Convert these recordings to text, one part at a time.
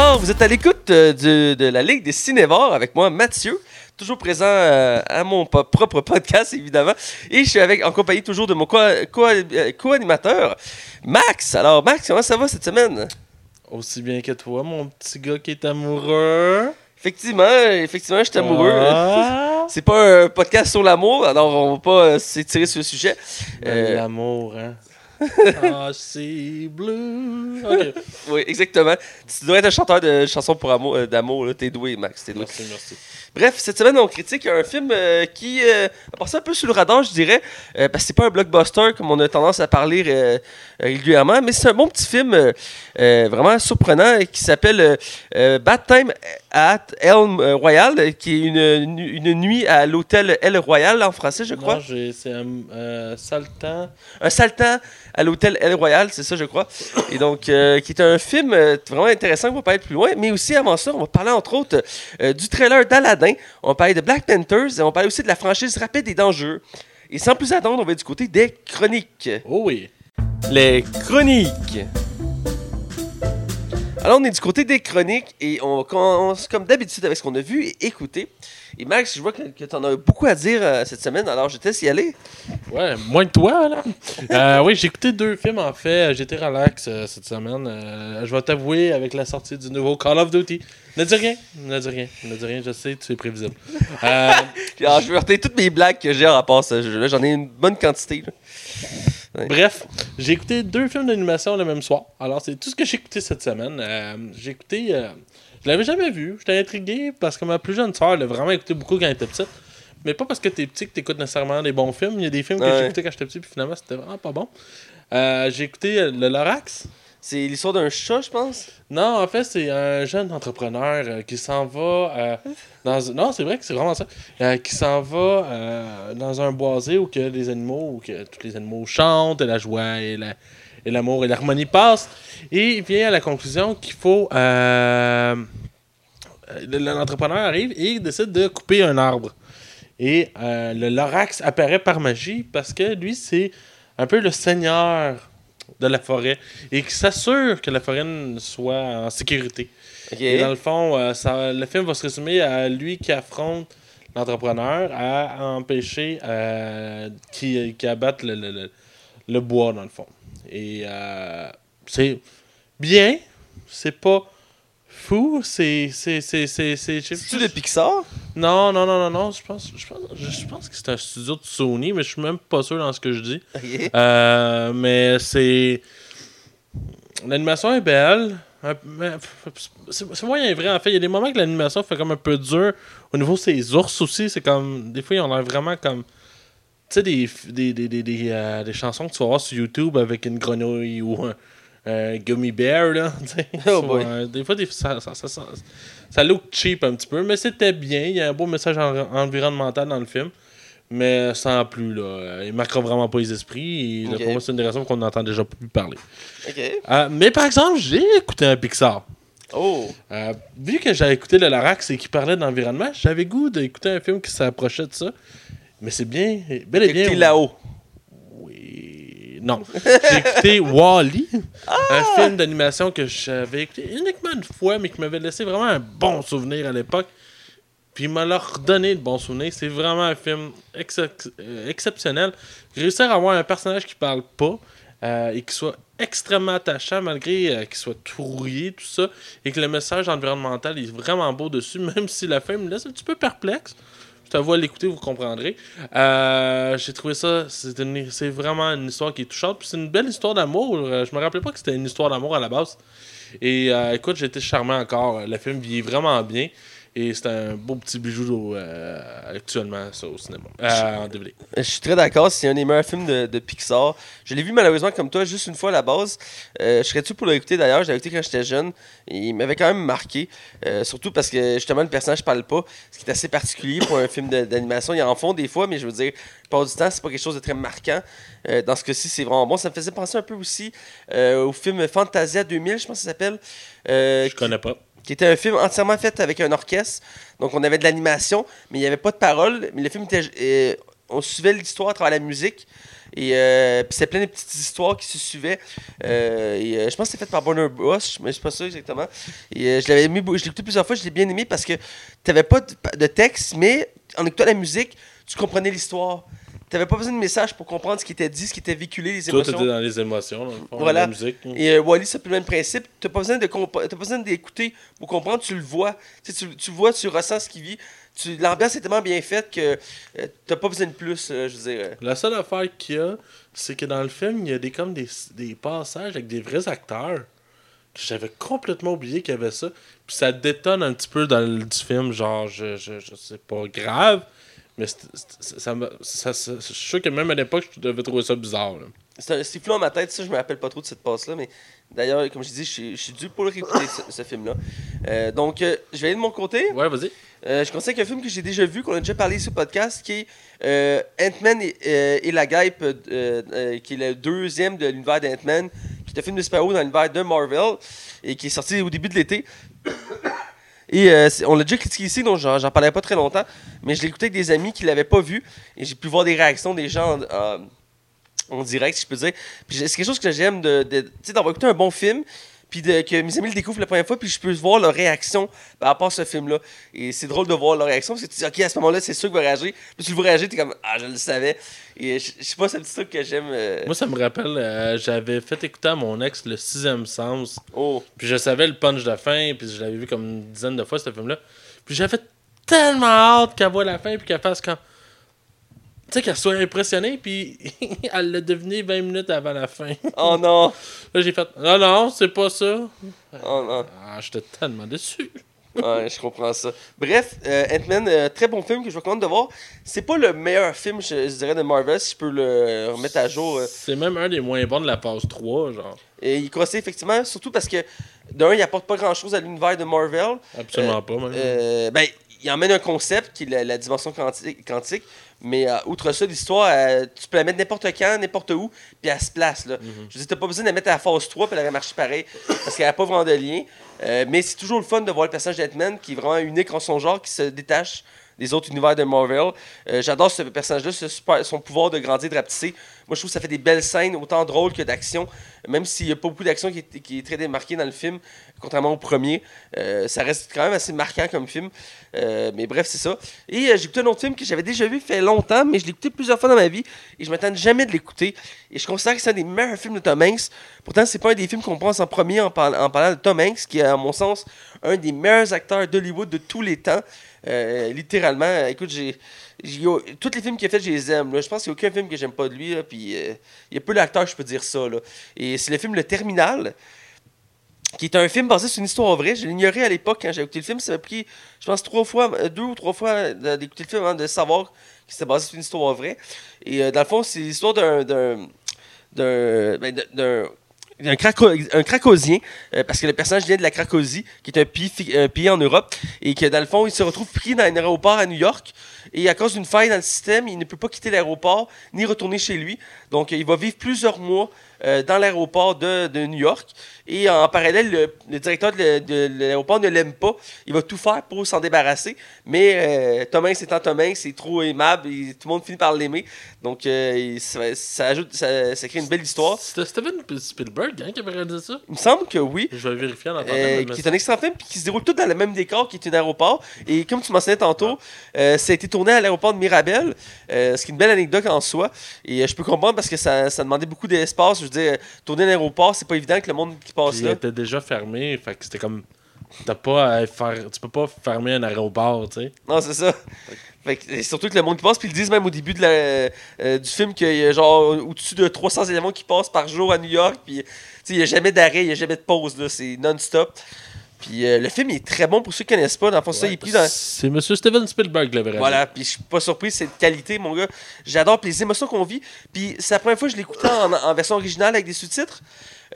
Alors, vous êtes à l'écoute euh, du- de la Ligue des Cinévores avec moi, Mathieu, toujours présent euh, à mon po- propre podcast, évidemment. Et je suis avec, en compagnie toujours de mon co- co- euh, co-animateur, Max. Alors, Max, comment ça va cette semaine? Aussi bien que toi, mon petit gars qui est amoureux. Effectivement, effectivement, je suis amoureux. Ah, C'est pas un podcast sur l'amour, alors on va pas euh, s'étirer sur le sujet. Euh, L'amour, hein. Ah, c'est bleu. Oui, exactement. Tu dois être un chanteur de chansons pour amour, euh, d'amour. T'es doué, Max, t'es doué. Merci, merci. Bref, cette semaine, on critique un film euh, qui euh, a passé un peu sous le radar, je dirais, euh, parce que c'est pas un blockbuster comme on a tendance à parler régulièrement, mais c'est un bon petit film vraiment surprenant qui s'appelle Bad Time at Elm Royal, euh, qui est une, une nuit à l'hôtel El Royal en français, je crois. C'est un euh, temps. Un temps à l'hôtel El Royal, c'est ça, je crois. Et donc, euh, qui est un film euh, vraiment intéressant, on va pas être plus loin. Mais aussi, avant ça, on va parler entre autres euh, du trailer d'Aladdin. On va parler de Black Panthers et on va parler aussi de la franchise Rapide et Dangereux. Et sans plus attendre, on va du côté des chroniques. Oh oui. Les chroniques. Alors, on est du côté des chroniques et on commence comme d'habitude avec ce qu'on a vu et écouté. Et Max, je vois que, tu en as beaucoup à dire euh, cette semaine, alors je te laisse y aller. Ouais, moins que toi, là. Euh, oui, j'ai écouté deux films, en fait. J'étais relax euh, cette semaine. Euh, je vais t'avouer, avec la sortie du nouveau Call of Duty. Ne dis rien. Ne dis rien. Ne dis rien. Je sais, tu es prévisible. Euh, Alors, je vais retenir toutes mes blagues que j'ai en rapport à ce jeu-là. J'en ai une bonne quantité. là. Bref, j'ai écouté deux films d'animation le même soir. Alors, c'est tout ce que j'ai écouté cette semaine. Euh, j'ai écouté. euh, je l'avais jamais vu. J'étais intrigué parce que ma plus jeune soeur l'a vraiment écouté beaucoup quand elle était petite. Mais pas parce que t'es petit que t'écoutes nécessairement des bons films. Il y a des films que Ouais. j'ai écoutés quand j'étais petit, puis finalement, c'était vraiment pas bon. Euh, j'ai écouté Le Lorax. C'est l'histoire d'un chat, je pense? Non, en fait, c'est un jeune entrepreneur euh, qui s'en va euh, dans... Non, c'est vrai que c'est vraiment ça. Euh, qui s'en va dans un boisé où les animaux, où que tous les animaux chantent, et la joie et la- et l'amour et l'harmonie passent. Et il vient à la conclusion qu'il faut... le- L'entrepreneur arrive et il décide de couper un arbre. Et le Lorax apparaît par magie parce que lui, c'est un peu le seigneur de la forêt et qui s'assure que la forêt soit en sécurité. Et dans le fond, euh, ça- le film va se résumer à lui qui affronte l'entrepreneur à empêcher euh, qu'il qu'il abatte le, le- le- le bois, dans le fond. Et euh, c'est bien, c'est pas fou, c'est... c'est, C'est-tu de Pixar? Non, non, non, non, non, je pense, je pense, je, pense que c'est un studio de Sony, mais je suis même pas sûr dans ce que je dis. Euh, mais c'est. L'animation est belle. C'est moyen vrai, en fait. Il y a des moments que l'animation fait comme un peu dur. Au niveau de ces ours aussi, c'est comme. Des fois, ils ont l'air vraiment comme. Tu sais, des, des, des, des, des, euh, des chansons que tu vas voir sur YouTube avec une grenouille ou un, un gummy bear, là. Oh Sur, euh, des fois, des, ça, ça, ça, ça, look cheap un petit peu, mais c'était bien. Il y a un beau message en- environnemental dans le film. Mais sans plus, là. Il marquera vraiment pas les esprits. Et là, Ok. pour moi, c'est une des raisons qu'on n'entend déjà plus parler. Euh, mais par exemple, j'ai écouté un Pixar. Oh. Euh, vu que j'avais écouté le Lorax et qui parlait d'environnement, j'avais goût d'écouter un film qui s'approchait de ça. Mais c'est bien, bel et bien. Là-haut. Oui. Non. J'ai écouté Wally, un film d'animation que j'avais écouté uniquement une fois, mais qui m'avait laissé vraiment un bon souvenir à l'époque. Puis il m'a leur redonné de bons souvenirs. C'est vraiment un film excep- euh, exceptionnel. Réussir à avoir un personnage qui parle pas euh, et qui soit extrêmement attachant malgré euh, qu'il soit tout rouillé, tout ça, et que le message environnemental est vraiment beau dessus, même si la fin me laisse un petit peu perplexe. Je t'avoue à l'écouter, vous comprendrez. Euh, J'ai trouvé ça, c'est vraiment une histoire qui est touchante. Puis c'est une belle histoire d'amour. Euh, Je me rappelais pas que c'était une histoire d'amour à la base. Et euh, écoute, été charmé encore. Le film vieillit vraiment bien. Et c'est un beau petit bijou euh, actuellement, ça, au cinéma. Euh, en DVD. Je suis très d'accord, c'est un des meilleurs films de, de Pixar. Je l'ai vu malheureusement comme toi juste une fois à la base. Euh, je serais-tu pour l'écouter d'ailleurs, je l'avais écouté quand j'étais jeune. Et il m'avait quand même marqué. Euh, surtout parce que justement le personnage parle pas, ce qui est assez particulier pour un film d'animation. Ils en font des fois, mais je veux dire, plupart du temps, c'est pas quelque chose de très marquant. Dans ce cas-ci, c'est vraiment bon. Ça me faisait penser un peu aussi au film Fantasia 2000, je pense que ça s'appelle. Je connais pas. Qui était un film entièrement fait avec un orchestre. Donc, on avait de l'animation, mais il n'y avait pas de paroles. Mais le film était. euh, on suivait l'histoire à travers la musique. Et euh, puis c'est plein de petites histoires qui se suivaient. Euh, je pense que c'est fait par Warner Bros. Mais je suis pas sûr exactement. Et je l'avais aimé, je l'ai écouté plusieurs fois, je l'ai bien aimé parce que t'avais pas de, de texte, mais en écoutant la musique, tu comprenais l'histoire. T'avais pas besoin de message pour comprendre ce qui était dit, ce qui était véhiculé, les Toi, émotions. t'étais dans les émotions, dans le fond, Voilà. la musique. Et euh, Wally, c'est le même principe. T'as pas besoin de t'as pas besoin d'écouter pour comprendre, tu le vois. Tu, tu, vois, tu ressens ce qu'il vit. L'ambiance est tellement bien faite que euh, t'as pas besoin de plus, euh, je veux dire. euh. La seule affaire qu'il y a, c'est que dans le film, il y a des, comme des, des passages avec des vrais acteurs. J'avais complètement oublié qu'il y avait ça. Puis ça détonne un petit peu dans le du film, genre, je, je, je sais pas grave, mais ça, ça, ça- je suis sûr que même à l'époque, je devais trouver ça bizarre. là. C'est un- flou dans ma tête, ça, je me rappelle pas trop de cette passe-là, mais d'ailleurs, comme je dis, je suis- je suis dû pour le réécouter, ce, ce film-là. Euh, donc, euh, je vais aller de mon côté. Ouais, vas-y. Euh, je conseille un film que j'ai déjà vu, qu'on a déjà parlé sur le podcast, qui est Ant-Man et, et la Guêpe, qui est le deuxième de l'univers d'Ant-Man, qui est un film de super-héros dans l'univers de Marvel, et qui est sorti au début de l'été. Et euh, on l'a déjà critiqué ici, donc j'en parlais pas très longtemps, mais je écouté avec des amis qui l'avaient pas vu, et j'ai pu voir des réactions des gens en, direct, si je peux dire. Puis c'est quelque chose que j'aime de, de- d'avoir écouté un bon film, puis de- que mes amis le découvrent la première fois, puis je peux voir leur réaction par rapport à ce film-là. Et c'est drôle de voir leur réaction, parce que tu dis, OK, à ce moment-là, c'est sûr qu'il va réagir. Puis tu le vois réagir, t'es comme, ah, je le savais. Et je, je sais pas, c'est un petit truc que j'aime. euh, Moi, ça me rappelle, euh, j'avais fait écouter à mon ex le sixième sens. Oh, Puis je savais le punch de fin, puis je l'avais vu comme une dizaine de fois, ce film-là. Puis j'avais tellement hâte qu'elle voit la fin, puis qu'elle fasse quand. Tu sais, qu'elle soit impressionnée, puis elle l'a deviné 20 minutes avant la fin. oh non, Là, j'ai fait Non, non, c'est pas ça. oh non. Ah, j'étais tellement déçu. Ouais, je comprends ça. Bref, euh, Ant-Man, euh, très bon film que je vous recommande de voir. C'est pas le meilleur film, je, je dirais, de Marvel, si je peux le remettre à jour. euh. C'est même un des moins bons de la phase 3, genre. Et il conseille effectivement, surtout parce que, d'un, il apporte pas grand-chose à l'univers de Marvel. Absolument pas, même. Euh, ben, il emmène un concept qui est la, la dimension quanti- quantique, mais euh, outre ça, l'histoire, euh, tu peux la mettre n'importe quand, n'importe où, puis elle se place. Là. Mhm. Je veux dire, t'as pas besoin de la mettre à la phase 3, puis elle aurait marché pareil, parce qu'elle n'a pas vraiment de lien. Euh, mais c'est toujours le fun de voir le personnage d'Ant-Man qui est vraiment unique en son genre, qui se détache des autres univers de Marvel. J'adore ce personnage-là, son pouvoir de grandir, de rapetisser. Moi, je trouve que ça fait des belles scènes, autant drôles que d'action. Même s'il n'y a pas beaucoup d'action qui, est- très démarquée dans le film, contrairement au premier, euh, ça reste quand même assez marquant comme film. Euh, mais bref, c'est ça. Et euh, j'ai écouté un autre film que j'avais déjà vu fait longtemps, mais je l'ai écouté plusieurs fois dans ma vie et je m'attends jamais de l'écouter. Et je considère que c'est un des meilleurs films de Tom Hanks. Pourtant, c'est pas un des films qu'on pense en premier en, parlant- de Tom Hanks, qui est, à mon sens, un des meilleurs acteurs d'Hollywood de tous les temps. Littéralement, écoute, j'ai. J'ai- Tous les films qu'il a fait, je les aime. Je pense qu'il n'y a aucun film que j'aime pas de lui. Puis euh, il y a peu d'acteurs, je peux dire ça. Et c'est le film Le Terminal, qui est un film basé sur une histoire vraie. Je l'ignorais à l'époque quand j'ai écouté le film. Ça m'a pris, je pense, trois fois, euh, deux ou trois fois de- d'écouter le film avant de savoir que c'était basé sur une histoire vraie. Et euh, dans le fond, c'est l'histoire d'un. d'un. d'un. ben, d'un- un, craco- cracosien, euh, parce que le personnage vient de la Cracosie, qui est un pays, un pays en Europe, et que dans le fond, il se retrouve pris dans un aéroport à New York, et à cause d'une faille dans le système, il ne peut pas quitter l'aéroport ni retourner chez lui. Donc, il va vivre plusieurs mois euh, dans l'aéroport de, de New York. Et en parallèle, le, le directeur de, de l'aéroport ne l'aime pas. Il va tout faire pour s'en débarrasser. Mais euh, Tom Hanks étant Tom Hanks, c'est trop aimable et tout le monde finit par l'aimer. Donc, euh, ça, ça ajoute, ça, ça crée une belle histoire. C'était Steven Spielberg hein, qui avait réalisé ça? Il me semble que oui. Je vais vérifier en. Euh, qui est un extra film qui se déroule tout dans le même décor qui est un aéroport et comme tu mentionnais tantôt ça a été tourné à l'aéroport de Mirabel ce qui est une belle anecdote en soi et je peux comprendre parce que ça, ça demandait beaucoup d'espace veux dire tourner à l'aéroport c'est pas évident que le monde qui passe il là était déjà fermé, fait que c'était comme. T'as pas à faire. Tu peux pas fermer un aéroport, tu sais. non c'est ça Fait que, et surtout que le monde qui passe puis ils le disent même au début de la, euh, du film qu'il y a genre au-dessus de 300 avions qui passent par jour à New York puis il n'y a jamais d'arrêt il n'y a jamais de pause là c'est non-stop puis euh, le film est très bon pour ceux qui connaissent pas dans le fond ça il est pris dans C'est Monsieur Steven Spielberg l'avait réalisé. Voilà, puis je suis pas surpris, c'est de qualité, mon gars. J'adore puis les émotions qu'on vit. Puis c'est la première fois que je l'écoutais en, en version originale avec des sous-titres.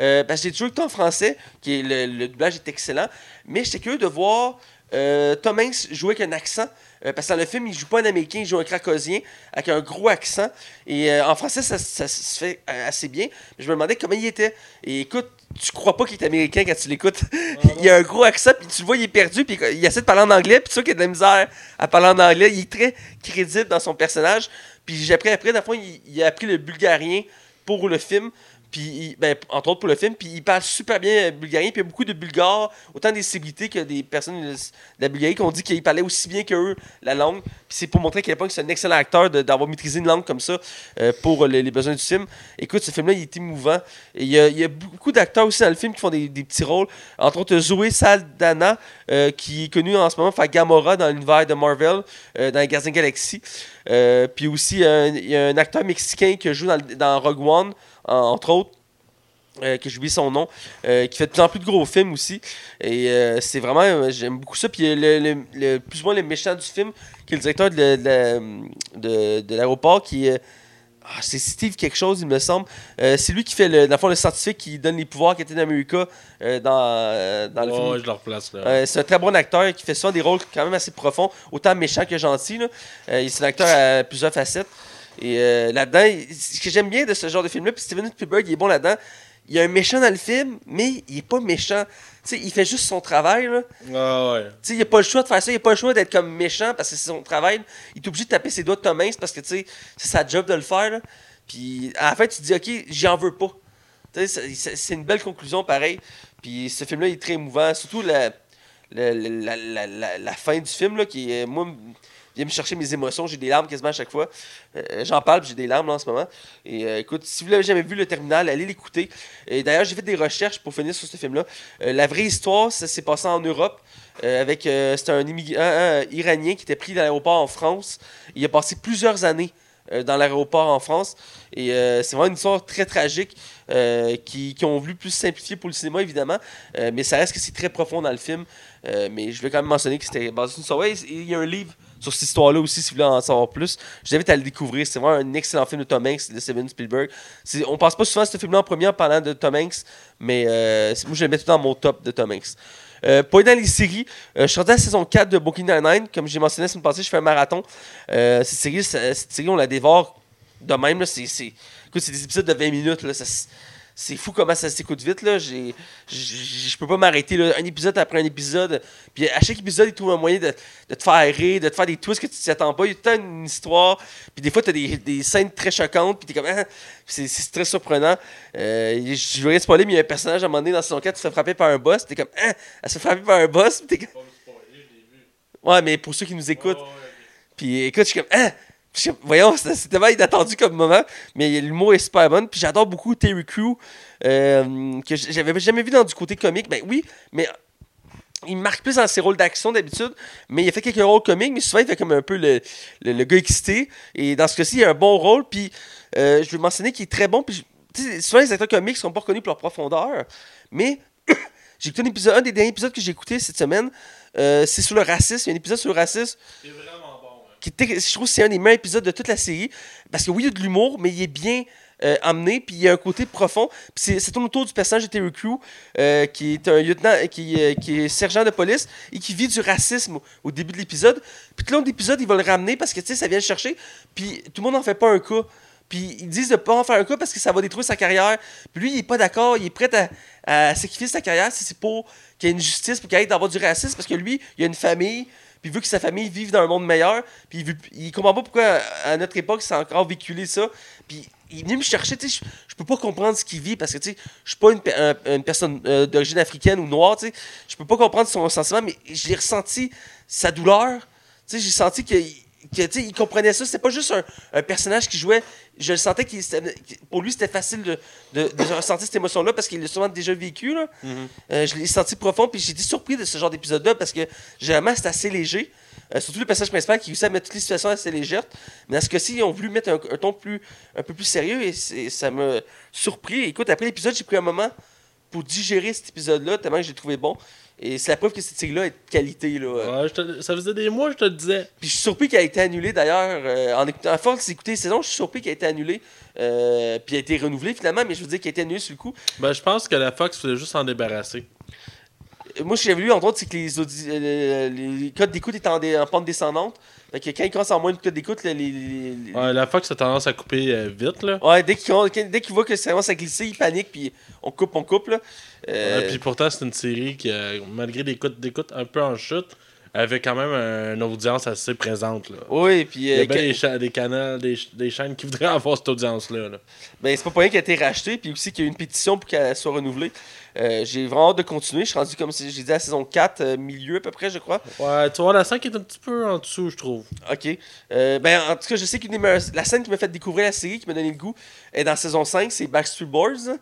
Euh, parce que j'ai toujours écouté en français, qui est, le, le doublage est excellent. Mais j'étais curieux de voir euh, Tom Hanks jouer avec un accent Euh, parce que dans le film, il joue pas un Américain, il joue un Cracosien avec un gros accent. Et euh, en français, ça, ça se fait assez bien. Mais je me demandais comment il était. Et écoute, tu crois pas qu'il est américain quand tu l'écoutes. il a un gros accent, puis tu le vois, il est perdu, puis il essaie de parler en anglais, puis tu vois qu'il a de la misère à parler en anglais. Il est très crédible dans son personnage. Puis j'ai appris après, il, il a appris le bulgarien pour le film. Ben, entre autres pour le film, puis il parle super bien bulgarien, puis il y a beaucoup de Bulgares, autant des célébrités que des personnes de la Bulgarie qui ont dit qu'il parlait aussi bien qu'eux la langue. Puis c'est pour montrer à quel point c'est un excellent acteur d'avoir maîtrisé une langue comme ça euh, pour les, besoins du film. Écoute, ce film-là, il est émouvant. Il, y a, y a beaucoup d'acteurs aussi dans le film qui font des, petits rôles. Entre autres, Zoé Saldana, euh, qui est connue en ce moment, fait Gamora dans l'univers de Marvel, euh, dans les Gardiens Galaxy. puis aussi, il y a un acteur mexicain qui joue dans, dans Rogue One entre autres. Euh, que j'oublie son nom, euh, qui fait de plus en plus de gros films aussi. Et euh, c'est vraiment, j'aime beaucoup ça. Puis le, plus ou moins le méchant du film, qui est le directeur de, l'aéroport, qui est. Ah, c'est Steve quelque chose, il me semble. c'est lui qui fait, le, dans le fond, le scientifique qui donne les pouvoirs à Captain America dans, dans le film. je le replace là. c'est un très bon acteur qui fait souvent des rôles quand même assez profonds, autant méchant que gentil. c'est un acteur à plusieurs facettes. Et euh, là-dedans, ce que j'aime bien de ce genre de film-là, puis Steven Spielberg, il est bon là-dedans. Il y a un méchant dans le film, mais il est pas méchant. sais, il fait juste son travail. Là. Ah ouais. sais, il n'a pas le choix de faire ça. Il n'a pas le choix d'être comme méchant parce que c'est son travail. Il est obligé de taper ses doigts de Tom Hanks parce que c'est sa job de le faire. Là. Puis à la fin, tu te dis, OK, j'en veux pas. C'est une belle conclusion, pareil. Puis ce film-là, il est très émouvant. Surtout la, la, la, la, la fin du film, là, qui est. Moi, vient me chercher mes émotions. J'ai des larmes quasiment à chaque fois. Euh, j'en parle, j'ai des larmes en ce moment. Et euh, écoute, si vous l'avez jamais vu, le terminal, allez l'écouter. Et d'ailleurs, j'ai fait des recherches pour finir sur ce film-là. Euh, la vraie histoire, ça s'est passé en Europe. avec C'était un immigrant iranien qui était pris dans l'aéroport en France. Il a passé plusieurs années dans l'aéroport en France. Et c'est vraiment une histoire très tragique qui, qui, ont voulu plus simplifier pour le cinéma, évidemment. mais ça reste que c'est très profond dans le film. mais je vais quand même mentionner que c'était basé sur une histoire. il y a un livre sur cette histoire-là aussi, si vous voulez en savoir plus. Je vous invite à le découvrir. C'est vraiment un excellent film de Tom Hanks, de Steven Spielberg. On pense pas souvent à ce film-là en premier en parlant de Tom Hanks, mais euh, moi, je le mets tout dans mon top de Tom Hanks. Euh, pour dans les séries, euh, je suis rendu à la saison 4 de Booking Nine-Nine. Comme j'ai mentionné la semaine passée, je fais un marathon. cette, série, cette série, on la dévore de même. C'est des épisodes de 20 minutes. Là, c'est fou comment ça s'écoute vite. là. Je peux pas m'arrêter un épisode après un épisode. Puis à chaque épisode, il trouve un moyen de, te faire rire, de te faire des twists que tu t'y attends pas. Il y a tout une histoire. Puis des fois, tu as des, des, scènes très choquantes. Puis t'es comme. Ah, c'est très surprenant. Euh, je vais spoiler, mais il y a un personnage à un moment donné dans saison 4 qui se fait frapper par un boss. T'es comme. Ah, elle se fait frapper par un boss. Puis t'es comme. Ouais, mais pour ceux qui nous écoutent. Puis écoute, je suis comme. Ah, Voyons, c'était tellement inattendu comme moment, mais l'humour est super bon. Puis j'adore beaucoup Terry Crew, euh, que j'avais jamais vu dans du côté comique. Ben oui, mais il marque plus dans ses rôles d'action d'habitude, mais il a fait quelques rôles comiques, mais souvent il fait comme un peu le, le, gars excité. Et dans ce cas-ci, il a un bon rôle. Puis euh, je vais mentionner qu'il est très bon. Puis souvent les acteurs comiques sont pas reconnus pour leur profondeur, mais j'ai écouté un épisode, un des derniers épisodes que j'ai écouté cette semaine. Euh, c'est sur le racisme. Il y a un épisode sur le racisme. C'est vraiment je trouve que c'est un des meilleurs épisodes de toute la série. Parce que oui, il y a de l'humour, mais il est bien euh, amené, puis il y a un côté profond. Puis c'est tourne autour du personnage de Terry Crew, euh, qui est un lieutenant, qui, euh, qui, est sergent de police et qui vit du racisme au, début de l'épisode. Puis tout le long de l'épisode, il va le ramener parce que, tu sais, ça vient le chercher. Puis tout le monde n'en fait pas un cas. Puis ils disent de pas en faire un cas parce que ça va détruire sa carrière. Puis lui, il est pas d'accord, il est prêt à, sacrifier sa carrière si c'est pour qu'il y ait une justice, pour qu'il ait d'avoir du racisme, parce que lui, il a une famille, puis vu que sa famille vive dans un monde meilleur, puis il, il comprend pas pourquoi à notre époque c'est encore véhiculé ça. Puis il est venu me chercher, tu sais, je, peux pas comprendre ce qu'il vit parce que tu sais, je suis pas une, personne euh, d'origine africaine ou noire, tu sais, je peux pas comprendre son sentiment, mais j'ai ressenti sa douleur, tu sais, j'ai senti qu'il il comprenait ça. C'était pas juste un, personnage qui jouait. Je le sentais qu'il pour lui c'était facile de, de, ressentir cette émotion-là parce qu'il l'a souvent déjà vécu. Là. Mm-hmm. Euh, je l'ai senti profond, puis j'ai été surpris de ce genre d'épisode-là parce que généralement c'est assez léger. Euh, surtout le personnage principal qui réussit à mettre toutes les situations assez légères. Mais dans ce cas-ci, ils ont voulu mettre un, ton plus, un peu plus sérieux et ça m'a surpris. Écoute, après l'épisode, j'ai pris un moment pour digérer cet épisode-là, tellement que j'ai trouvé bon. Et c'est la preuve que cette série-là est de qualité. Là. Ouais, ça faisait des mois, je te le disais. Puis je suis surpris qu'elle ait été annulée d'ailleurs. Euh, en écoutant, à force d'écouter les saisons, je suis surpris qu'elle ait été annulée. Euh, puis elle a été renouvelée finalement, mais je veux dire qu'elle a été annulée sur le coup. Ben, je pense que la Fox voulait juste s'en débarrasser. Moi, ce que j'avais lu, entre autres, c'est que les, euh, les codes d'écoute étaient en, dé- en pente descendante. Fait que quand ils commencent à avoir moins de codes d'écoute, les, Ouais, la Fox a tendance à couper euh, vite, là. Ouais, dès qu'ils voient que ça commence à glisser, ils paniquent, puis on coupe, on coupe, là. Euh, Ouais, puis pourtant, c'est une série qui, malgré des codes d'écoute un peu en chute, avait quand même un- une audience assez présente, là. oui, puis... Il y euh, a bien que- des, cha- des canaux, des, ch- des chaînes qui voudraient avoir cette audience-là. là. Ben, c'est pas pour rien qu'elle a été rachetée, puis aussi qu'il y a eu une pétition pour qu'elle soit renouvelée. Euh, j'ai vraiment hâte de continuer. Je suis rendu, comme si j'ai dit, à la saison 4, euh, milieu à peu près, je crois. Ouais, tu vois, la 5 est un petit peu en dessous, je trouve. Ok. Euh, ben, en tout cas, je sais meilleures- La scène qui m'a fait découvrir la série, qui m'a donné le goût, est dans saison 5, c'est Backstreet Boys.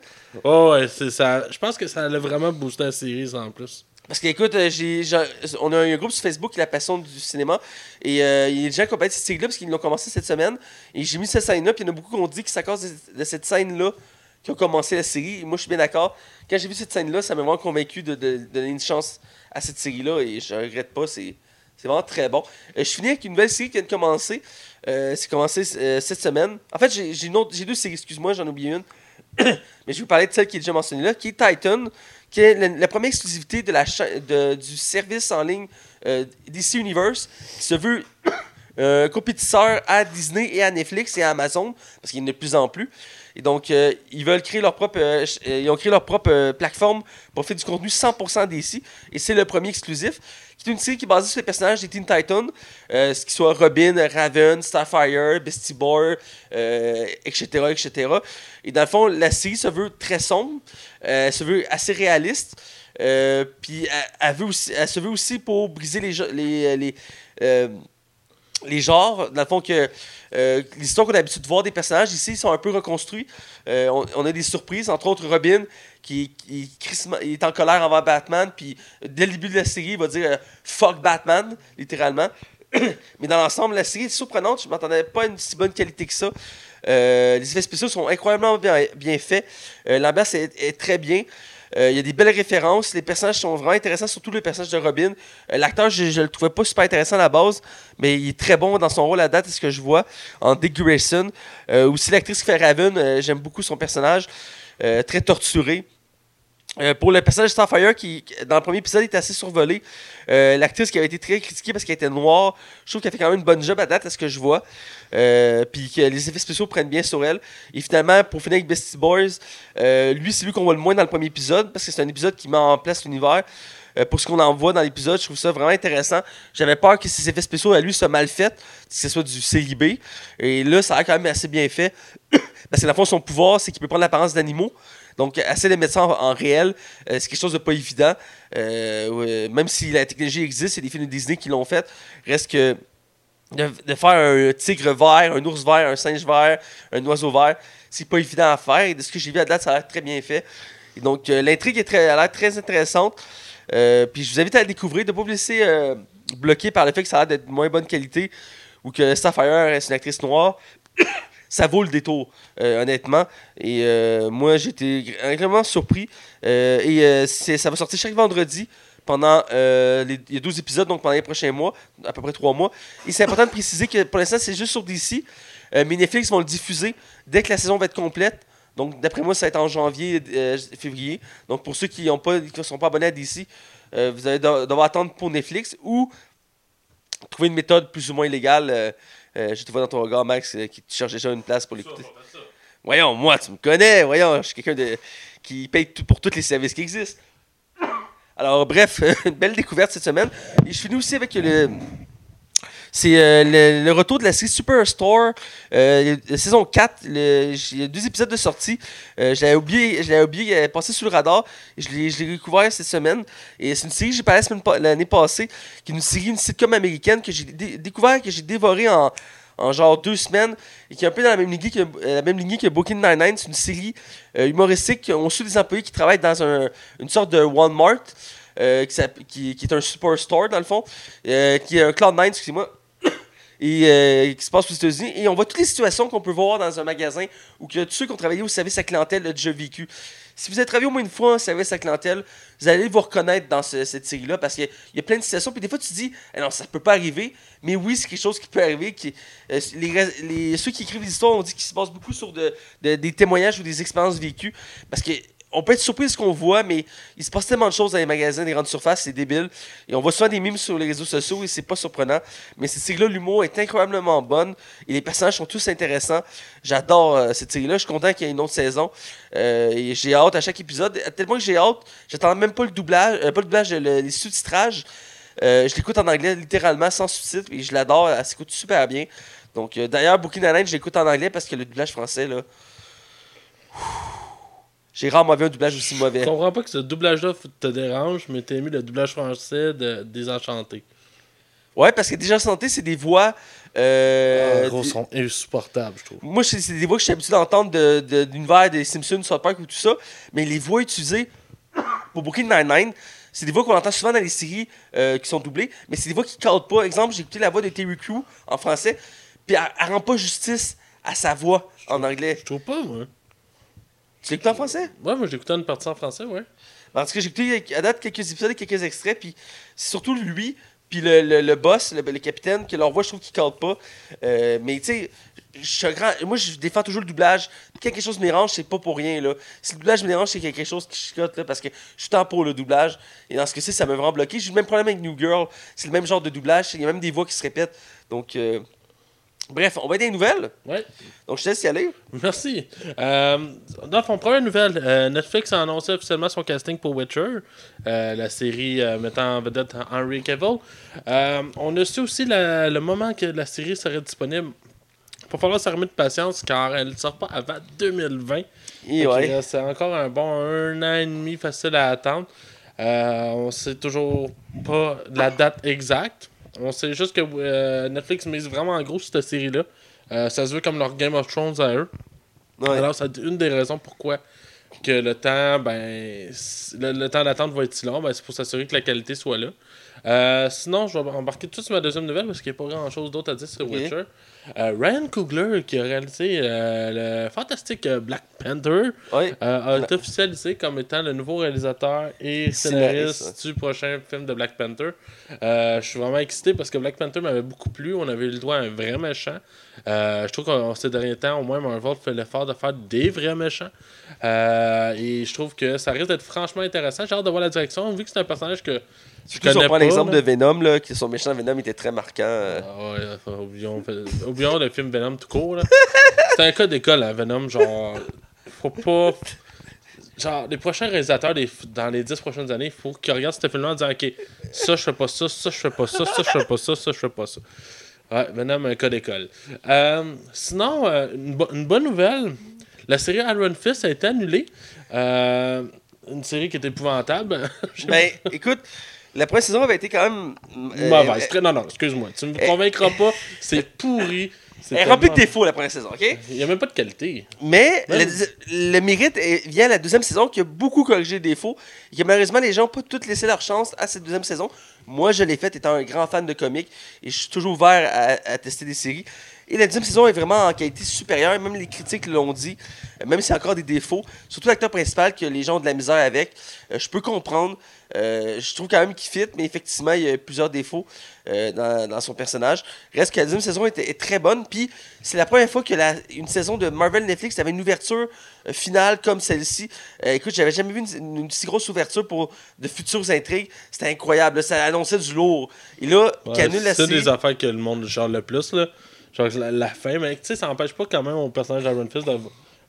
Oh, ouais, c'est ça. Je pense que ça allait vraiment booster la série, ça, en plus. Parce qu'écoute, euh, on a un groupe sur Facebook qui est la passion du cinéma. Et euh, il y a des gens qui ont parlé de cette série-là parce qu'ils l'ont commencé cette semaine. Et j'ai mis cette scène-là, puis il y en a beaucoup qui ont dit que c'est à cause de, cette scène-là qui ont commencé la série. Et moi, je suis bien d'accord. Quand j'ai vu cette scène-là, ça m'a vraiment convaincu de, donner une chance à cette série-là. Et je regrette pas. C'est, vraiment très bon. Euh, je finis avec une nouvelle série qui vient de commencer. C'est commencé cette semaine. En fait, j'ai deux séries, excuse-moi, j'en ai oublié une. Mais je vais vous parler de celle qui est déjà mentionnée là, qui est Titan, qui est la, première exclusivité de la de- du service en ligne euh, DC Universe, qui se veut euh, compétiteur à Disney et à Netflix et à Amazon, parce qu'il y en a de plus en plus. Et donc, euh, ils veulent créer leur propre. euh, ils ont créé leur propre plateforme pour faire du contenu 100% DC. Et c'est le premier exclusif. Qui est une série qui est basée sur les personnages des Teen Titans, euh, ce qui soit Robin, Raven, Starfire, Beastie Boy, euh, etc., etc. Et dans le fond, la série se veut très sombre, euh, se veut assez réaliste. euh, puis elle, veut aussi, elle se veut aussi pour briser les, les, les, les genres, dans le fond que euh, les histoires qu'on a l'habitude de voir des personnages ici sont un peu reconstruits. Euh, on, a des surprises, entre autres Robin qui, est en colère envers Batman, puis dès le début de la série, il va dire euh, fuck Batman, littéralement. Mais dans l'ensemble, la série est surprenante. Je ne m'attendais pas à une si bonne qualité que ça. Euh, les effets spéciaux sont incroyablement bien, faits. L'ambiance est, est très bien. Euh, Il y a des belles références. Les personnages sont vraiment intéressants, surtout le personnage de Robin. Euh, L'acteur, je ne le trouvais pas super intéressant à la base, mais il est très bon dans son rôle à date, c'est ce que je vois, en Dick Grayson. Euh, aussi, l'actrice qui fait Raven, j'aime beaucoup son personnage, très torturé. Euh, pour le personnage de Starfire, qui, dans le premier épisode, était assez survolé. Euh, L'actrice qui avait été très critiquée parce qu'elle était noire, je trouve qu'elle fait quand même une bonne job à date, à ce que je vois. Euh, Puis que les effets spéciaux prennent bien sur elle. Et finalement, pour finir avec Bestie Boys, lui, c'est lui qu'on voit le moins dans le premier épisode, parce que c'est un épisode qui met en place l'univers. Pour ce qu'on en voit dans l'épisode, je trouve ça vraiment intéressant. J'avais peur que ces effets spéciaux à lui soient mal faits, que ce soit du CIB. Et là, ça a quand même assez bien fait. parce que dans le fond, son pouvoir, c'est qu'il peut prendre l'apparence d'animaux. Donc, essayer de ça en, réel, euh, c'est quelque chose de pas évident. Euh, même si la technologie existe, c'est des films de Disney qui l'ont fait. Reste que de, faire un tigre vert, un ours vert, un singe vert, un oiseau vert, c'est pas évident à faire. Et de ce que j'ai vu à date, ça a l'air très bien fait. Donc, euh, l'intrigue a l'air très intéressante. Puis je vous invite à la découvrir, de ne pas vous laisser bloquer par le fait que ça a l'air d'être de moins bonne qualité ou que Starfire est une actrice noire. Ça vaut le détour, euh, honnêtement. Et euh, moi, j'étais vraiment surpris. Euh, et euh, ça va sortir chaque vendredi pendant les, il y a 12 épisodes, donc pendant les prochains mois, à peu près 3 mois. Et c'est important de préciser que pour l'instant, c'est juste sur DC. Mais Netflix vont le diffuser dès que la saison va être complète. Donc, d'après moi, ça va être en janvier, euh, février. Donc, pour ceux qui ne sont pas abonnés à DC, vous allez de- devoir attendre pour Netflix ou trouver une méthode plus ou moins illégale. Euh, je te vois dans ton regard, Max, euh, qui te cherche déjà une place pour l'écouter. Voyons, moi, tu me connais. Voyons, je suis quelqu'un de, qui paye tout pour tous les services qui existent. Alors, bref, une belle découverte cette semaine. Et je finis aussi avec le. C'est euh, le, retour de la série Superstore, euh, saison 4. le- Il y a deux épisodes de sortie. Euh, je l'avais oublié, je oublié, est passée sous le radar. Je l'ai découvert cette semaine. Et c'est une série que j'ai parlé l'année passée, qui est une série, une sitcom américaine que j'ai dé- découvert, que j'ai dévoré en, en genre deux semaines, et qui est un peu dans la même lignée que, la même lignée que Booking Nine-Nine. C'est une série humoristique. On suit des employés qui travaillent dans un- une sorte de Walmart, qui, qui- qui est un superstore dans le fond, qui est un Cloud9, excusez-moi et euh, qui se passe aux États-Unis. Et on voit toutes les situations qu'on peut voir dans un magasin ou que tous ceux qui ont travaillé au service à clientèle ont déjà vécu. Si vous avez travaillé au moins une fois en service à clientèle, vous allez vous reconnaître dans ce- cette série-là parce qu'il y a- plein de situations. Puis des fois, tu te dis, Eh non, ça peut pas arriver. Mais oui, c'est quelque chose qui peut arriver. Euh, les, ceux qui écrivent les histoires ont dit qu'il se base beaucoup sur de- de- des témoignages ou des expériences vécues. Parce que on peut être surpris de ce qu'on voit, mais il se passe tellement de choses dans les magasins, des grandes surfaces, c'est débile. Et on voit souvent des mimes sur les réseaux sociaux et c'est pas surprenant. Mais cette série-là, l'humour est incroyablement bonne et les personnages sont tous intéressants. J'adore euh, cette série-là. Je suis content qu'il y ait une autre saison. Euh, et j'ai hâte à chaque épisode. Tellement que j'ai hâte, j'attends même pas le doublage, euh, pas le doublage, le- les sous-titrages. Je l'écoute en anglais littéralement sans sous-titres et je l'adore. Elle s'écoute super bien. Donc, d'ailleurs, Booking Nine, je l'écoute en anglais parce que le doublage français, là. Rarement vu un doublage aussi Je mauvais. comprends pas que ce doublage-là te dérange, mais t'as aimé le doublage français de Désenchanté. Ouais, parce que déjà santé, c'est des voix. euh, Ah, gros, des- sont insupportables, je trouve. Moi, c'est c'est des voix que je suis habitué d'entendre de, de, l'univers des Simpsons, South Park ou tout ça. Mais les voix utilisées pour Brooklyn Nine-Nine, c'est des voix qu'on entend souvent dans les séries euh, qui sont doublées. Mais c'est des voix qui ne cadrent pas. Exemple, j'ai écouté la voix de Terry Crew en français. Puis elle, elle rend pas justice à sa voix en anglais. Je trouve pas, moi. Tu l'écoutes en français? Ouais, moi, j'écoutais une partie en français, ouais. Parce que j'ai écouté à date quelques épisodes et quelques extraits, puis c'est surtout lui, puis le, le, le boss, le, le capitaine, que leur voix, je trouve qu'ils cadrent pas. Euh, mais tu sais, je suis un grand. Moi, je défends toujours le doublage. Quand quelque chose me dérange, c'est pas pour rien, là. Si le doublage me dérange, c'est qu'il quelque chose qui chicote, là, parce que je suis tant pour le doublage. Et dans ce cas-ci, ça m'a vraiment bloqué. J'ai eu le même problème avec New Girl. C'est le même genre de doublage. Il y a même des voix qui se répètent. Donc, euh, bref, on va être des nouvelles. Ouais. Donc, je te laisse y aller. Merci. Euh, dans mon première nouvelle, euh, Netflix a annoncé officiellement son casting pour Witcher, euh, la série euh, mettant en vedette Henry Cavill. On a su aussi la- le moment que la série serait disponible. Il va falloir s'armer de patience car elle ne sort pas avant 2020. Et Fait ouais. C'est encore un bon un an et demi facile à attendre. On sait toujours pas la date exacte. On sait juste que euh, Netflix mise vraiment en gros sur cette série-là. Euh, ça se veut comme leur Game of Thrones à eux. Ouais. Alors, c'est une des raisons pourquoi que le temps, ben, le, le temps d'attente va être si long, ben, c'est pour s'assurer que la qualité soit là. Euh, sinon, je vais embarquer tout de suite sur ma deuxième nouvelle parce qu'il n'y a pas grand chose d'autre à dire sur. Witcher. Euh, Ryan Coogler, qui a réalisé euh, le fantastique Black Panther, a été officialisé comme étant le nouveau réalisateur et Scénariste, du prochain film de Black Panther. Je suis vraiment excité parce que Black Panther m'avait beaucoup plu. On avait eu le droit à un vrai méchant. Je trouve qu'en ces derniers temps, au moins, Marvel fait l'effort de faire des vrais méchants. Et je trouve que ça risque d'être franchement intéressant. J'ai hâte de voir la direction, vu que c'est un personnage que Surtout si on connais prend pas. l'exemple de Venom, là, que son méchant Venom était très marquant. euh. Ah ouais, oublions, oublions le film Venom tout court. là. C'est un cas d'école, hein, Venom. Genre, faut pas. Genre, les prochains réalisateurs des- dans les 10 prochaines années, il faut qu'ils regardent ce film-là en disant Ok, ça je fais pas ça, ça je fais pas ça, ça je fais pas ça, ça je fais pas ça. Ouais, Venom, un cas d'école. Euh, sinon, euh, une, bo- une bonne nouvelle la série Iron Fist a été annulée. Euh, une série qui est épouvantable. Ben, écoute, la première saison avait été quand même. euh, Mauvaise. Très- Non, non, excuse-moi. Tu me eh, convaincras pas. C'est pourri. Elle est remplie de défauts la première saison, ok? Il n'y a même pas de qualité. Mais Ouais. le, le mérite vient à la deuxième saison qui a beaucoup corrigé les défauts et que malheureusement les gens n'ont pas toutes laissé leur chance à cette deuxième saison. Moi, je l'ai faite étant un grand fan de comics et je suis toujours ouvert à, à tester des séries. Et la deuxième saison est vraiment en qualité supérieure, même les critiques l'ont dit, euh, même s'il y a encore des défauts. Surtout l'acteur principal que les gens ont de la misère avec. Euh, je peux comprendre. Euh, je trouve quand même qu'il fit, mais effectivement, il y a plusieurs défauts euh, dans, dans son personnage. Reste que la deuxième saison est très bonne. Puis c'est la première fois que la, une saison de Marvel Netflix avait une ouverture finale comme celle-ci. Écoute, j'avais jamais vu une, une si grosse ouverture pour de futures intrigues. C'était incroyable. là. Ça annonçait du lourd. Et là, Ouais, c'est série. des affaires que le monde genre le plus. Là. Genre la, la fin, mais tu sais, ça n'empêche pas quand même au personnage d'Iron Fist de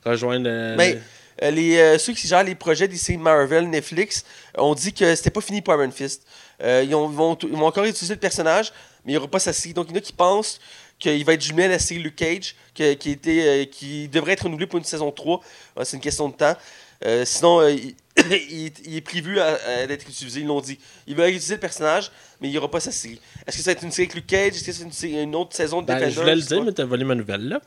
rejoindre. euh, Mais le- euh, les, euh, ceux qui gèrent les projets séries Marvel, Netflix, ont dit que c'était pas fini pour Iron Fist. Euh, ils, ont- vont, ils vont encore utiliser le personnage, mais il n'y aura pas sa série. Donc il y en a qui pensent qu'il va être jumelé à la série Luke Cage, que- qui, était, qui devrait être renouvelé pour une saison 3. Euh, C'est une question de temps. Sinon, il, il- est prévu d'être utilisé, ils l'ont dit. Ils veulent utiliser le personnage, mais il n'y aura pas sa série. Est-ce que ça va être une série avec Luke Cage? Est-ce que c'est une, série- une autre saison de Ben, Defenders? je voulais le dire, mais t'as volé ma nouvelle là.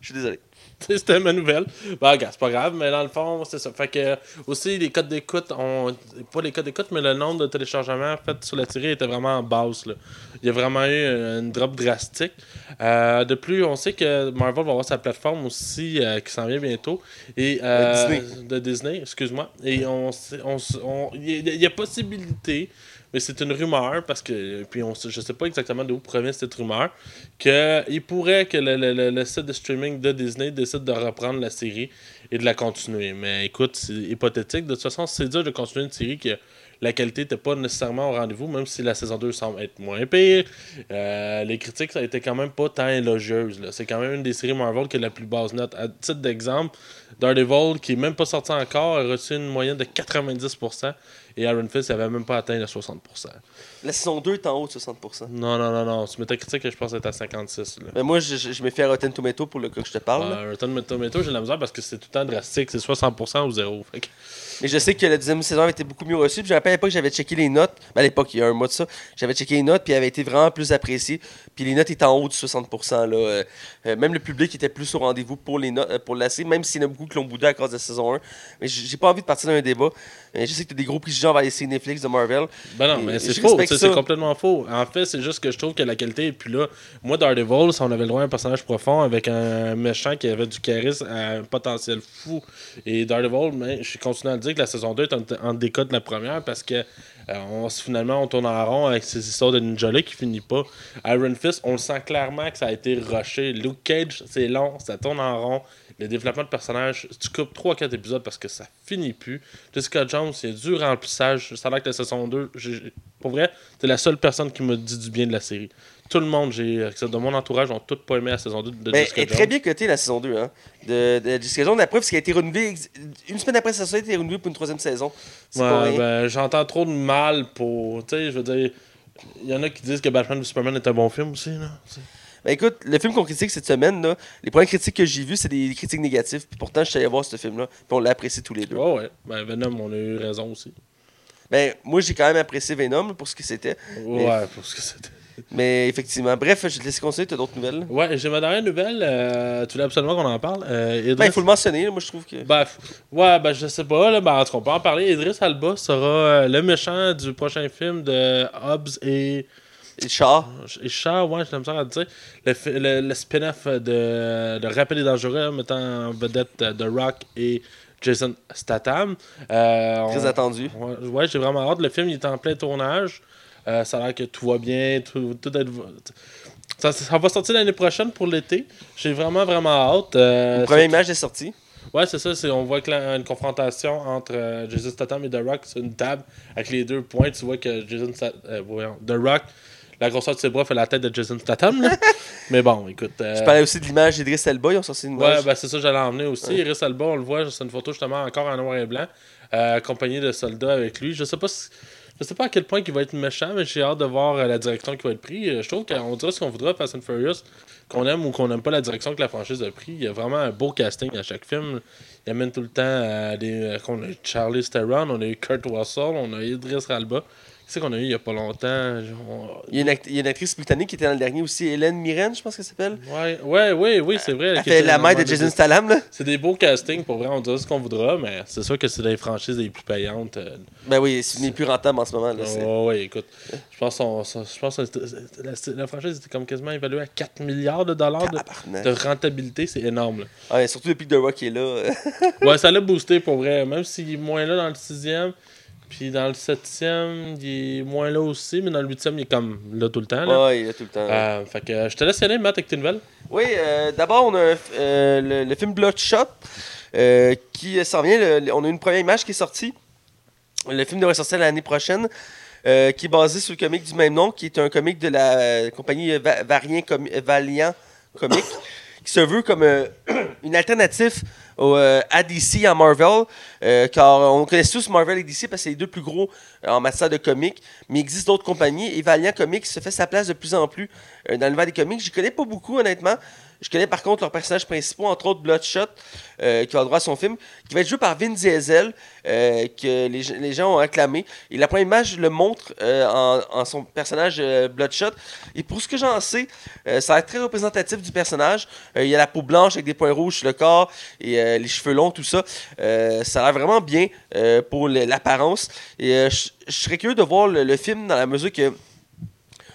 Je suis désolé. C'était ma nouvelle. Ben, regarde, c'est pas grave, mais dans le fond, c'est ça. Fait que, aussi, les codes d'écoute, ont... pas les codes d'écoute, mais le nombre de téléchargements fait sur la série était vraiment en basse. Là. Il y a vraiment eu une drop drastique. Euh, de plus, on sait que Marvel va avoir sa plateforme aussi euh, qui s'en vient bientôt. Et, euh, De Disney. De Disney, excuse-moi. Et on, on, s- on- il y, a- il y a possibilité mais c'est une rumeur, parce que, puis on, je sais pas exactement d'où provient cette rumeur, qu'il pourrait que le, le, le, site de streaming de Disney décide de reprendre la série et de la continuer. Mais écoute, c'est hypothétique. De toute façon, c'est dur de continuer une série que la qualité n'était pas nécessairement au rendez-vous, même si la saison 2 semble être moins pire. Euh, les critiques, ça a été quand même pas tant élogieuse. C'est quand même une des séries Marvel qui a la plus basse note. À titre d'exemple, Daredevil, qui est même pas sorti encore, a reçu une moyenne de 90%. Et Iron Fist n'avait même pas atteint les 60%. La saison 2 est en haut de 60%. Non, non, non, non. Tu Metacritic, je pense, est à 56. Mais moi, je, je, me fais à Rotten Tomato pour le cas que je te parle. Uh, Rotten Tomato, j'ai la misère parce que c'est tout le temps drastique. C'est 60% ou 0. Mais je sais que la deuxième saison avait été beaucoup mieux reçue. je me rappelle à l'époque, j'avais checké les notes. Ben, à l'époque, il y a un mois de ça. J'avais checké les notes, puis elle avait été vraiment plus appréciée. Puis les notes étaient en haut de 60%. Là. Euh, euh, même le public était plus au rendez-vous pour, les notes, euh, pour la série, même s'il y en a beaucoup qui l'ont boudé à cause de la saison 1. Mais j'ai pas envie de partir dans un débat. je sais que tu as des gros préjugés envers les séries Netflix de Marvel. Ben non, mais c'est faux. C'est complètement faux. En fait, c'est juste que je trouve que la qualité est plus là. Moi, Daredevil, on avait le droit à un personnage profond avec un méchant qui avait du charisme à un potentiel fou. Et Daredevil, mais je continue à dire que la saison 2 est en, en décode de la première parce que on, finalement, on tourne en rond avec ces histoires de ninja qui finit pas. Iron Fist, on le sent clairement que ça a été rushé. Luke Cage, c'est long, ça tourne en rond. Le développement de personnages, tu coupes 3-4 épisodes parce que ça finit plus. Jessica Jones, a du remplissage. Ça a l'air que la saison 2, pour vrai, c'est la seule personne qui me dit du bien de la série tout le monde, j'ai de mon entourage, ont tout pas aimé la saison 2 de ben, Jessica Jones. Elle est très bien cotée la saison 2 hein, de, de Jessica Jones. La preuve, c'est qu'elle a été renouvelée une semaine après sa saison, elle a été renouvelée pour une troisième saison. Ouais, ben, j'entends trop de mal pour. Tu sais, je veux dire, il y en a qui disent que Batman v Superman est un bon film aussi. Là. Ben écoute, le film qu'on critique cette semaine, là, les premières critiques que j'ai vues, c'est des critiques négatives. Puis pourtant, je suis allé voir ce film-là. Puis on l'a apprécié tous les deux. Ouais, ouais. Ben Venom, on a eu raison aussi. Ben, moi, j'ai quand même apprécié Venom pour ce que c'était. Ouais, pour ce que c'était. Mais effectivement, bref, je te laisse conseiller, tu as d'autres nouvelles? Ouais, j'ai ma dernière nouvelle. Euh, tu voulais absolument qu'on en parle. Euh, ben, il faut le mentionner, moi je trouve que. Ben, ouais, ben je sais pas, là, ben, en tout cas, on peut en parler. Idris Alba sera euh, le méchant du prochain film de Hobbs et. Et Char. Et Char, ouais, j'ai l'impression à dire. Le, le, spin-off de, de Rappel et Dangereux, mettant en vedette The Rock et Jason Statham. Très attendu. Ouais, ouais j'ai vraiment hâte. Le film il est en plein tournage. Euh, ça a l'air que tout va bien, tout, tout ça, ça, va sortir l'année prochaine pour l'été. J'ai vraiment, vraiment hâte. Euh, première image est sortie. Ouais, c'est ça. on voit que une confrontation entre euh, Jason Statham et The Rock sur une table avec les deux points. Tu vois que Jason euh, The Rock, la grosseur de ses bras fait la tête de Jason Statham. Mais bon, écoute. Je parlais aussi de l'image d'Idris Elba. Ils ont sorti une image. Ouais, ben, c'est ça, j'allais emmener aussi. Idris Elba, on le voit, c'est une photo justement encore en noir et blanc, accompagné de soldats avec lui. Je sais pas si je sais pas à quel point il va être méchant, mais j'ai hâte de voir euh, la direction qui va être prise. Euh, je trouve qu'on dira ce qu'on voudra Fast and Furious, qu'on aime ou qu'on n'aime pas la direction que la franchise a pris. Il y a vraiment un beau casting à chaque film. Il amène tout le temps à des. On a Charlie Theron, on a eu Kurt Russell, on a Idris Ralba sais qu'on a eu il y a pas longtemps. Il, y a une il, y a une actrice britannique qui était dans le dernier aussi, Hélène Mirren, je pense qu'elle s'appelle. Ouais, ouais, ouais, oui, c'est vrai. Elle, fait la mère de Jason Statham. C'est des beaux castings, pour vrai, on dira ce qu'on voudra, mais c'est sûr que c'est des franchises les plus payantes. Euh. Ben oui, c'est les plus rentables en ce moment. Là, ouais, écoute, je pense, on, je pense que la, franchise était comme quasiment évaluée à 4 milliards de dollars de, rentabilité, c'est énorme. Ouais, surtout depuis que The Rock est là. ouais, ça l'a boosté pour vrai, même s'il est moins là dans le sixième. Puis dans le septième, il est moins là aussi, mais dans le huitième, il est comme là tout le temps. Là. Ouais, il est tout le temps. Euh, fait que je te laisse y aller, Matt, avec tes nouvelles. Oui, euh, d'abord, on a euh, le, film Bloodshot qui s'en vient. on a une première image qui est sortie. Le film devrait sortir l'année prochaine. qui est basé sur le comic du même nom, qui est un comic de la compagnie Variant Valiant Comics, qui se veut comme une alternative euh, à DC à Marvel, euh, car on connaît tous Marvel et DC parce que c'est les deux plus gros euh, en matière de comics, mais il existe d'autres compagnies et Valiant Comics se fait sa place de plus en plus dans l'univers des comics. Je connais pas beaucoup honnêtement. Je connais par contre leurs personnages principaux, entre autres Bloodshot, euh, qui va droit à son film, qui va être joué par Vin Diesel, euh, que les, les, gens ont acclamé. Et la première image le montre euh, en, en, son personnage Bloodshot. Et pour ce que j'en sais, ça va être très représentatif du personnage. il y a la peau blanche avec des points rouges sur le corps et les cheveux longs, tout ça. ça a l'air vraiment bien pour l'apparence. Et je serais curieux de voir le, le, film dans la mesure que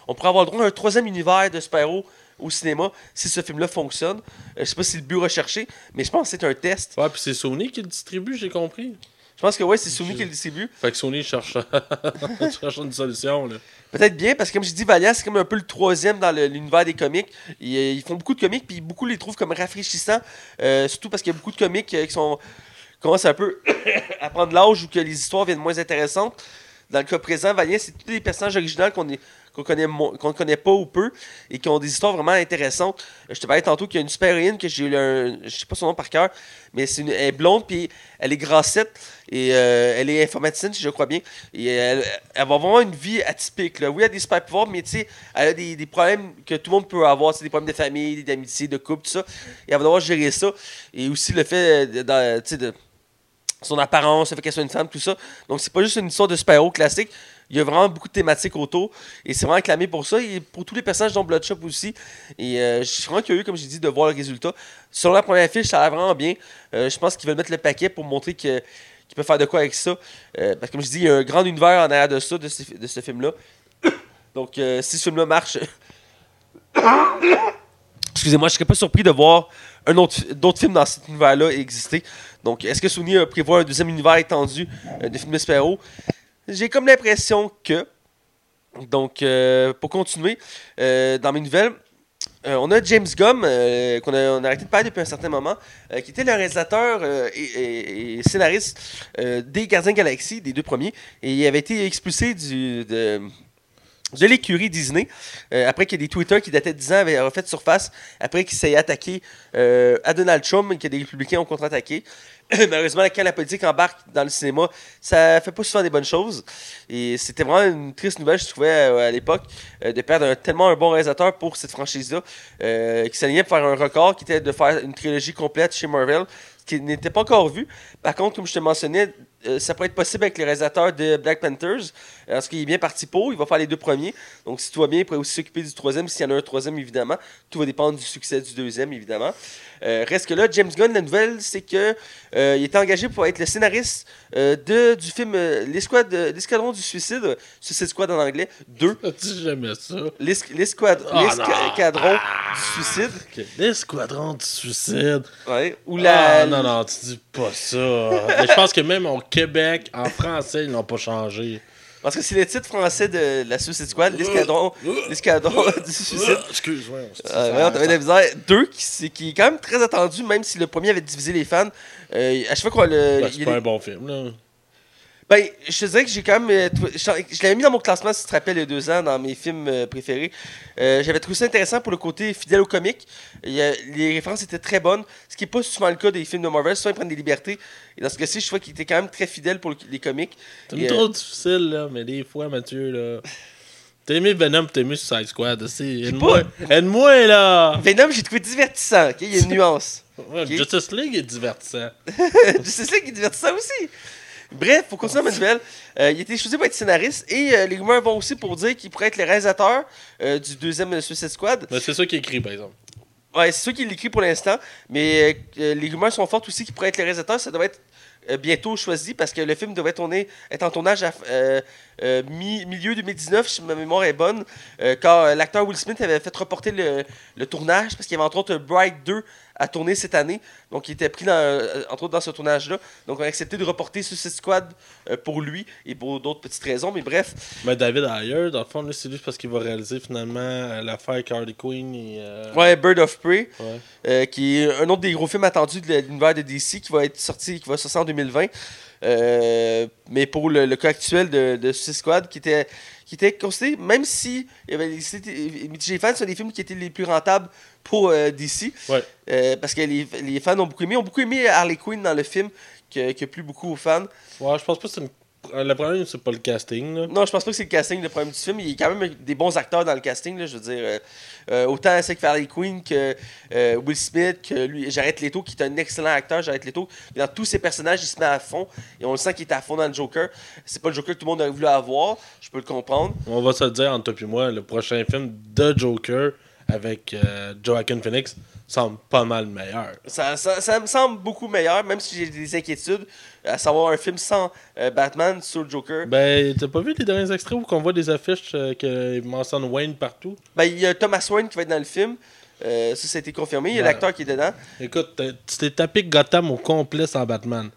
on pourrait avoir le droit à un troisième univers de super-héros au cinéma si ce film-là fonctionne. Euh, je sais pas si c'est le but recherché, mais je pense que c'est un test. Ouais, puis c'est Sony qui le distribue, j'ai compris. pense que ouais, c'est Sony qui le distribue. Fait que Sony cherche, cherche une solution. Là. Peut-être bien, parce que comme je dis, Valiant, c'est comme un peu le troisième dans le- l'univers des comics. Ils, euh, ils font beaucoup de comics, puis beaucoup les trouvent comme rafraîchissants. euh, surtout parce qu'il y a beaucoup de comics euh, qui sont commencent un peu à prendre l'âge ou que les histoires viennent moins intéressantes. Dans le cas présent, Valiant, c'est tous des personnages originaux qu'on est- qu'on connaît, qu'on ne connaît pas ou peu et qui ont des histoires vraiment intéressantes. Je te parlais tantôt qu'il y a une super héroïne que j'ai eu un, je sais pas son nom par cœur, mais une, elle est blonde puis elle est grassette et euh, elle est informaticienne si je crois bien. Et elle, va avoir une vie atypique. Oui, elle a des super pouvoirs, mais tu sais, elle a des, problèmes que tout le monde peut avoir, c'est des problèmes de famille, d'amitié, de couple, tout ça. Elle va devoir gérer ça. Et aussi le fait de, de son apparence, le fait qu'elle soit une femme, tout ça. Donc c'est pas juste une histoire de super-héros classique. Il y a vraiment beaucoup de thématiques autour. Et c'est vraiment acclamé pour ça. Et pour tous les personnages, dont Bloodshot aussi. Et euh, je suis vraiment curieux, comme j'ai dit, de voir le résultat. Sur la première fiche, ça a l'air vraiment bien. Euh, je pense qu'ils veulent mettre le paquet pour montrer qu'ils peuvent faire de quoi avec ça. Euh, parce que comme je dis, il y a un grand univers en arrière de ça, de ce, de ce film-là. Donc si ce film-là marche. Excusez-moi, je serais pas surpris de voir un autre, d'autres films dans cet univers-là exister. Donc, est-ce que Sony prévu un deuxième univers étendu de films de super-héros? J'ai comme l'impression que. Donc, euh, pour continuer, euh, dans mes nouvelles, euh, on a James euh, qu'on a, arrêté de parler depuis un certain moment, qui était le réalisateur et, scénariste des Gardiens de la Galaxie, des deux premiers, et il avait été expulsé du, de l'écurie Disney, euh, après que des Twitter qui dataient de 10 ans avaient refait surface, après qu'il s'est attaqué euh, à Donald Trump et que des républicains ont contre-attaqué. Malheureusement, quand la politique embarque dans le cinéma, ça fait pas souvent des bonnes choses. Et c'était vraiment une triste nouvelle, je trouvais, euh, à l'époque, de perdre tellement un bon réalisateur pour cette franchise-là, qui s'alignait pour faire un record, qui était de faire une trilogie complète chez Marvel, qui n'était pas encore vu. Par contre, comme je te mentionnais, euh, ça pourrait être possible avec le réalisateur de Black Panthers, euh, parce qu'il est bien parti pour, il va faire les deux premiers. Donc, si tout va bien, il pourrait aussi s'occuper du troisième, s'il y en a un troisième, évidemment. Tout va dépendre du succès du deuxième, évidemment. Euh, reste que là, James Gunn, la nouvelle, c'est que euh, il était engagé pour être le scénariste de, du film L'Escadron du Suicide, Suicide Squad en anglais, 2. Dis jamais ça. L'es- l'escouad- Ah, L'escadron du Suicide? Ok, L'escadron du suicide. Ouais, ou la, Ah, non, non, tu dis pas ça. Mais je pense que même au Québec, en français, ils l'ont pas changé. Parce que c'est le titre français de la Suicide Squad, L'Escadron L'escadron du Suicide. Excuse-moi. Euh, la misère. Deux, qui, c'est- qui est quand même très attendu, même si le premier avait divisé les fans. Euh, à chaque fois qu'on le. Ben, c'est pas un bon film, là. Ben, je te dirais que j'ai quand même. euh, Je, l'avais mis dans mon classement, si tu te rappelles, il y a deux ans, dans mes films euh, préférés. Euh, J'avais trouvé ça intéressant pour le côté fidèle au comique. Il y a- les références étaient très bonnes, ce qui n'est pas souvent le cas des films de Marvel. Souvent, ils prennent des libertés. Et dans ce cas-ci, je trouvais qu'il était quand même très fidèle pour le- les comiques. C'est trop difficile, là, mais des fois, Mathieu, là. T'as aimé Venom, t'as aimé Suicide Squad, aussi. Aide-moi, aide-moi, là! Venom, j'ai trouvé divertissant. ok? Il y a une nuance. Justice League est divertissant. ça qui est divertissant aussi. Bref, pour continuer ma nouvelle, euh, il a été choisi pour être scénariste et euh, les rumeurs vont aussi pour dire qu'il pourrait être le réalisateur euh, du deuxième Suicide Squad. Mais c'est ça qui est écrit, par exemple. Ouais, c'est sûr qu'il l'écrit pour l'instant, mais euh, les rumeurs sont fortes aussi qu'il pourrait être le réalisateur. Ça devrait être bientôt choisi parce que le film devrait tourner, être en tournage à euh, euh, mi- milieu 2019, si ma mémoire est bonne, euh, euh, l'acteur Will Smith avait fait reporter le, le tournage parce qu'il y avait entre autres Bright 2 à tourner cette année. Donc il était pris dans, euh, entre autres dans ce tournage-là. Donc on a accepté de reporter Suicide Squad euh, pour lui et pour d'autres petites raisons, mais bref. Mais David Ayer, dans le fond, c'est juste parce qu'il va réaliser finalement euh, l'affaire Carly Queen et. euh, Ouais, Bird of Prey. ouais. Euh, qui est un autre des gros films attendus de l'univers de DC qui va être sorti, qui va sortir en 2020. Euh, mais pour le, le cas actuel de, de Suicide Squad, qui était, qui était considéré, même si il y avait c'était- Mitigé Fans, c'est un des films qui étaient les plus rentables pour euh, DC. Ouais. Euh, parce que les, les fans ont beaucoup aimé. ont beaucoup aimé Harley Quinn dans le film, que, que plus beaucoup aux fans. Ouais, je pense pas que c'est une. euh, Le problème, c'est pas le casting, là. Non, je pense pas que c'est le casting le problème du film. Il y a quand même des bons acteurs dans le casting. Là, je veux dire, euh, autant c'est que Harley Quinn que euh, Will Smith, que lui, Jared Leto, qui est un excellent acteur. Jared Leto, dans tous ses personnages, il se met à fond. Et on le sent qu'il est à fond dans le Joker. C'est pas le Joker que tout le monde aurait voulu avoir. Je peux le comprendre. On va se le dire entre toi et moi, le prochain film de Joker avec euh, Joaquin Phoenix semble pas mal meilleur. Ça, ça, ça me semble beaucoup meilleur, même si j'ai des inquiétudes, à savoir un film sans euh, Batman sur le Joker. Ben, t'as pas vu les derniers extraits où on voit des affiches euh, qui mentionnent Wayne partout? Ben, il y a Thomas Wayne qui va être dans le film. Euh, ça, ça a été confirmé. Il y a Ouais. l'acteur qui est dedans. Écoute, tu t'es tapé Gotham au complet sans Batman.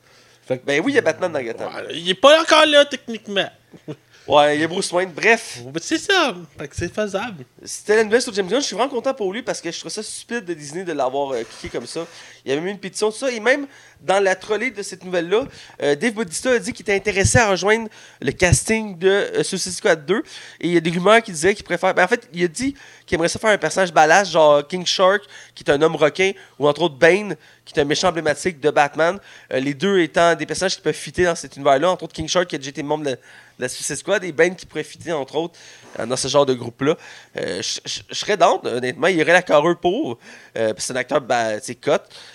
Fait que- Ben oui, il y a Batman dans Gotham. Il est pas encore là, techniquement. Ouais, il y a Bruce Wayne. Bref, C'est ça. Fait que c'est faisable. c'était la nouvelle sur James Gunn. Je suis vraiment content pour lui parce que je trouve ça stupide de Disney de l'avoir euh, cliqué comme ça. Il y avait même une pétition, tout ça. Et même dans la trolley de cette nouvelle-là, euh, Dave Bautista a dit qu'il était intéressé à rejoindre le casting de euh, Suicide Squad 2. Et il y a des rumeurs qui disaient qu'il préfère. Ben, en fait, il a dit qu'il aimerait ça faire un personnage badass, genre King Shark, qui est un homme requin, ou entre autres Bane, qui est un méchant emblématique de Batman. Euh, les deux étant des personnages qui peuvent fitter dans cet univers-là. Entre autres, King Shark, qui a déjà été membre de, la Suicide Squad, et Bane qui pourrait fitter, entre autres, dans ce genre de groupe-là. Je- serais down, honnêtement. Il y aurait la carrure pour. C'est un acteur, ben, sais, cut.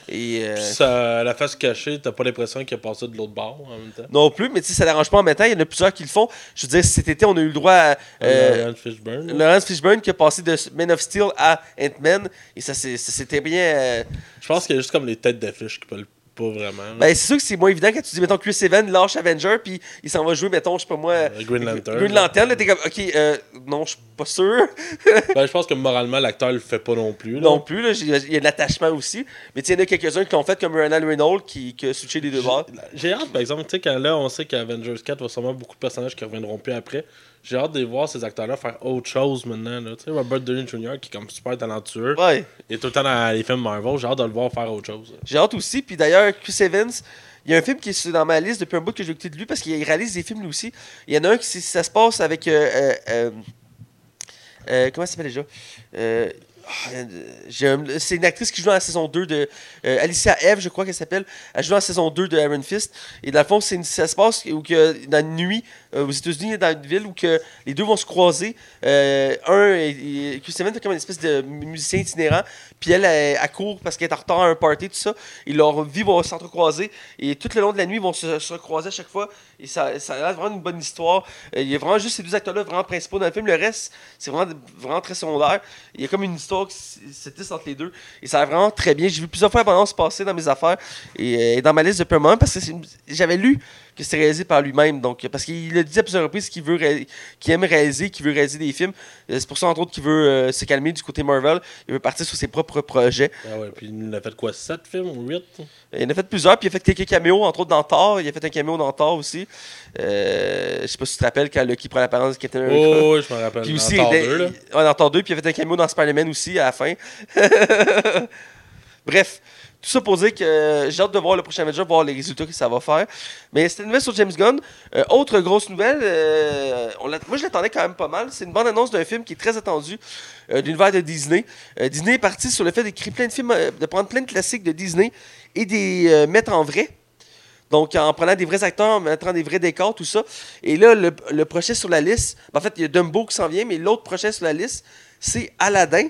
Et. la face cachée, t'as pas l'impression qu'il a passé de l'autre bord en même temps? non plus, mais tu sais, ça dérange pas en même temps. Il y en a plusieurs qui le font. Je veux dire, cet été, on a eu le droit à. euh, Laurence Fishburne. Lawrence Fishburne qui a passé de Man of Steel à Ant-Man. Et ça, c'était bien. euh, Je pense qu'il y a juste comme les têtes d'affiche qui peuvent pas vraiment. là. Ben, c'est sûr que c'est moins évident quand tu dis, mettons, Chris Evans lâche Avenger, puis il s'en va jouer, mettons, je sais pas moi. Euh, Green Lantern. Green Lantern, là, t'es comme, ok, euh, non, je suis pas sûr. Ben, je pense que moralement, l'acteur le fait pas non plus. là. non plus, là, il y a de l'attachement aussi. Mais il y en a quelques-uns qui l'ont fait, comme Ryan Reynolds, qui, qui a switché les deux bords. J'ai hâte, par exemple, tu sais, quand là, on sait qu'Avengers 4 va sûrement beaucoup de personnages qui reviendront plus après. J'ai hâte de voir ces acteurs-là faire autre chose maintenant. là. Tu sais, Robert Downey Jr., qui est comme super talentueux, Ouais. il est tout le temps dans les films Marvel. J'ai hâte de le voir faire autre chose. J'ai hâte aussi. Puis d'ailleurs, Chris Evans, il y a un film qui est dans ma liste depuis un bout que j'ai écouté de lui parce qu'il réalise des films lui aussi. Il y en a un qui ça se passe avec. euh, euh, euh, euh, comment ça s'appelle déjà? Euh, ah, un- C'est une actrice qui joue dans la saison 2 de. euh, Alicia Eve, je crois qu'elle s'appelle. Elle joue dans la saison 2 de Iron Fist. Et dans le fond, c'est une- ça se passe où que, dans une nuit, euh, aux États-Unis, dans une ville où que les deux vont se croiser. Euh, un, et- Chris Evans est comme une espèce de musicien itinérant. Puis elle, elle, elle court parce qu'elle est en retard à un party, tout ça. Et leur vie va s'entrecroiser. Et tout le long de la nuit, ils vont se, se recroiser à chaque fois. Et ça, ça a vraiment une bonne histoire. Euh, il y a vraiment juste ces deux acteurs-là vraiment principaux dans le film. Le reste, c'est vraiment, vraiment très secondaire. Il y a comme une histoire qui s- se tisse entre les deux. Et ça a l'air vraiment très bien. J'ai vu plusieurs fois la se passer dans mes affaires. Et dans ma liste depuis un moment parce que j'avais lu que c'était réalisé par lui-même. Donc, parce qu'il a dit à plusieurs reprises qu'il veut qu'il aime réaliser, qu'il veut réaliser des films. Euh, C'est pour ça, entre autres, qu'il veut euh, se calmer du côté Marvel. Il veut partir sur ses propres projets. Ah ouais, puis il a fait quoi 7 films ou 8 Il en a fait plusieurs, puis il a fait quelques caméos, entre autres dans Thor. Il a fait un caméo dans Thor aussi. Euh, je sais pas si tu te rappelles quand qui prend l'apparence de Captain America. Oh, oui, je me rappelle. Puis Dans aussi, Thor il était- 2, là. ouais, dans Thor 2, puis il a fait un caméo dans Spider-Man aussi à la fin. Bref, tout ça pour dire que euh, j'ai hâte de voir le prochain Avenger, voir les résultats que ça va faire. Mais c'était une nouvelle sur James Gunn. Euh, autre grosse nouvelle, euh, moi je l'attendais quand même pas mal. C'est une bande annonce d'un film qui est très attendu euh, d'univers de Disney. Disney est parti sur le fait d'écrire plein de films, de prendre plein de classiques de Disney et euh, mettre en vrai. Donc, en prenant des vrais acteurs, en mettant des vrais décors, tout ça. Et là, le, le prochain sur la liste, ben, en fait, il y a Dumbo qui s'en vient, mais l'autre prochain sur la liste, c'est Aladdin.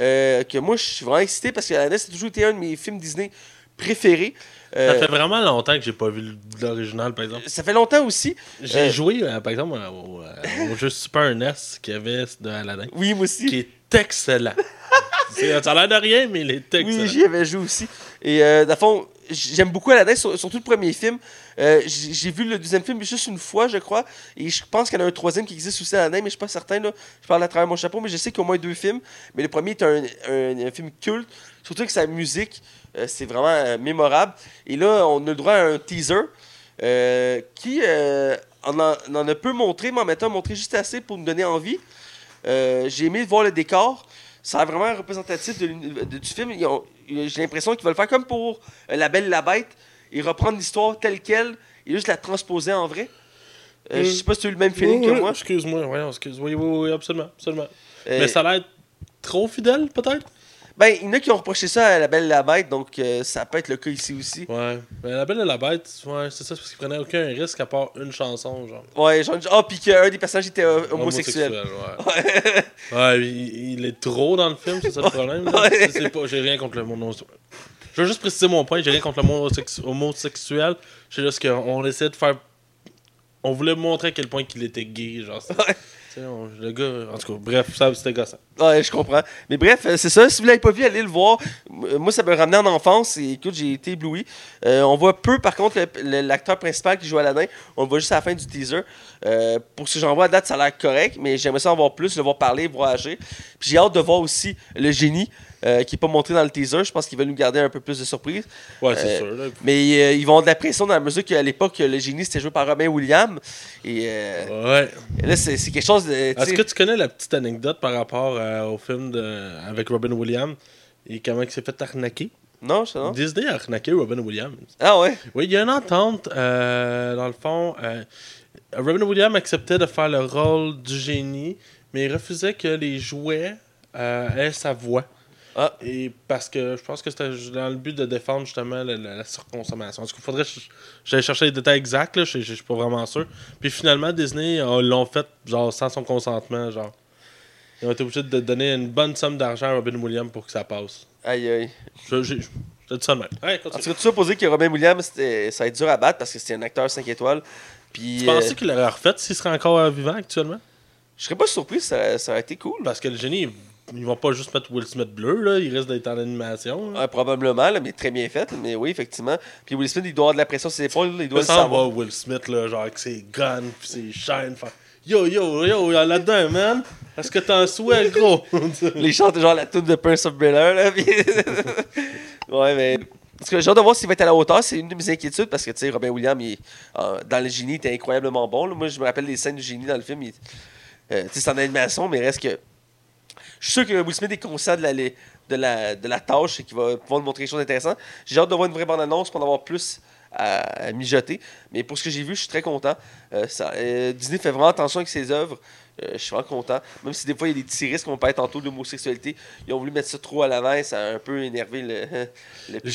Euh, que moi, je suis vraiment excité parce que Aladdin, c'est toujours été un de mes films Disney préférés. Euh, Ça fait vraiment longtemps que j'ai pas vu l'original, par exemple. ça fait longtemps aussi. J'ai Euh, joué, euh, par exemple, au, au jeu Super NES qu'il y avait de Aladdin, Oui, moi aussi. qui est excellent. Ça a l'air de rien, mais il est excellent. Oui, j'y avais joué aussi. Et dans le fond, j'aime beaucoup Aladdin, sur- surtout le premier film. Euh, j'ai vu le deuxième film juste une fois, je crois. Et je pense qu'il y en a un troisième qui existe aussi Aladdin, mais je suis pas certain. Là. Je parle à travers mon chapeau, mais je sais qu'il y a au moins deux films. Mais le premier est un, un- film culte, surtout avec sa musique. euh, c'est vraiment euh, mémorable. Et là, on a le droit à un teaser qui euh, en, en a peu montré, mais en mettant montré juste assez pour nous donner envie. J'ai aimé voir le décor. A vraiment représentatif du film. J'ai l'impression qu'ils veulent faire comme pour euh, La Belle et la Bête et reprendre l'histoire telle qu'elle et juste la transposer en vrai. Euh, Je sais pas si tu as eu le même feeling Oui, que oui, moi. Excuse-moi, ouais, excuse oui, oui, oui, absolument, absolument. Euh, Mais ça a l'air trop fidèle, peut-être? Ben, il y en a qui ont reproché ça à La Belle et la Bête, donc euh, ça peut être le cas ici aussi. Ouais. Mais La Belle et la Bête, ouais, c'est ça, c'est parce qu'ils prenaient aucun risque à part une chanson, genre. Ouais, genre, ah, puis qu'un des personnages était euh, homosexuel. ouais. ouais, il, il est trop dans le film, c'est ça le problème. Ouais. C'est- c'est pas, j'ai rien contre le monde homosexuel. Je veux juste préciser mon point, j'ai rien contre le monde homosex- homosexuel. C'est juste qu'on essayait de faire. On voulait montrer à quel point qu'il était gay, genre. Le gars, en tout cas, bref, ça c'était gossant. Ouais, je comprends. Mais bref, euh, c'est ça. Si vous l'avez pas vu, allez le voir. M- Moi, ça me ramenait en enfance et écoute, j'ai été ébloui. Euh, on voit peu, par contre, l'acteur principal qui joue Aladdin. On le voit juste à la fin du teaser. Euh, pour ce que j'en vois à date, ça a l'air correct, mais j'aimerais ça en voir plus, le voir parler, voir agir. Puis j'ai hâte de voir aussi le génie euh, qui n'est pas montré dans le teaser. Je pense qu'ils veulent nous garder un peu plus de surprise. Ouais, c'est Euh, sûr. là. Mais euh, ils vont avoir de la pression dans la mesure qu'à l'époque, le génie c'était joué par Robin Williams. Et Ouais. là, c'est quelque chose de. Est-ce que tu connais la petite anecdote par rapport au film de... avec Robin Williams et comment il s'est fait arnaquer? Non, je sais pas. Disney a arnaqué Robin Williams. Ah ouais? Oui, il y a une entente. dans le fond, Robin Williams acceptait de faire le rôle du génie, mais il refusait que les jouets aient sa voix. Ah. Et parce que je pense que c'était dans le but de défendre justement la, la- la surconsommation. Est-ce qu'il faudrait que j'aille chercher les détails exacts, là, je, suis pas vraiment sûr. Puis finalement, Disney euh, l'ont fait genre sans son consentement, genre. Ils ont été obligés de donner une bonne somme d'argent à Robin Williams pour que ça passe. Aïe aïe. Je, je, je, je te dis ça de même. En tout cas, tout pour dire que Robin Williams, c'était- ça va être dur à battre parce que c'est un acteur 5 étoiles. Puis. Tu pensais euh, qu'il l'aurait refait s'il serait encore vivant actuellement? je serais pas surpris, ça, ça aurait été cool. Parce que le génie, ils vont pas juste mettre Will Smith bleu, là. Il risque d'être en animation. là. Probablement, là, mais très bien fait. Mais oui, effectivement. Puis Will Smith, il doit avoir de la pression sur ses épaules. Il doit le savoir. va Will Smith, là, genre avec ses guns pis ses chaînes. faire Yo, yo, yo, là-dedans, man. Est-ce que t'as un souhait, gros? Les chantent genre la tune de Prince of Bel-Air, là. puis- ouais, mais. Parce que j'ai hâte de voir s'il va être à la hauteur. C'est une de mes inquiétudes parce que, tu sais, Robin Williams, il, euh, dans le génie, il était incroyablement bon. là. Moi, je me rappelle les scènes du génie dans le film. il- euh, tu sais, c'est en animation, mais reste que. Je suis sûr que Will Smith est conscient de la, de la, de la tâche et qu'il va pouvoir nous montrer quelque chose d'intéressant. J'ai hâte de voir une vraie bande-annonce pour en avoir plus à, mijoter. Mais pour ce que j'ai vu, je suis très content. Euh, euh, Disney fait vraiment attention avec ses œuvres. Euh, je suis vraiment content. Même si des fois, il y a des petits risques, on parlait tantôt de l'homosexualité. Ils ont voulu mettre ça trop à l'avant, ça a un peu énervé le, le public.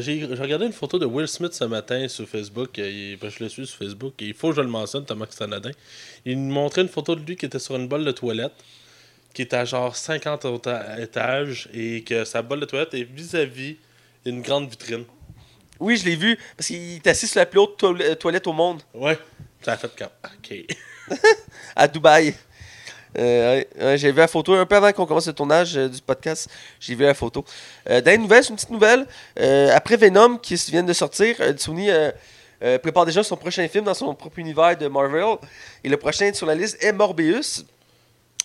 J'ai regardé une photo de Will Smith ce matin sur Facebook. que je le suis sur Facebook. Il faut que je le mentionne c'est anodin. Il montrait une photo de lui qui était sur une bolle de toilette. Qui était à genre 50 auta- étages. Et que sa bolle de toilette est vis-à-vis d'une grande vitrine. Oui, je l'ai vu, parce qu'il est assis sur la plus haute toile- toilette au monde, Ouais. Ça a fait comme. Ok. à Dubaï. Euh, j'ai vu la photo un peu avant qu'on commence le tournage euh, du podcast. J'ai vu la photo. Euh, dans les nouvelles, c'est une petite nouvelle. Après Venom, qui vient de sortir, Sony prépare déjà son prochain film dans son propre univers de Marvel. Et le prochain sur la liste est Morbius,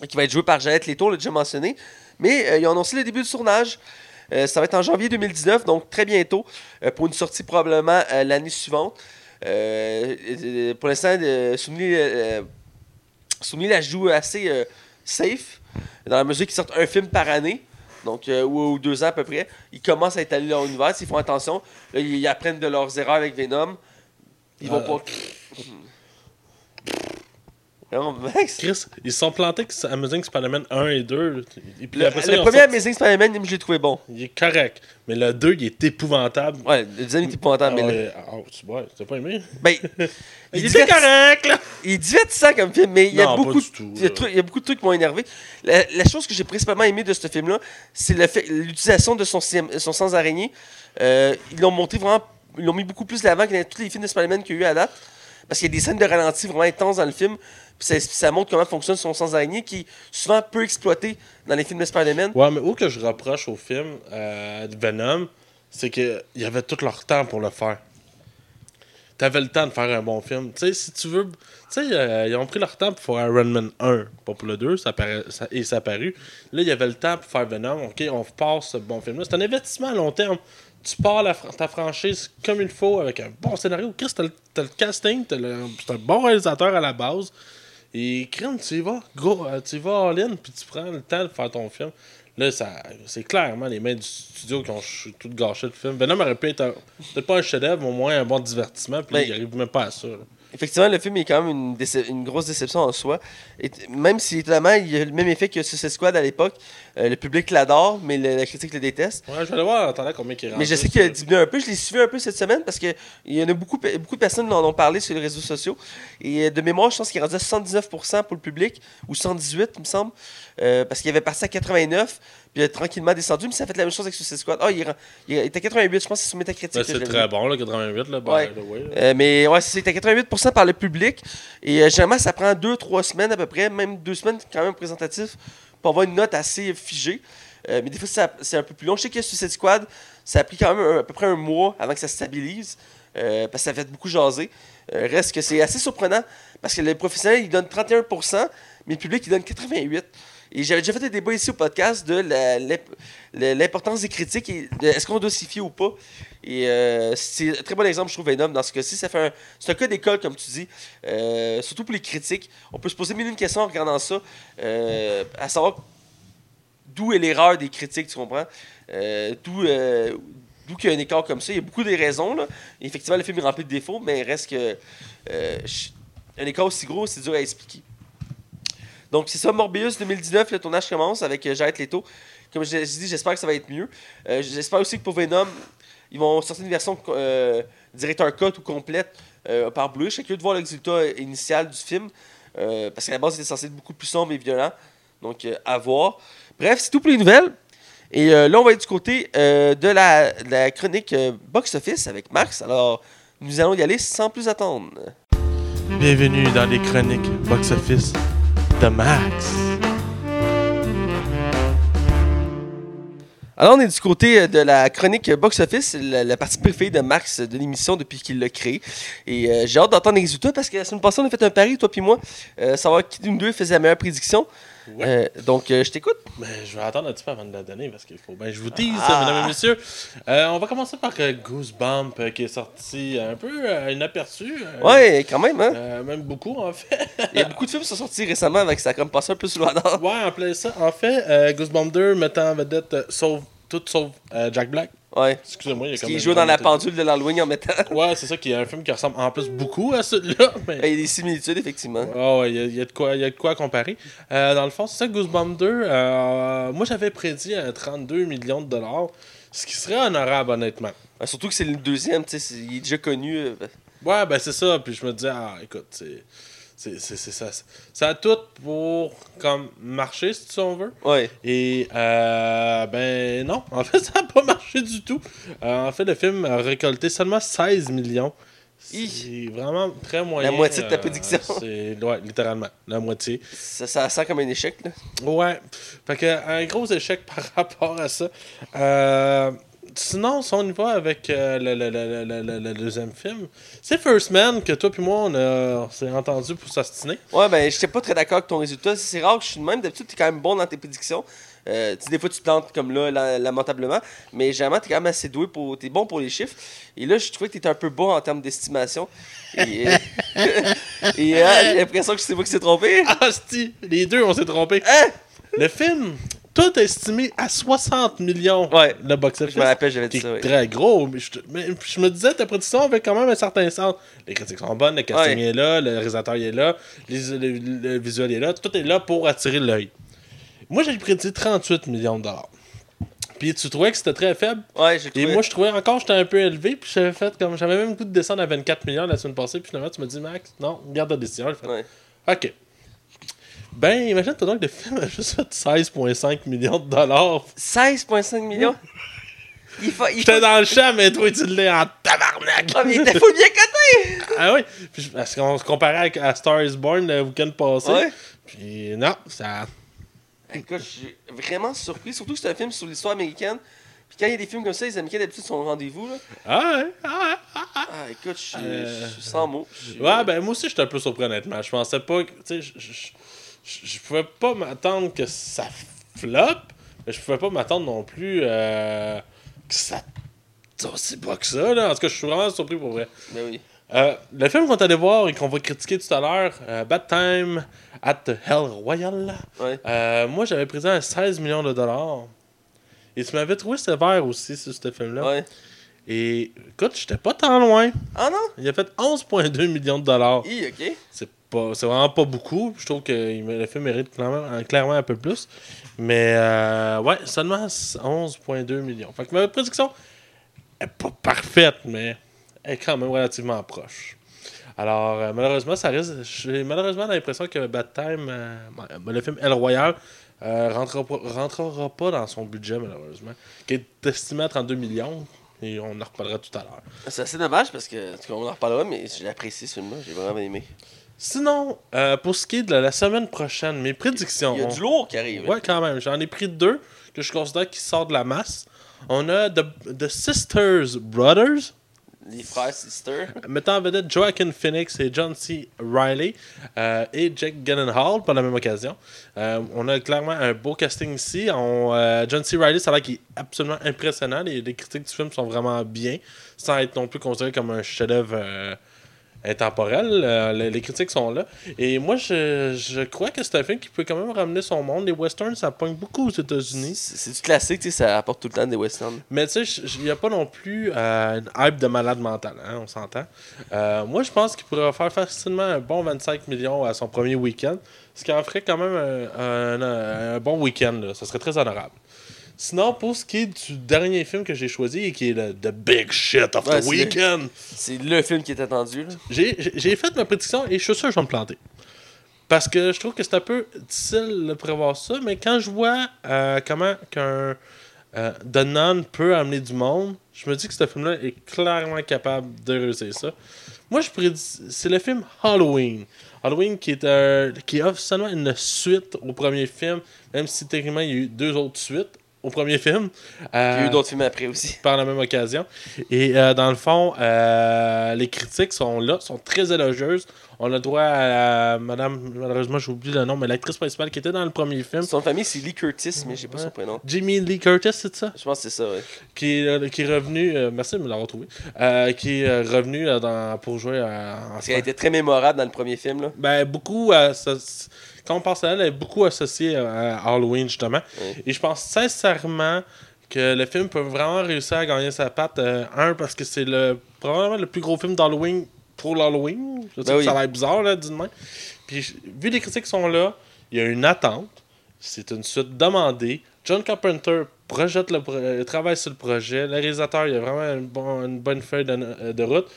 qui va être joué par Janet Leto, on l'a déjà mentionné. Mais euh, ils ont annoncé le début du tournage. Euh, ça va être en janvier 2019, donc très bientôt, euh, pour une sortie probablement l'année suivante. Pour l'instant, Sony la joue assez safe, dans la mesure qu'ils sortent un film par année, donc ou, ou deux ans à peu près. Ils commencent à étaler leur univers, ils font attention. Là, ils, ils apprennent de leurs erreurs avec Venom. Ils vont pas. Max. Chris, ils se sont plantés que Amazing Spider-Man 1 et 2. Et puis Le, ça, premier sorti- Amazing Spider-Man, je l'ai trouvé bon. Il est correct. Mais le 2, il est épouvantable. Ouais, le deuxième était épouvantable, Ah mais le- ouais, ah, tu vois, t'as pas aimé? ben, Il, il, était correct, là! il est divertissant comme film, mais il y a Non, beaucoup, du tout, il y a là. trucs- il y a beaucoup de trucs qui m'ont énervé. La, la chose que j'ai principalement aimé de ce film-là, c'est l'utilisation de son, son sens araignée. Euh, ils l'ont montré vraiment, ils l'ont mis beaucoup plus l'avant que dans tous les films de Spider-Man qu'il y a eu à date. Parce qu'il y a des scènes de ralenti vraiment intenses dans le film. Ça, ça montre comment fonctionne son sens araignée, qui est souvent peu exploité dans les films de Spider-Man. Ouais, mais où que je reproche au film euh, Venom, c'est qu'il y avait tout leur temps pour le faire. T'avais le temps de faire un bon film. Tu sais, si tu veux. Tu sais, euh, ils ont pris leur temps pour faire Iron Man 1, pas pour le 2, ça et ça a. Là, il y avait le temps pour faire Venom. Ok, on passe ce bon film-là. C'est un investissement à long terme. Tu pars ta franchise comme il faut avec un bon scénario. Chris, t'as le, le casting, t'as un bon réalisateur à la base. Et crème, tu y vas, gros, euh, tu y vas all in, puis tu prends le temps de faire ton film. Là, ça, c'est clairement les mains du studio qui ont ch- tout gâché le film. Venom aurait pu être un- peut-être pas un chef-d'œuvre, mais au moins un bon divertissement, puis Ben, il arrive même pas à ça. là. Effectivement, le film est quand même une, grosse déception en soi. Et même si, étonnamment, il y a le même effet que Suicide Squad à l'époque. Euh, le public l'adore, mais le- la critique le déteste. Ouais, je vais aller voir en attendant combien il Mais je sais qu'il a diminué un peu. Je l'ai suivi un peu cette semaine parce qu'il y en a beaucoup, beaucoup de personnes qui en ont parlé sur les réseaux sociaux. Et euh, de mémoire, je pense qu'il est rendu à 79% pour le public, ou 118, il me semble. Euh, parce qu'il avait passé à 89, puis il a tranquillement descendu. Mais ça a fait la même chose avec Suicide Squad. Ah, il, est ren- il est à 88, je pense c'est sur Metacritic. Ben, c'est très bon, là, 88, là. Ouais. Euh, mais ouais, c'est à 88% par le public. Et euh, généralement, ça prend 2-3 semaines à peu près, même 2 semaines quand même représentatif, pour avoir une note assez figée. Euh, mais des fois, c'est un peu plus long. Je sais que Suicide Squad, ça a pris quand même à peu près un mois avant que ça se stabilise. euh, parce que ça fait beaucoup jaser. Euh, reste que c'est assez surprenant parce que les professionnels ils donnent 31%, mais le public il donne 88%. Et j'avais déjà fait un débat ici au podcast de l'importance des critiques et est-ce qu'on doit s'y fier ou pas. Et euh, c'est un très bon exemple, je trouve, Venom. Dans ce cas-ci, c'est un cas d'école, comme tu dis. Euh, surtout pour les critiques. On peut se poser mille une questions en regardant ça. euh, à savoir d'où est l'erreur des critiques, tu comprends? D'où qu'il y a un écart comme ça. Il y a beaucoup de raisons. Là. Effectivement, le film est rempli de défauts, mais il reste que. un écart aussi gros, c'est dur à expliquer. Donc, c'est ça, Morbius 2019, le tournage commence avec euh, Jared Leto. Comme je l'ai dit, j'espère que ça va être mieux. Euh, j'espère aussi que pour Venom, ils vont sortir une version euh, directeur cut ou complète par Blu. Je serais curieux de voir le résultat initial du film. parce qu'à la base, c'était censé être beaucoup plus sombre et violent. Donc, à voir. Bref, c'est tout pour les nouvelles. Et là, on va être du côté de, la, chronique euh, box-office avec Max. Alors, nous allons y aller sans plus attendre. Bienvenue dans les chroniques box-office Alors, on est du côté euh, de la chronique box-office, la, la partie préférée de Max de l'émission depuis qu'il l'a créée. Et euh, j'ai hâte d'entendre les résultats parce que la semaine passée, on a fait un pari, toi puis moi, euh, savoir qui de deux faisait la meilleure prédiction. Ouais. Euh, donc, euh, je t'écoute. Ben, je vais attendre un petit peu avant de la donner parce qu'il faut. Ben, je vous tease, Ah. mesdames et messieurs. Euh, on va commencer par Goosebump qui est sorti un peu inaperçu. Ouais, quand même, hein. même beaucoup en fait. Il y a beaucoup de films qui sont sortis récemment avec ça a comme passé un peu sous le radar. ouais, en plein ça. En fait, Goosebump 2 mettant en vedette sauve, tout sauf Jack Black. Ouais. Excusez-moi, il y a comme joue dans la pendule de l'Halloween en mettant. Ouais, c'est ça qui est un film qui ressemble en plus beaucoup à celui-là. Mais... Il y a des similitudes, effectivement. Ah ouais, il y, a- il y a de quoi, il y a de quoi comparer. Euh, dans le fond, c'est ça, Goosebump 2. euh, moi, j'avais prédit un 32 millions de dollars, ce qui serait honorable, honnêtement. Surtout que c'est le deuxième, tu sais, il est déjà connu. euh, Ouais, ben c'est ça. Puis je me disais, ah, écoute, c'est- c'est ça. Ça a tout pour comme marcher, si on veut. Ouais. Et euh, ben non, en fait, ça n'a pas marché du tout. Euh, en fait, le film a récolté seulement 16 millions. C'est vraiment très moyen. La moitié de ta euh, prédiction. C'est ouais, littéralement, la moitié. Ça, ça sent comme un échec, là. Ouais. Fait que un gros échec par rapport à ça. Euh, sinon, si on y va avec euh, le, le- le- le- le- le deuxième film, c'est First Man que toi puis moi on, s'est entendu pour s'ostiner. Ouais, ben, j'étais pas très d'accord avec ton résultat. C'est rare que je suis de même. D'habitude, t'es quand même bon dans tes prédictions. Euh, des fois, tu te plantes comme là, la- lamentablement. Mais généralement, t'es quand même assez doué pour. T'es bon pour les chiffres. Et là, je trouvais que t'étais un peu bas en termes d'estimation. Et, euh, et euh, j'ai l'impression que c'est moi qui s'est trompé. Ah, si, les deux on s'est trompés. Hein? Le film, tout estimé à 60 millions Ouais. le box-office. Je me rappelle, j'avais dit ça. ouais. très gros. Mais je, te- mais je me disais, ta prédiction avait quand même un certain sens. Les critiques sont bonnes, le casting Ouais. est là, le réalisateur est là, les- le, le visuel est là, tout est là pour attirer l'œil. Moi, j'ai prédit 38 millions de dollars. Puis tu trouvais que c'était très faible? Ouais, j'ai Et moi, je trouvais encore que j'étais un peu élevé. Puis j'avais fait comme. J'avais même le goût de descendre à 24 millions la semaine passée. Puis finalement, tu m'as dit, Max, non, garde la décision. J'ai fait, Ouais. Ok. Ben, imagine-toi donc que le film a juste fait 16,5 millions de dollars. 16,5 millions? Il faut. Il J'étais faut... dans le champ, mais toi, tu l'es en tabarnak. Ah, mais il était full bien coté! ah oui. Puis, parce qu'on se comparait à Star is Born le week-end passé. Ouais. Puis non, ça. Écoute, je suis vraiment surpris. Surtout que c'est un film sur l'histoire américaine. Puis quand il y a des films comme ça, les Américains d'habitude sont au rendez-vous. Là. Ah ouais, ah ouais, ah Ah, écoute, je suis, Euh, sans mots. Ouais, ben moi aussi, j'étais un peu surpris, honnêtement. Je pensais pas que. Tu sais, je, pouvais pas m'attendre que ça flop, mais je pouvais pas m'attendre non plus euh, que ça. C'est aussi pas que ça, là. En tout cas, je suis vraiment surpris pour vrai. Ben oui. Euh, le film qu'on est allé voir et qu'on va critiquer tout à l'heure, euh, Bad Time at the Hell Royal, Ouais. euh, moi j'avais prédit un 16 millions de dollars. Et tu m'avais trouvé sévère aussi sur ce film-là. Ouais. Et écoute, j'étais pas tant loin. Ah non? Il a fait 11,2 millions de dollars. Ok. C'est pas c'est vraiment pas beaucoup. Je trouve que le film mérite clairement, clairement un peu plus. Mais euh, ouais, seulement 11,2 millions. Fait que ma prédiction est pas parfaite, mais elle est quand même relativement proche. Alors, euh, malheureusement, ça risque. J'ai malheureusement l'impression que Bad Time, euh, ben, le film El Royal, euh, rentrera, rentrera pas dans son budget, malheureusement, qui est estimé à 32 millions. Et on en reparlera tout à l'heure. C'est assez dommage parce que, en on en reparlera, mais j'ai apprécié ce film-là. J'ai vraiment aimé. Sinon, euh, pour ce qui est de la, la semaine prochaine, mes prédictions. Il y a on- du lourd qui arrive. Ouais, quand même. J'en ai pris deux que je considère qui sortent de la masse. On a The, The Sisters Brothers. Les frères Sister. mettant en vedette Joaquin Phoenix et John C. Riley euh, et Jake Gyllenhaal par la même occasion. Euh, on a clairement un beau casting ici. On, John C. Riley, ça a l'air qu'il est absolument impressionnant. Les, les critiques du film sont vraiment bien, sans être non plus considéré comme un chef-d'œuvre intemporel. Euh, les, les critiques sont là. Et moi, je, je crois que c'est un film qui peut quand même ramener son monde. Les westerns, ça pogne beaucoup aux États-Unis. C'est du classique, tu sais, ça apporte tout le temps des westerns. Mais tu sais, il n'y a pas non plus euh, une hype de malade mental, hein, on s'entend. Euh, moi, je pense qu'il pourrait faire facilement un bon 25 millions à son premier week-end, ce qui en ferait quand même un, un- un bon week-end. là. Ça serait très honorable. Sinon, pour ce qui est du dernier film que j'ai choisi et qui est le The Big Shit of Ouais, the Weekend, C'est le film qui est attendu. Là. j'ai j'ai- j'ai fait ma prédiction et je suis sûr que je vais me planter. Parce que je trouve que c'est un peu difficile de prévoir ça, mais quand je vois euh, comment qu'un euh, The Nun peut amener du monde, je me dis que ce film-là est clairement capable de réussir ça. Moi, je prédis... C'est le film Halloween. Halloween qui est un... qui offre seulement une suite au premier film, même si techniquement il y a eu deux autres suites au premier film. Il y a Euh, eu d'autres films après aussi. par la même occasion. Et euh, dans le fond, euh, les critiques sont là, sont très élogieuses. On a droit à, Madame, malheureusement j'ai oublié le nom, mais l'actrice principale qui était dans le premier film, Son famille, c'est Lee Curtis, mais j'ai pas Ouais. son prénom. Jamie Lee Curtis, c'est ça? Je pense que c'est ça, ouais. Qui est, euh, qui est revenu, euh, merci de me l'avoir trouvé, euh, qui est euh, revenu euh, dans, pour jouer euh, en Parce qu'elle était très mémorable dans le premier film. Là. Ben, beaucoup, quand on pense à elle, elle est beaucoup associée à Halloween, justement. Oui. Et je pense sincèrement que le film peut vraiment réussir à gagner sa patte. euh, un, parce que c'est le probablement le plus gros film d'Halloween pour l'Halloween. Je sais Ben que oui. ça a l'air bizarre, là, d'une main. Puis, vu les critiques sont là, il y a une attente. C'est une suite demandée. John Carpenter projette le pro- euh, travaille sur le projet. Le réalisateur, il a vraiment une, bon- une bonne feuille de, euh, de route.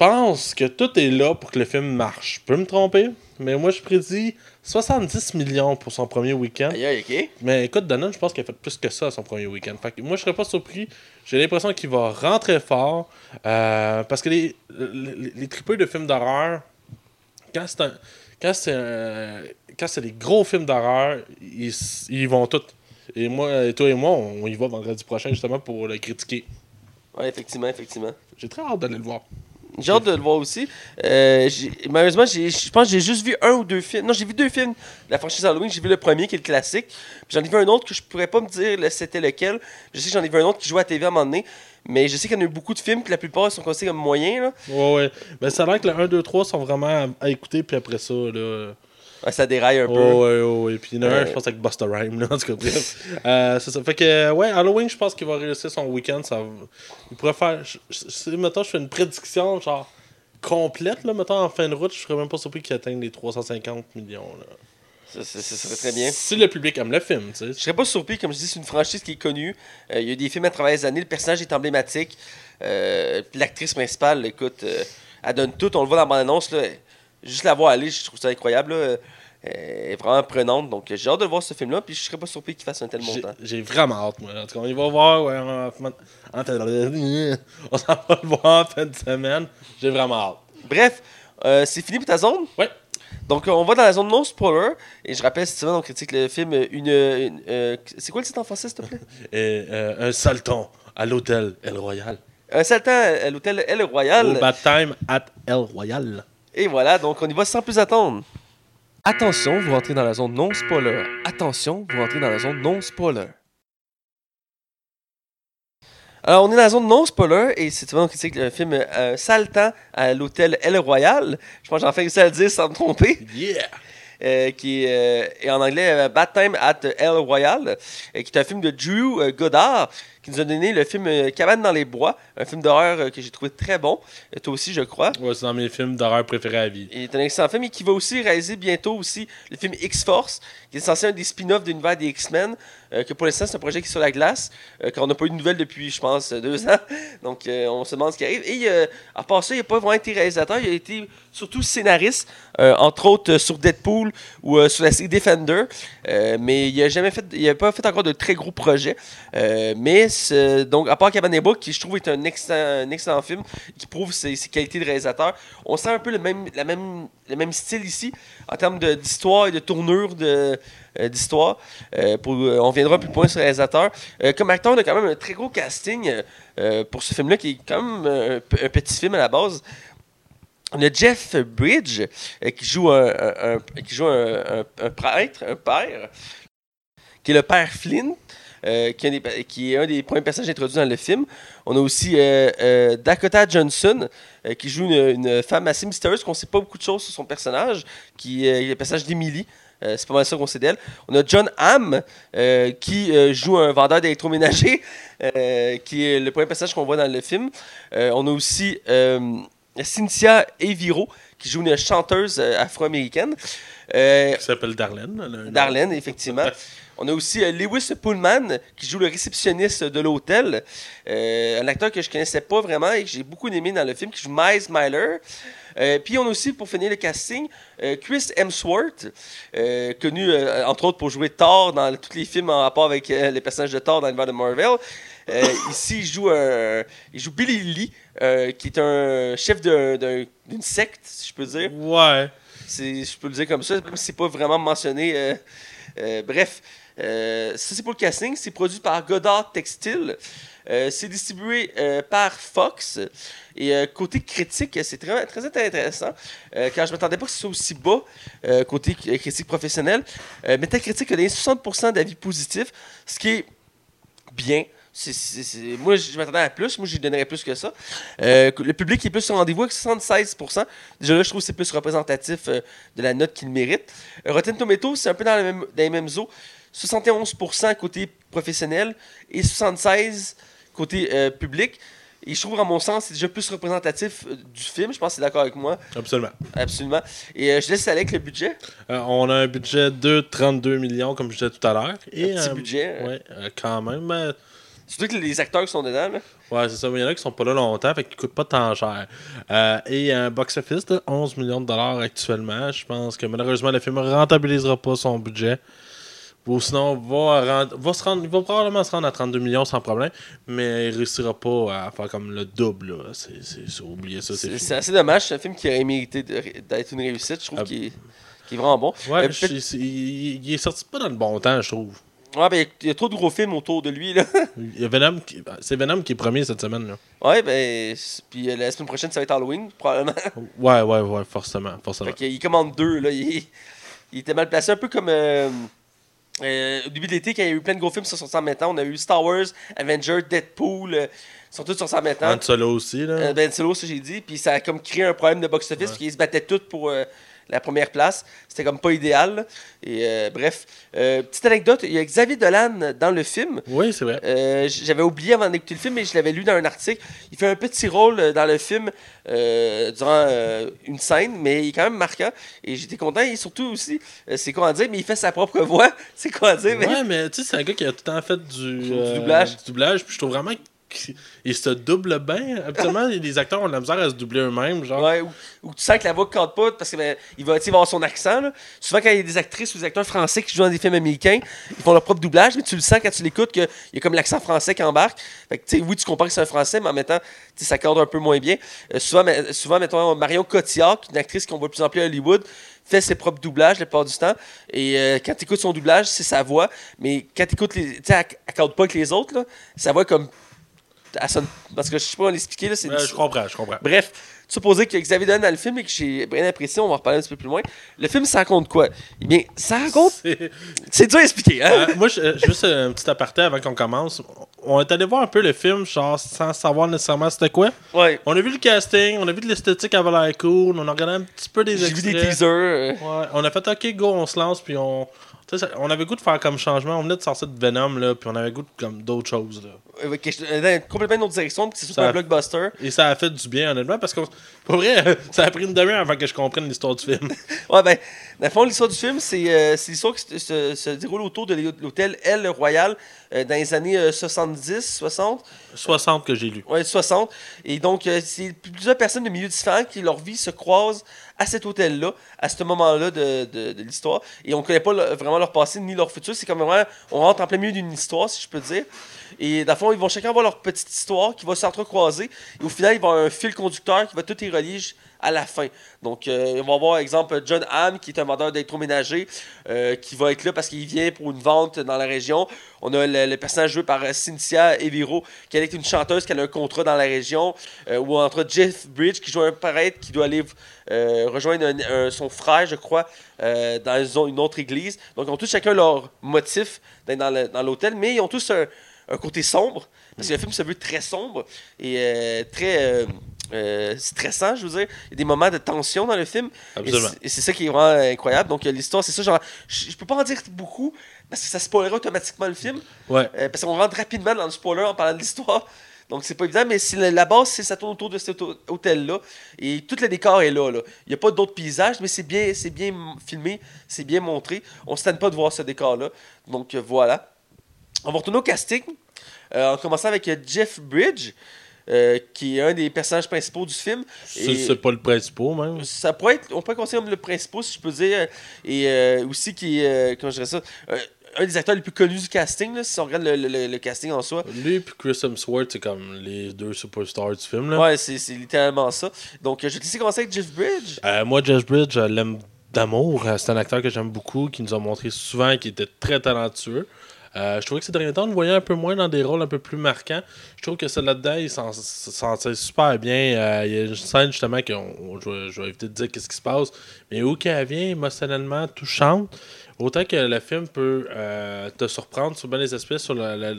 Je pense que tout est là pour que le film marche. Je peux me tromper, mais moi je prédis 70 millions pour son premier week-end. Aïe. Mais écoute, Donald, je pense qu'il a fait plus que ça à son premier week-end. Fait que moi, je serais pas surpris. J'ai l'impression qu'il va rentrer fort. euh, parce que les, les, les tripeux de films d'horreur, quand c'est un. Quand c'est un- quand c'est des gros films d'horreur, ils, ils vont tous. Et moi, et toi et moi, on y va vendredi prochain justement pour le critiquer. Ouais, effectivement, effectivement. J'ai très hâte d'aller le voir. J'ai hâte de le voir aussi. Euh, malheureusement, je pense que j'ai juste vu un ou deux films. Non, j'ai vu deux films la franchise Halloween. J'ai vu le premier qui est le classique. J'en ai vu un autre que je pourrais pas me dire c'était lequel. Je sais que j'en ai vu un autre qui jouait à TV à un moment donné. Mais je sais qu'il y en a eu beaucoup de films, puis la plupart sont considérés comme moyens. Là. Ouais, ouais. Mais ça a l'air que le 1, 2, 3 sont vraiment à, à écouter, puis après ça, là. Ça déraille un peu. Oh, ouais, ouais, ouais. Puis il y en a un, Euh. je pense, avec Busta Rhyme, là, en tout cas. Euh, c'est ça. Fait que, ouais, Halloween, je pense qu'il va réussir son week-end. Ça... Il pourrait faire. je- je- Si, mettons, je fais une prédiction, genre, complète, là, mettons, en fin de route, je serais même pas surpris qu'il atteigne les 350 millions, là. Ça, ça- ça serait très bien. Si le public aime le film, tu Je sais. serais pas surpris, comme je dis, c'est une franchise qui est connue. Euh, il y a eu des films à travers les années, le personnage est emblématique. Euh, L'actrice principale, écoute, elle donne tout, on le voit dans la bande-annonce. là. Juste la voir aller, je trouve ça incroyable. là. Euh, Elle est vraiment prenante. Donc j'ai hâte de voir ce film-là, puis je serais pas surpris qu'il fasse un tel montant. J'ai vraiment hâte, moi. En tout cas, on y va voir, ouais, on s'en va le voir en fin de semaine. J'ai vraiment hâte. Bref, euh, c'est fini pour ta zone? Ouais. Donc on va dans la zone non spoiler. Et je rappelle, veux, on critique le film Une. une- euh, c'est quoi le titre en français, s'il te plaît? Et, euh, un salton à l'hôtel El Royal. Un saltant à l'hôtel El Royal. Au bad time at El Royal. Et voilà, donc on y va sans plus attendre. Attention, vous rentrez dans la zone non spoiler. Attention, vous rentrez dans la zone non spoiler. Alors, on est dans la zone non spoiler et c'est on critique le film euh, à l'hôtel El Royal. Je pense que j'en fais réussi à le dire sans me tromper. Yeah! Euh, qui est, euh, est en anglais euh, Bad Time at El Royal, euh, qui est un film de Drew Goddard, qui nous a donné le film euh, Cabane dans les bois, un film d'horreur euh, que j'ai trouvé très bon. Euh, toi aussi, je crois. Ouais, c'est dans mes films d'horreur préférés à vie. Il est un excellent film et qui va aussi réaliser bientôt aussi le film X-Force, qui est censé un des spin-offs de l'univers des X-Men, euh, que pour l'instant c'est un projet qui est sur la glace, euh, qu'on n'a pas eu de nouvelles depuis, je pense, deux ans. Donc euh, on se demande ce qui arrive. Et à part ça, il n'a pas vraiment été réalisateur, il a été surtout scénariste, entre autres sur Deadpool ou sur la série Defender. Mais il n'a jamais fait, il a pas fait encore de très gros projets. Mais euh, donc à part Cabane Bois, qui je trouve est un excellent, film, qui prouve ses, qualités de réalisateur. On sent un peu le même, la même, le même style ici, en termes d'histoire et de tournure euh, d'histoire. Euh, euh, on viendra plus loin sur le réalisateur. Comme acteur, on a quand même un très gros casting pour ce film-là, qui est quand même un, petit film à la base. On a Jeff Bridge qui joue un, un- qui joue un, prêtre, un père, qui est le père Flynn, euh, qui, est un des- premiers personnages introduits dans le film. On a aussi euh, euh, Dakota Johnson, qui joue une, femme assez mystérieuse, qu'on ne sait pas beaucoup de choses sur son personnage, qui est le personnage d'Emily. C'est pas mal ça qu'on sait d'elle. On a John Hamm, qui joue un vendeur d'électroménager, qui est le premier personnage qu'on voit dans le film. On a aussi Cynthia Eviro, qui joue une chanteuse afro-américaine. Euh, Qui s'appelle Darlene. Darlene, effectivement. On a aussi euh, Lewis Pullman, qui joue le réceptionniste de l'hôtel. Euh, un acteur que je connaissais pas vraiment et que j'ai beaucoup aimé dans le film, qui joue Miles Myler. Euh, puis on a aussi, pour finir le casting, euh, Chris Hemsworth, euh, connu entre autres pour jouer Thor dans tous les films en rapport avec les personnages de Thor dans l'univers de Marvel. Ici, il joue, il joue Billy Lee, qui est un chef d'une secte, si je peux dire. Ouais. Je peux le dire comme ça, c'est pas vraiment mentionné. euh, euh, bref, euh, ça c'est pour le casting. C'est produit par Godard Textile. C'est distribué par Fox. Et côté critique, c'est très, très intéressant. Car je m'attendais pas que ce soit aussi bas côté critique professionnelle. Metacritic a donné 60% d'avis positifs, ce qui est bien. Moi, je je m'attendais à plus. Moi, j'y donnerais plus que ça. Euh, le public est plus au rendez-vous avec 76%. Déjà là, je trouve que c'est plus représentatif euh, de la note qu'il mérite. Euh, Rotten Tomatoes, c'est un peu dans, le même- dans les mêmes eaux. 71% côté professionnel et 76% côté euh, public. Et je trouve, en mon sens, c'est déjà plus représentatif du film. Je pense que c'est d'accord avec moi. Absolument. Absolument. Et euh, je laisse aller avec le budget. Euh, on a un budget de 32 millions, comme je disais tout à l'heure. Et Un petit budget. euh, quand même. Euh, Surtout que les acteurs qui sont dedans. là. Ouais, c'est ça. Mais il y en a qui sont pas là longtemps, fait qu'ils coûtent pas tant cher. Euh, et un box-office de 11 millions de dollars actuellement. Je pense que malheureusement, le film ne rentabilisera pas son budget. Ou sinon, va, rend- va, se rendre, il va probablement se rendre à 32 millions sans problème, mais il réussira pas à faire comme le double. là. C'est, c'est, c'est- oubliez ça, c'est assez dommage. C'est un film qui aurait mérité de- d'être une réussite. Je trouve Ah. qu'il est, qu'il est vraiment bon. Ouais, Euh, je- c'est- il, il est sorti pas dans le bon temps, je trouve. Ouais, ben, il y a trop de gros films autour de lui. Là. Il y a Venom qui- c'est Venom qui est premier cette semaine. Là. Ouais, ben. Puis euh, la semaine prochaine, ça va être Halloween, probablement. Ouais, ouais, ouais, forcément. forcément. Fait qu'il commande deux, là. Il, il était mal placé, un peu comme euh, euh, au début de l'été, quand il y a eu plein de gros films sur son en même temps. On a eu Star Wars, Avengers, Deadpool, euh, ils sont tous sur en même temps. Han Solo aussi. Là. Euh, ben Solo, ça j'ai dit. Puis ça a comme créé un problème de box-office, Ouais. parce qu'ils se battaient tous pour la première place. C'était comme pas idéal. là. Et euh, bref, Euh, petite anecdote, il y a Xavier Dolan dans le film. Oui, c'est vrai. Euh, J'avais oublié avant d'écouter le film, mais je l'avais lu dans un article. Il fait un petit rôle euh, dans le film euh, durant euh, une scène, mais il est quand même marquant. Et j'étais content. Et surtout aussi, euh, c'est quoi à dire, mais il fait sa propre voix. C'est quoi à dire, mais. Ouais, mais tu sais, c'est un gars qui a tout le temps fait du, Du doublage. du doublage. Puis je trouve vraiment qu'il se double bien. Habituellement, les acteurs ont de la misère à se doubler eux-mêmes. Genre, ou, tu sens que la voix ne cadre pas parce qu'il il va avoir son accent. Souvent, quand il y a des actrices ou des acteurs français qui jouent dans des films américains, ils font leur propre doublage, mais tu le sens quand tu l'écoutes qu'il y a comme l'accent français qui embarque. Fait que, oui, tu comprends que c'est un français, mais en même temps, ça cadre un peu moins bien. Euh, souvent, souvent, mettons, Marion Cotillard, est une actrice qu'on voit de plus en plus à Hollywood, fait ses propres doublages la plupart du temps. Et euh, quand tu écoutes son doublage, c'est sa voix. Mais quand tu écoutes les. Tu sais, elle, elle cadre pas avec les autres. Sa voix comme. Elle sonne. Parce que je sais pas l'expliquer, là. C'est Ouais, je comprends, je comprends. Bref, supposé que Xavier Dolan dans le film et que j'ai bien apprécié, on va en reparler un petit peu plus loin. Le film, ça raconte quoi? Eh bien, ça raconte. C'est- dur à expliquer, hein? Euh, moi, je- euh, juste un petit aparté avant qu'on commence. On est allé voir un peu le film, genre sans savoir nécessairement c'était quoi. Ouais. On a vu le casting, on a vu de l'esthétique avait l'air cool, on a regardé un petit peu des J'ai vu extraits. des teasers. euh, Ouais, on a fait OK, go, on se lance, puis on. ça- on avait goût de faire comme changement. On venait de sortir de Venom, là, puis on avait goût de comme d'autres choses. Là. Quelque- euh, dans complètement une autre direction, puis c'est Ça- un blockbuster. Et ça a fait du bien, honnêtement, parce que, pour vrai, ça a pris une demi-heure avant que je comprenne l'histoire du film. Ouais, ben, dans le fond, l'histoire du film, c'est euh, l'histoire qui se, se- déroule autour de l'hôtel El Royal euh, dans les années euh, 70, 60. 60 que j'ai lu. Ouais, 60. Et donc, euh, c'est plusieurs personnes de milieux différents qui, leur vie se croisent à cet hôtel-là, à ce moment-là de, de- de l'histoire. Et on ne connaît pas le- vraiment leur passé ni leur futur. C'est comme vraiment, on rentre en plein milieu d'une histoire, si je peux dire. Et dans le fond, ils vont chacun avoir leur petite histoire qui va s'entrecroiser. Et au final, il va y avoir un fil conducteur qui va tout y relier à la fin. Donc, euh, on va voir, exemple, John Hamm, qui est un vendeur d'électroménager, euh, qui va être là parce qu'il vient pour une vente dans la région. On a le, personnage joué par euh, Cynthia Eviro, qui est une chanteuse qui a un contrat dans la région. Ou entre Jeff Bridge, qui joue un prêtre, qui doit aller rejoindre son frère, je crois, dans une- autre église. Donc, ils ont tous chacun leur motif d'être dans l'hôtel, mais ils ont tous un, un côté sombre. Parce que le film se veut très sombre et euh, très euh, euh, stressant, je veux dire. Il y a des moments de tension dans le film. Absolument. c'est- Et c'est ça qui est vraiment incroyable. Donc, l'histoire, c'est ça. Genre, je, peux pas en dire beaucoup parce que ça spoilerait automatiquement le film. Ouais. Euh, parce qu'on rentre rapidement dans le spoiler en parlant de l'histoire. Donc, c'est pas évident, mais la, base, c'est ça tourne autour de cet hô- hôtel-là. Et tout le décor est là. là. Il n'y a pas d'autres paysages, mais c'est bien, c'est bien filmé, c'est bien montré. On ne se tente pas de voir ce décor-là. Donc, voilà. On va retourner au casting. Euh, en commençant avec euh, Jeff Bridge, euh, qui est un des personnages principaux du film. C'est pas le principal, même. ça pourrait être, on pourrait considérer comme le principal, si je peux dire, et euh, aussi qui est, euh, comment je dirais ça, un des acteurs les plus connus du casting, là, si on regarde le, le- le casting en soi. Lui et Chris Hemsworth, c'est comme les deux superstars du film. Là. Ouais, c'est littéralement ça. Donc, je vais te laisser commencer avec Jeff Bridge. Moi, Jeff Bridge, je l'aime d'amour. C'est un acteur que j'aime beaucoup, qui nous a montré souvent qu'il était très talentueux. Euh, je trouvais que ces derniers temps, on le voyait un peu moins dans des rôles un peu plus marquants. Je trouve que ça là-dedans, il s'en s'en tire super bien. Euh, il y a une scène justement que je, vais- je vais éviter de dire qu'est-ce qui se passe, mais où qu'elle vient émotionnellement touchante. Autant que le film peut euh, te surprendre sur bien les aspects, sur la, la-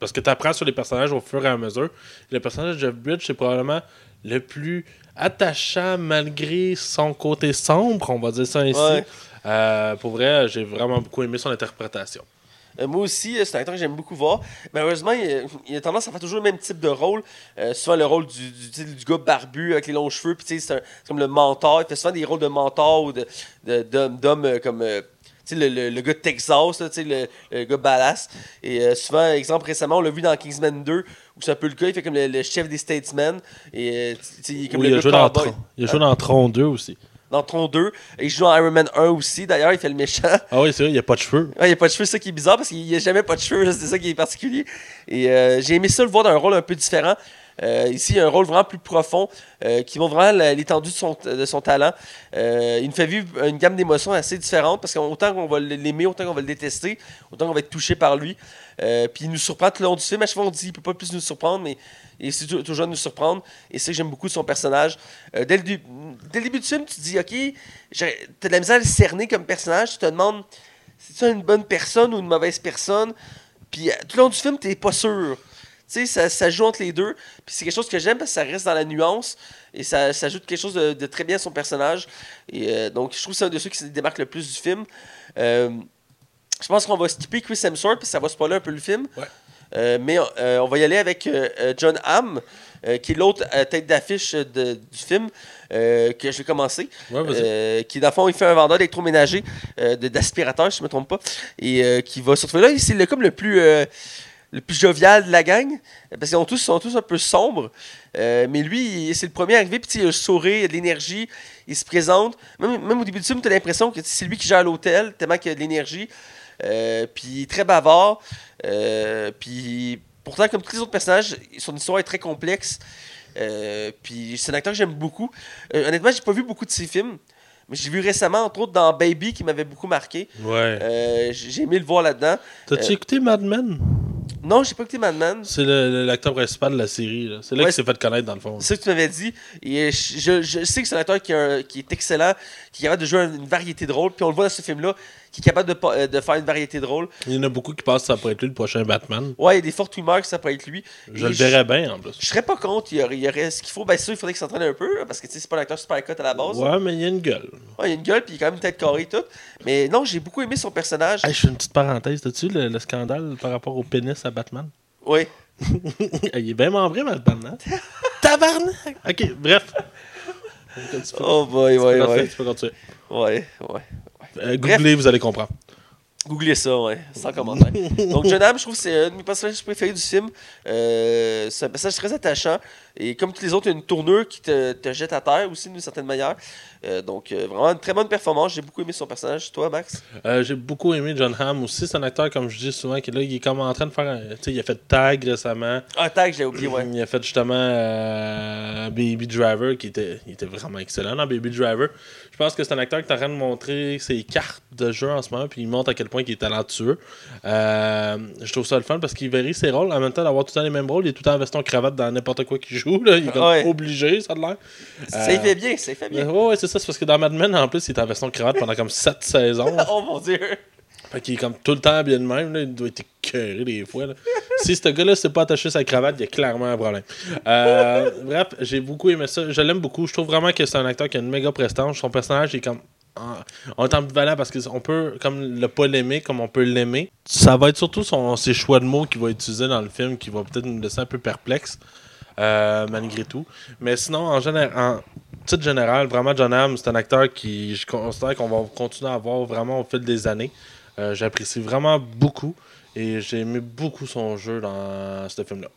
parce que tu apprends sur les personnages au fur et à mesure. Le personnage de Jeff Bridge, c'est probablement le plus attachant malgré son côté sombre, on va dire ça ainsi. Ouais. Pour vrai, j'ai vraiment beaucoup aimé son interprétation. Euh, moi aussi, euh, c'est un acteur que j'aime beaucoup voir. Malheureusement, il, a- il a tendance à faire toujours le même type de rôle. Euh, souvent le rôle du, du, gars barbu avec les longs cheveux. Puis c'est comme le mentor. Il fait souvent des rôles de mentor ou de- de- d'homme euh, comme euh, le, le, le gars de Texas, là, le, le gars badass. Et euh, souvent, exemple récemment, on l'a vu dans Kingsman 2, où c'est un peu le cas. Il fait comme le, chef des Statesmen. Et euh, il est comme Oui, le il, a gars joué dans cowboy. Tron. il a joué dans Tron 2 aussi. Dans Tron 2. Et il joue dans Iron Man 1 aussi. D'ailleurs, il fait le méchant. Ah oui, c'est vrai, il n'y a pas de cheveux. Ouais, il n'y a pas de cheveux, c'est ça qui est bizarre parce qu'il n'y a jamais pas de cheveux, c'est ça qui est particulier. Et euh, j'ai aimé ça le voir dans un rôle un peu différent. Euh, ici, il y a un rôle vraiment plus profond euh, qui montre vraiment l'étendue de son, de son talent. Euh, il nous fait vivre une gamme d'émotions assez différentes parce qu'autant qu'on va l'aimer, autant qu'on va le détester, autant qu'on va être touché par lui. Puis il nous surprend tout le long du film. À chaque fois, on dit qu'il peut pas plus nous surprendre, mais essaie tou- toujours de nous surprendre. Et c'est que j'aime beaucoup son personnage. Euh, dès, le, début du film, tu te dis, OK, t'as de la misère à le cerner comme personnage. Tu te demandes, c'est ça une bonne personne ou une mauvaise personne? Puis euh, tout le long du film, t'es pas sûr. Tu sais, ça, joue entre les deux. Puis c'est quelque chose que j'aime parce que ça reste dans la nuance et ça, ajoute quelque chose de, très bien à son personnage. Et euh, donc, je trouve que c'est un de ceux qui se démarque le plus du film. Je pense qu'on va skipper Chris Hemsworth parce que ça va spoiler un peu le film. Ouais. Euh, mais euh, on va y aller avec euh, John Hamm, qui est l'autre tête d'affiche du film euh, que je vais commencer. Ouais. Euh, qui, dans le fond, il fait un vendeur d'électroménager, euh, d'aspirateur, si je ne me trompe pas. Et qui va se retrouver là. C'est le, comme le plus, le plus jovial de la gang. Parce qu'ils sont tous, sont tous un peu sombres. Mais lui, c'est le premier arrivé. Puis il a le sourire, il a de l'énergie. Il se présente. Même, même au début du film, tu as l'impression que c'est lui qui gère l'hôtel, tellement qu'il a de l'énergie. Euh, puis très bavard. Euh, puis pourtant, comme tous les autres personnages, son histoire est très complexe. Euh, puis c'est un acteur que j'aime beaucoup. Honnêtement, j'ai pas vu beaucoup de ses films. Mais j'ai vu récemment, entre autres, dans Baby, qui m'avait beaucoup marqué. Ouais. J'ai aimé le voir là-dedans. T'as-tu écouté Mad Men? Non, j'ai pas écouté Mad Men. C'est l'acteur principal de la série. là. C'est là Ouais, qu'il s'est fait connaître, dans le fond. C'est ça que tu m'avais dit. Et je, je- je sais que c'est un acteur qui, a un- qui est excellent, qui est capable de jouer une variété de rôles. Puis on le voit dans ce film-là, qui est capable de, euh, de faire une variété de rôles. Il y en a beaucoup qui pensent que ça pourrait être lui le prochain Batman. Ouais, il y a des fortes rumeurs que ça pourrait être lui. Je Et le verrais bien, en plus. Je serais pas contre, il y aurait, il y aurait ce qu'il faut. Ben, sûr, il faudrait qu'il s'entraîne un peu, parce que tu sais, c'est pas un acteur super cut à la base. là. Ouais, mais il y a une gueule. Ouais, il a une gueule, puis il est quand même une tête carrée et tout. Mais non, j'ai beaucoup aimé son personnage. Hey, je fais une petite parenthèse. T'as-tu le, le scandale par rapport au pénis à Batman? Oui. Il est bien membré, Batman. Hein? Tabarnak Ok, bref. Oh boy, tu peux ouais, continuer, ouais. tu peux continuer. Ouais, ouais. Euh, googlez, vous allez comprendre. Googlez ça, ouais, sans commentaire. Donc, John Hamm, je trouve que c'est un de mes personnages préférés du film. Euh, c'est un personnage très attachant. Et comme tous les autres, il y a une tournure qui te, te jette à terre aussi, d'une certaine manière. Euh, donc, euh, vraiment une très bonne performance. J'ai beaucoup aimé son personnage. Toi, Max? Euh, J'ai beaucoup aimé John Hamm aussi. C'est un acteur, comme je dis souvent, qui est là, il est comme en train de faire. un- Tu sais, il a fait Tag récemment. Ah, tag, je l'ai oublié, ouais. Il a fait justement Baby Driver, qui était, il était vraiment excellent dans Baby Driver. Je pense que c'est un acteur qui est en train de montrer ses cartes de jeu en ce moment, puis il montre à quel point il est talentueux. Je trouve ça le fun parce qu'il varie ses rôles. En même temps, d'avoir tout le temps les mêmes rôles, il est tout le temps en veston cravate dans n'importe quoi qu'il joue. Là. Il est comme Ouais. obligé, ça a l'air. Ça y fait bien, ça y fait bien. ouais, c'est ça. C'est parce que dans Mad Men, en plus, il est en veston cravate pendant comme 7 saisons. oh mon dieu. Fait qu'il est comme tout le temps bien de même, là. il doit être écœuré des fois. là. si ce gars-là s'est pas attaché sa cravate, il y a clairement un problème. Euh, bref, j'ai beaucoup aimé ça. Je l'aime beaucoup. Je trouve vraiment que c'est un acteur qui a une méga prestance. Son personnage est comme. On est ambivalent parce qu'on peut comme le pas l'aimer comme on peut l'aimer. Ça va être surtout son, ses choix de mots qu'il va utiliser dans le film qui va peut-être nous laisser un peu perplexe. Euh, malgré tout. Mais sinon, en, général, titre général, vraiment, John Hamm, c'est un acteur qui, je considère qu'on va continuer à voir vraiment au fil des années. Euh, J'apprécie vraiment beaucoup et j'ai aimé beaucoup son jeu dans ce film-là.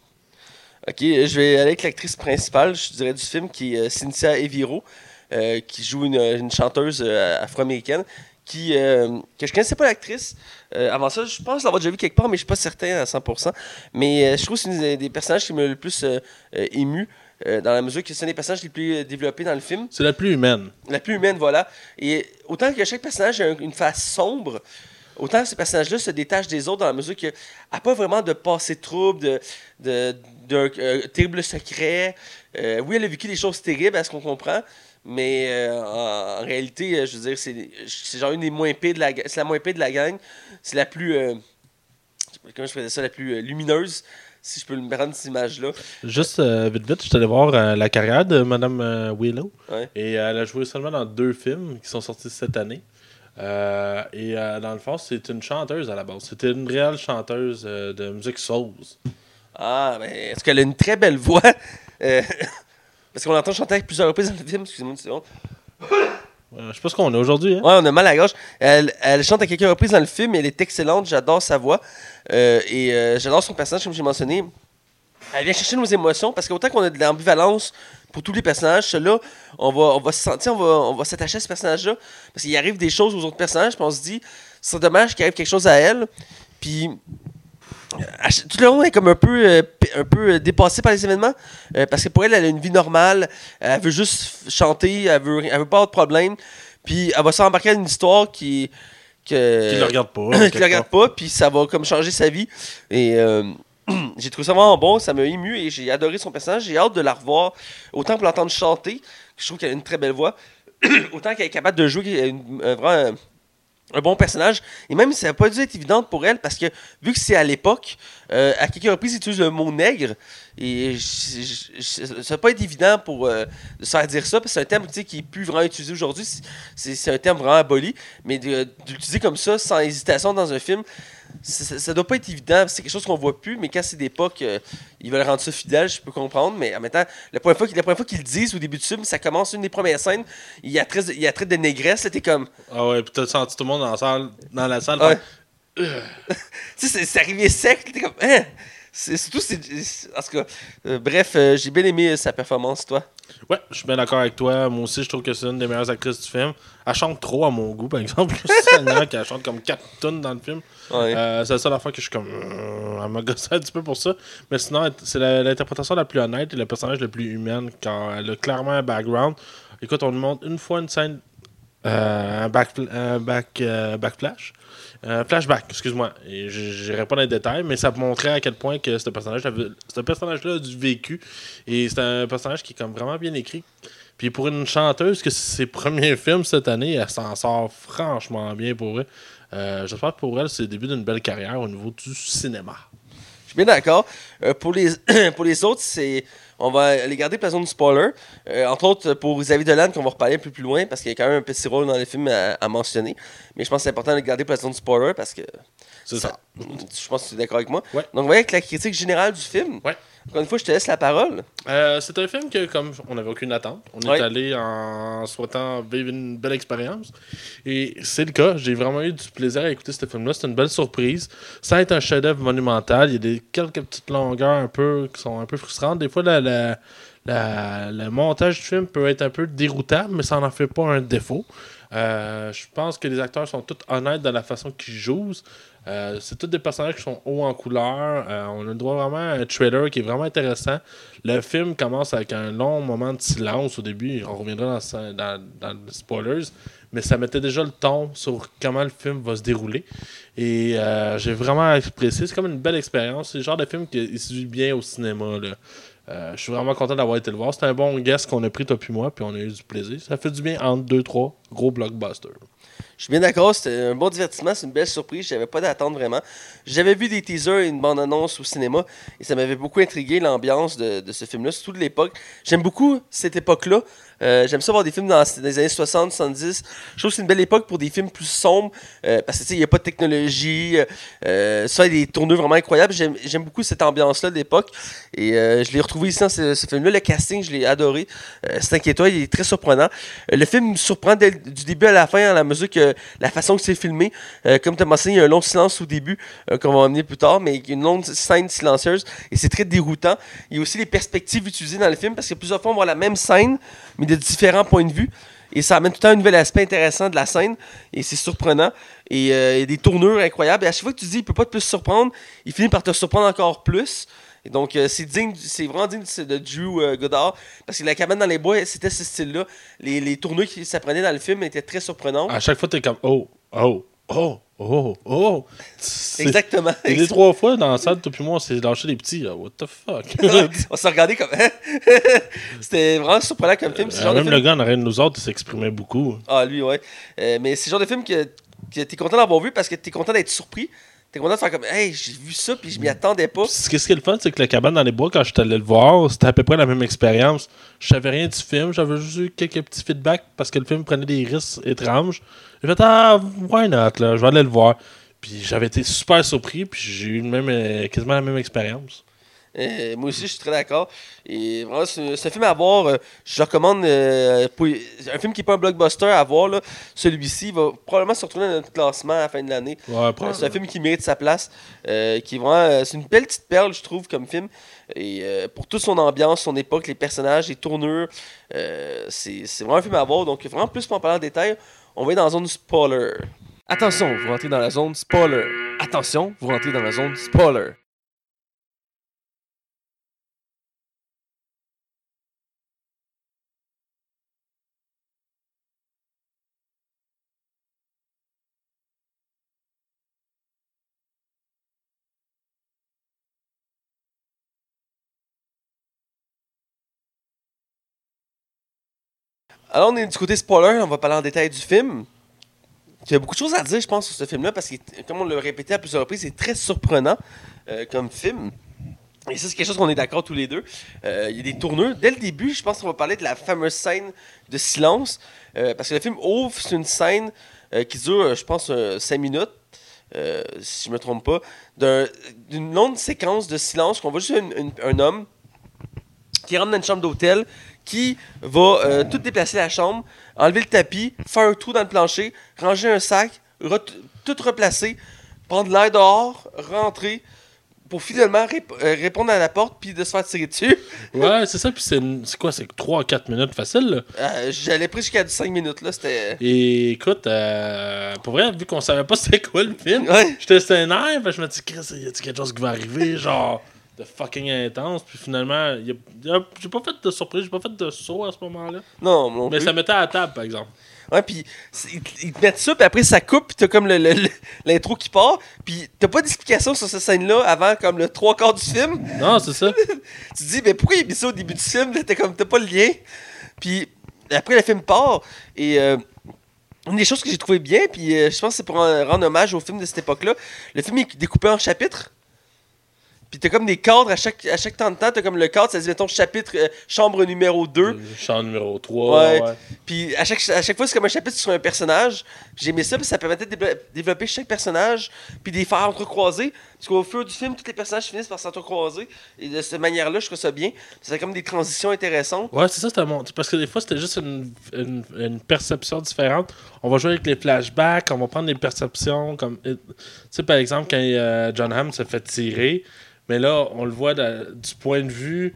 Ok, je vais aller avec l'actrice principale, je dirais, du film, qui est euh, Cynthia Eviro, qui joue une, chanteuse afro-américaine, qui, euh, que je connaissais pas l'actrice. Euh, avant ça, je pense l'avoir déjà vu quelque part, mais je suis pas certain à 100%. Mais euh, je trouve que c'est une des- des personnages qui m'a le plus ému, dans la mesure que c'est un des personnages les plus développés dans le film. C'est la plus humaine. La plus humaine, voilà. Et autant que chaque personnage a un- une face sombre, autant ce personnage-là se détache des autres dans la mesure qu'il n'a pas vraiment de passé trouble, de, de, d'un euh, terrible secret. Euh, oui, elle a vécu des choses terribles, à ce qu'on comprend, mais euh, en, en réalité, euh, je veux dire, c'est, genre une des moins pires de la ga- C'est la moins pire de la gang. C'est la plus. euh, comment je faisais ça La plus lumineuse, si je peux me rendre cette image-là. Juste euh, vite vite, je suis allé voir la carrière de Madame Willow Ouais. et elle a joué seulement dans deux films qui sont sortis cette année. Euh, et euh, dans le fond, c'est une chanteuse à la base. C'était une réelle chanteuse euh, de musique soul. Ah, ben, est-ce qu'elle a une très belle voix? Parce qu'on l'entend chanter avec plusieurs reprises dans le film, excusez-moi une seconde. Euh, je sais pas ce qu'on a aujourd'hui. Hein? Ouais, on a mal à gorge. Elle, elle chante à quelques reprises dans le film, elle est excellente, j'adore sa voix. Euh, et euh, j'adore son personnage, comme j'ai mentionné. Elle vient chercher nos émotions, parce qu'autant qu'on a de l'ambivalence pour tous les personnages, celui-là, on va, on va se sentir, on va, on va s'attacher à ce personnage-là. Parce qu'il arrive des choses aux autres personnages, puis on se dit, c'est dommage qu'il arrive quelque chose à elle. Puis tout le elle est comme un peu, euh, un peu euh, dépassée par les événements. euh, parce que pour elle, elle a une vie normale. Elle veut juste chanter. Elle veut, elle veut pas avoir de problème. Puis elle va s'embarquer dans une histoire qui. Que, Qui le regarde pas. qui le regarde pas. Puis ça va comme changer sa vie. Et. j'ai trouvé ça vraiment bon, ça m'a ému et j'ai adoré son personnage. J'ai hâte de la revoir, autant pour l'entendre chanter, je trouve qu'elle a une très belle voix, autant qu'elle est capable de jouer une- un, vraiment un, bon personnage. Et même, ça n'a pas dû être évident pour elle parce que, vu que c'est à l'époque, euh, à quelques reprises, ils utilisent le mot nègre. Et ça va pas être évident pour euh, se faire dire ça parce que c'est un terme tu sais, qui est plus vraiment utilisé aujourd'hui. C'est- un terme vraiment aboli. Mais l'utiliser comme ça, sans hésitation dans un film, ça, ça- doit pas être évident. C'est quelque chose qu'on voit plus, mais quand c'est d'époque, euh, ils veulent rendre ça fidèle, je peux comprendre. Mais en même temps, la première fois, qu'ils- la première fois qu'ils le disent au début du film, ça commence une des premières scènes. Il y a très, il y a de négresse. là, T'es comme. Ah ouais, puis t'as senti tout le monde dans la salle, dans la salle Ouais. faire, tu sais, c'est- c'est arrivé sec. T'es comme. Hein? C'est surtout. c'est- c'est- tout cas, euh, bref, euh, j'ai bien aimé euh, sa performance, toi. Ouais, je suis bien d'accord avec toi. Moi aussi, je trouve que c'est une des meilleures actrices du film. Elle chante trop à mon goût, par exemple. Seigneur, qu'elle chante comme 4 tonnes dans le film. Ouais. Euh, c'est la seule fois que je suis comme. Elle m'a gossé un petit peu pour ça. Mais sinon, c'est la- l'interprétation la plus honnête et le personnage le plus humain car elle a clairement un background. Écoute, on nous montre une fois une scène. Euh, un back, un back, euh, backflash. Euh, flashback, excuse-moi. J'irai pas dans les détails, mais ça montrait à quel point que ce personnage ce personnage-là a du vécu. Et c'est un personnage qui est comme vraiment bien écrit. Puis pour une chanteuse que c'est ses premiers films cette année, elle s'en sort franchement bien pour elle. J'espère que pour elle, c'est le début d'une belle carrière au niveau du cinéma. Je suis bien d'accord. Pour, les, pour les autres, c'est. On va les garder pour la zone du spoiler. Euh, entre autres, pour Xavier Dolan, qu'on va reparler un peu plus loin, parce qu'il y a quand même un petit rôle dans le film à, à mentionner. Mais je pense que c'est important de le garder pour la zone du spoiler, parce que. C'est ça. Je pense que tu es d'accord avec moi. Ouais. Donc, on va avec la critique générale du film. Ouais. Encore une fois, je te laisse la parole. Euh, c'est un film que, comme on n'avait aucune attente, on Ouais. est allé en souhaitant vivre une belle expérience. Et c'est le cas. J'ai vraiment eu du plaisir à écouter ce film-là. C'est une belle surprise. Ça être un chef-d'œuvre monumental. Il y a des, quelques petites longueurs un peu qui sont un peu frustrantes. Des fois, la, la- la- le montage du film peut être un peu déroutant, mais ça n'en fait pas un défaut. Euh, je pense que les acteurs sont tous honnêtes dans la façon qu'ils jouent. Euh, c'est tous des personnages qui sont hauts en couleur. Euh, on a le droit vraiment à un trailer qui est vraiment intéressant. Le film commence avec un long moment de silence au début. On reviendra dans, dans, dans les spoilers. Mais ça mettait déjà le ton sur comment le film va se dérouler. Et euh, j'ai vraiment apprécié. C'est comme une belle expérience. C'est le genre de film qui se vit bien au cinéma. Je suis vraiment content d'avoir été le voir. C'était un bon guest qu'on a pris, toi puis moi, puis on a eu du plaisir. Ça fait du bien entre deux, trois gros blockbusters. Je suis bien d'accord, c'était un bon divertissement, c'est une belle surprise, j'avais pas d'attente vraiment. J'avais vu des teasers et une bande-annonce au cinéma et ça m'avait beaucoup intrigué l'ambiance de, de ce film-là, surtout de l'époque. J'aime beaucoup cette époque-là. Euh, J'aime ça voir des films dans, les années 60, 70. Je trouve que c'est une belle époque pour des films plus sombres euh, parce que tu sais, il n'y a pas de technologie. Euh, ça, a des tourneurs vraiment incroyables. J'aime beaucoup cette ambiance-là de l'époque et je l'ai retrouvé ici dans ce, film-là. Le casting, je l'ai adoré. C'est inquiétant, il est très surprenant. Le film me surprend du début à la fin à la mesure que la façon que c'est filmé. Euh, comme tu as mentionné, il y a un long silence au début euh, qu'on va emmener plus tard, mais il y a une longue scène silencieuse et c'est très déroutant. Il y a aussi les perspectives utilisées dans le film parce que plusieurs fois on voit la même scène, mais de différents points de vue. Et ça amène tout le temps un nouvel aspect intéressant de la scène. Et c'est surprenant. Et euh, il y a des tournures incroyables. Et à chaque fois que tu dis il peut pas te plus surprendre, il finit par te surprendre encore plus. Et donc, euh, c'est digne, c'est vraiment digne de Drew euh, Goddard. Parce que la cabane dans les bois, c'était ce style-là. Les, les tournures qui s'apprenaient dans le film étaient très surprenantes. À chaque fois, t'es comme oh, oh, oh, oh, oh. Exactement. Et les trois fois dans la salle, toi puis moi, on s'est lâché des petits. là. What the fuck? On s'est regardé comme. C'était vraiment surprenant comme film. De Même film- le gars en arrière de nous autres, il s'exprimait beaucoup. Ah, lui, ouais. Euh, mais c'est le genre de film que, que t'es content d'avoir vu parce que t'es content d'être surpris. T'es content de faire comme, hey, j'ai vu ça puis je m'y attendais pas. Ce qui est le fun, c'est que la cabane dans les bois, quand je suis allé le voir, c'était à peu près la même expérience. Je savais rien du film, j'avais juste eu quelques petits feedbacks parce que le film prenait des risques étranges. J'ai fait Ah, why not, là, je vais aller le voir. Puis j'avais été super surpris, puis j'ai eu même, euh, quasiment la même expérience. Euh, moi aussi, je suis très d'accord. Et vraiment, un film à voir. euh, je recommande. euh, pour- un film qui n'est pas un blockbuster à voir. Celui-ci va probablement se retrouver dans notre classement à la fin de l'année. Ouais, c'est un film qui mérite sa place. qui vraiment, c'est une belle petite perle, je trouve, comme film. Et pour toute son ambiance, son époque, les personnages, les tournures, c'est c'est vraiment un film à voir. Donc, vraiment, plus pour en parler en détail, on va être dans la zone spoiler. Attention, vous rentrez dans la zone spoiler. Attention, vous rentrez dans la zone spoiler. Alors, on est du côté spoiler, on va parler en détail du film. Il y a beaucoup de choses à dire, je pense, sur ce film-là, parce que, comme on l'a répété à plusieurs reprises, c'est très surprenant euh, comme film. Et ça, c'est quelque chose qu'on est d'accord tous les deux. Euh, il y a des tourneurs. Dès le début, je pense qu'on va parler de la fameuse scène de silence. euh, parce que le film ouvre sur une scène qui dure, je pense, 5 minutes. si je me trompe pas. d'un- D'une longue séquence de silence qu'on voit juste un homme qui rentre dans une chambre d'hôtel, qui va euh, tout déplacer la chambre, enlever le tapis, faire un trou dans le plancher, ranger un sac, re- tout replacer, prendre l'air dehors, rentrer, pour finalement rép- euh, répondre à la porte puis de se faire tirer dessus. Ouais, c'est ça. Puis c'est quoi C'est 3-4 minutes facile. Là? Euh, J'allais pris jusqu'à 5 minutes, là, c'était... Et écoute, euh, pour vrai, vu qu'on savait pas c'était quoi le film, Ouais. j'étais que Je me dis, Chris, y a quelque chose qui va arriver, genre? De fucking intense. Puis finalement, y a- y a- j'ai pas fait de surprise, j'ai pas fait de saut à ce moment-là. Non, non Mais plus. ça mettait à la table, par exemple. Ouais, puis ils, te- mettent ça, puis après ça coupe, puis t'as comme le- le- le- l'intro qui part, puis t'as pas d'explication sur cette scène-là avant comme le trois quarts du film. Non, c'est ça. Tu te dis, mais pourquoi il met ça au début du film? Là, T'as comme, t'as pas le lien. Puis après, le film part, et euh, une des choses que j'ai trouvé bien, puis euh, je pense que c'est pour en- rendre hommage au film de cette époque-là, le film est découpé en chapitres. Puis t'as comme des cadres à chaque, à chaque temps de temps. T'as comme le cadre, ça dit, mettons, chapitre, euh, chambre numéro 2. Champ numéro 3. Ouais. Ouais. Puis à chaque, à chaque fois, c'est comme un chapitre sur un personnage. J'aimais ça, que ça permettait de dévelop- développer chaque personnage, puis de les faire entrecroiser. Parce qu'au fur du film, tous les personnages finissent par s'entrecroiser. Et de cette manière-là, je trouve ça bien. C'est comme des transitions intéressantes. Ouais, c'est ça, c'était mon. Parce que des fois, c'était juste une, une, une perception différente. On va jouer avec les flashbacks, on va prendre des perceptions. comme Tu sais, par exemple, quand euh, John Hamm se fait tirer, mais là, on le voit de- du point de vue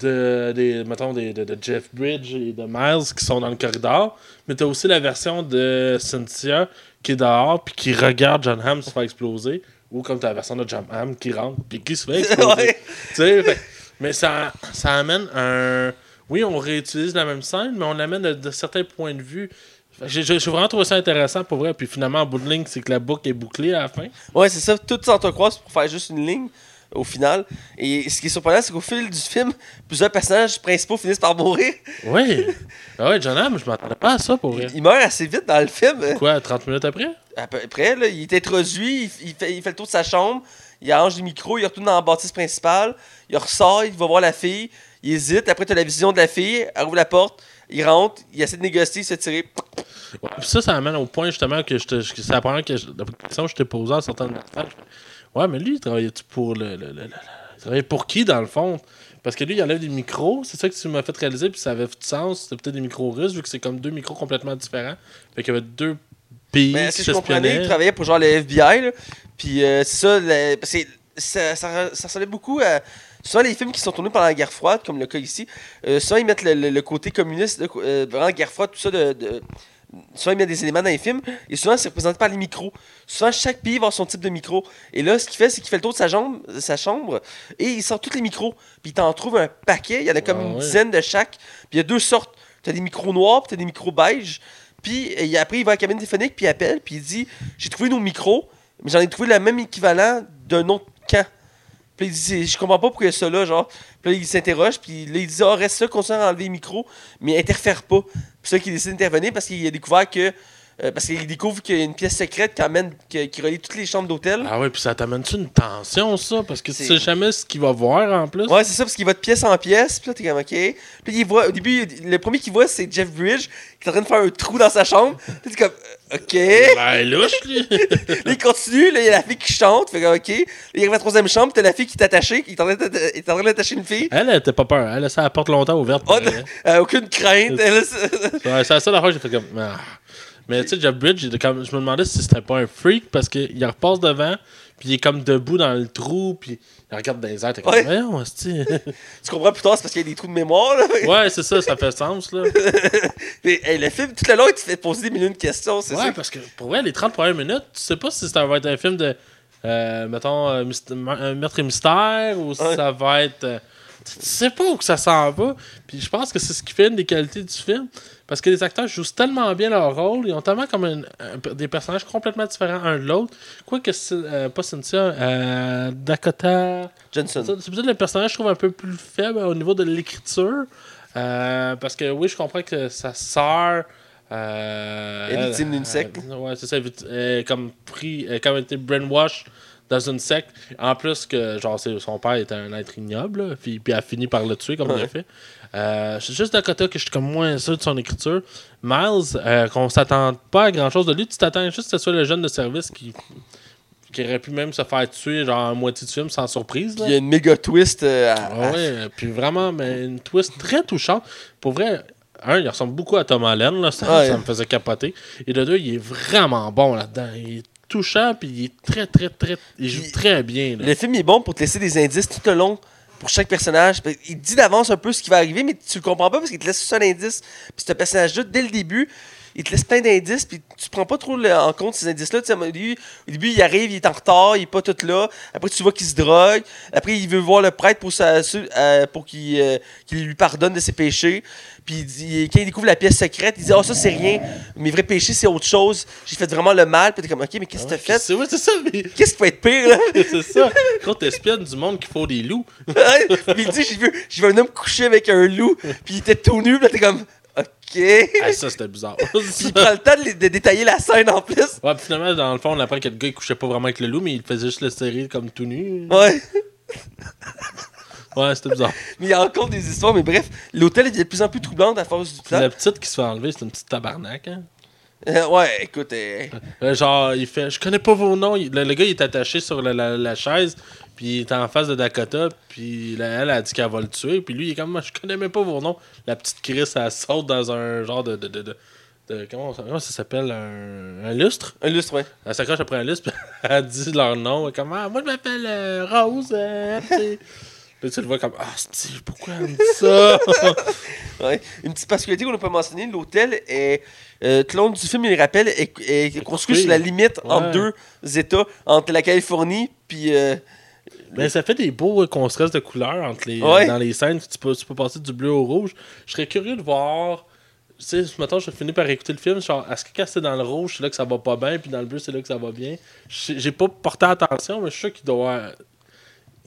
de, des, mettons, des, de, de Jeff Bridge et de Miles qui sont dans le corridor. Mais t'as aussi la version de Cynthia qui est dehors puis qui regarde John Hamm se faire exploser. Ou comme t'as la version de John Hamm qui rentre puis qui se fait exploser. Ouais. Tu sais, fait- mais ça, ça amène un. Oui, on réutilise la même scène, mais on l'amène de, de certains points de vue. J'ai vraiment trouvé ça intéressant pour vrai. Puis finalement, en bout de ligne, c'est que la boucle est bouclée à la fin. Ouais, c'est ça. Tout s'entrecroise pour faire juste une ligne au final. Et ce qui est surprenant, c'est qu'au fil du film, plusieurs personnages principaux finissent par mourir. Oui. Ah ouais, John Hamm, je m'attendais pas à ça pour vrai. Il meurt assez vite dans le film. Quoi, 30 minutes après? À peu près, là, il est introduit, il, il fait, il fait le tour de sa chambre, il arrange les micros, il retourne dans la bâtisse principale, il ressort, il va voir la fille, il hésite, après tu as la vision de la fille, elle ouvre la porte, il rentre, il essaie de négocier, il se fait tirer. Ouais, ça, ça amène au point justement que je te- c'est la première que je- la question que je t'ai posée en sortant de Ouais, mais lui, il travaillait-tu pour le, le- le- le- Il travaillait pour qui dans le fond? Parce que lui, il enlève des micros, c'est ça que tu m'as fait réaliser, puis ça avait du sens. C'était peut-être des micros russes, vu que c'est comme deux micros complètement différents. Fait qu'il y avait deux pays Mais que je comprenais, il travaillait pour genre le FBI, là, puis euh, c'est ça, que ça, ça, ça ressemblait beaucoup à... Souvent, les films qui sont tournés pendant la guerre froide, comme le cas ici, euh, souvent, ils mettent le, le- le côté communiste, euh, vraiment la guerre froide, tout ça, de, de- souvent, ils mettent des éléments dans les films, et souvent, c'est représenté par les micros. Souvent, chaque pays va avoir son type de micro. Et là, ce qu'il fait, c'est qu'il fait le tour de sa, jambe, de sa chambre, et il sort tous les micros. Puis il t'en trouve un paquet, il y en a comme Ah une ouais. dizaine de chaque. Puis il y a deux sortes. T'as des micros noirs, puis t'as des micros beige. Puis il- après, il va à la cabine téléphonique, puis il appelle, puis il dit J'ai trouvé nos micros, mais j'en ai trouvé le même équivalent d'un autre camp. Puis il dit Je comprends pas pourquoi ça là, genre. Puis là, il s'interroge, puis là, il dit Ah, reste là, continue à enlever les micros, mais interfère pas. Puis c'est là qu'il décide d'intervenir parce qu'il a découvert que. Euh, parce qu'il découvre qu'il y a une pièce secrète qui, amène, qui, qui relie toutes les chambres d'hôtel. Ah ouais, puis ça t'amène-tu une tension, ça? Parce que tu C'est- sais jamais ce qu'il va voir en plus. Ouais, c'est ça, parce qu'il va de pièce en pièce, puis là, t'es comme, ok. Puis il voit, au début, le premier qu'il voit, c'est Jeff Bridge, qui est en train de faire un trou dans sa chambre. T'es comme, euh, ok. Ben, louche, lui. Là, il continue, là, il y a la fille qui chante, fait comme, ok. Là, il arrive à la troisième chambre, t'as la fille qui est attachée, qui est en train d'attacher une fille. Elle, elle pas peur. Elle laissait la porte longtemps ouverte. Oh, euh, aucune crainte. C'est- Ouais, c'est la seule affaire que j'ai fait comme. Ah. Mais tu sais, Jeff Bridge, il comme- je me demandais si c'était pas un freak parce qu'il repasse devant, puis il est comme debout dans le trou, puis il regarde dans les airs. T'es comme, Ouais. voyons, tu comprends plus tard, c'est parce qu'il y a des trous de mémoire, là. ouais, c'est ça, ça fait sens, là. Mais, hey, le film, tout le long, il te fait poser des millions de questions, c'est Ouais, parce que pour vrai, les 30 premières minutes, tu sais pas si ça va être un film de, euh, mettons, euh, un meurtre et mystère ou si Ouais. ça va être. euh, tu tu sais pas où que ça s'en va. Puis je pense que c'est ce qui fait une des qualités du film. Parce que les acteurs jouent tellement bien leur rôle. Ils ont tellement comme un- des personnages complètement différents un de l'autre. Quoique, euh, pas Cynthia, euh, Dakota. Johnson. C'est peut-être le personnage, je trouve, un peu plus faible au niveau de l'écriture. Euh, parce que oui, je comprends que sa sœur. Euh, Est victime d'une elle- secte. elle- ouais, c'est ça. Elle elle comme pris. Elle comme été brainwash dans une secte. En plus que, genre, son père était un être ignoble. puis, puis elle a fini par le tuer, comme il a fait. Euh, c'est juste Dakota que je suis comme moins sûr de son écriture. Miles, euh, qu'on s'attend pas à grand chose de lui. Tu t'attends juste que ce soit le jeune de service qui. qui aurait pu même se faire tuer, genre, à moitié du film sans surprise. Il y a une méga twist euh, à- Ah ouais, puis vraiment, mais une twist très touchante. Pour vrai, un, il ressemble beaucoup à Tom Holland, là, ça, Ouais. ça me faisait capoter. Et de deux, il est vraiment bon là-dedans. Il est touchant, puis il est très, très, très. Il joue Il- très bien. Là. Le film est bon pour te laisser des indices tout le long pour chaque personnage. Il dit d'avance un peu ce qui va arriver, mais tu le comprends pas parce qu'il te laisse un indice. Puis ce personnage-là, dès le début, il te laisse plein d'indices, puis tu prends pas trop le- en compte ces indices-là. Tu sais, Au début, au début, il arrive, il est en retard, il est pas tout là. Après, tu vois qu'il se drogue. Après, il veut voir le prêtre pour, sa- euh, pour qu'il euh, qu'il lui pardonne de ses péchés. Puis il quand il découvre la pièce secrète, il dit Ah, ça, c'est rien. Mes vrais péchés, c'est autre chose. J'ai fait vraiment le mal. Puis t'es comme Ok, mais qu'est-ce que t'as fait? C'est ouais, ça, mais. Qu'est-ce qui peut être pire, là? C'est ça. Quand t'espionnes du monde qui faut des loups. Puis il dit j'ai vu, vu un homme coucher avec un loup, puis il était tout nu, puis t'es comme Ah, ça, c'était bizarre. il prend le temps de, de détailler la scène en plus. Ouais, puis finalement, dans le fond, on apprend que le gars, il couchait pas vraiment avec le loup, mais il faisait juste le serrer comme tout nu. Ouais. Ouais, c'était bizarre. Mais il y a encore des histoires, mais bref, l'hôtel est de plus en plus troublante à force du temps. la petite qui se fait enlever, c'est une petite tabarnak. Hein? Euh, ouais, écoute, euh, Euh, genre, il fait Je connais pas vos noms. Il- Le, le gars, il est attaché sur la, la- la chaise, puis il est en face de Dakota, puis elle a dit qu'elle va le tuer, puis lui, il est comme Je connais même pas vos noms. La petite Chris, elle saute dans un genre de. de, de, de- de- comment, ça, comment ça s'appelle? Un, un lustre? Un lustre, ouais. Elle s'accroche après un lustre, puis elle dit leur nom. Elle est comme Ah, moi, je m'appelle euh, Rose. tu le vois comme Ah, c'est pourquoi elle me dit ça? Ouais. Une petite particularité qu'on n'a pas mentionné, l'hôtel est. Euh, tout le long du film, il le rappelle, est, est construit sur la limite entre Ouais. deux États, entre la Californie puis. euh, Ben, ça fait des beaux contrastes de couleurs entre les, Ouais. dans les scènes. Tu peux, tu peux passer du bleu au rouge. Je serais curieux de voir. Tu sais, ce matin, je finis par écouter le film. Genre, est-ce que quand c'est dans le rouge, c'est là que ça va pas bien, puis dans le bleu, c'est là que ça va bien? J'ai pas porté attention, mais je suis sûr qu'il doit.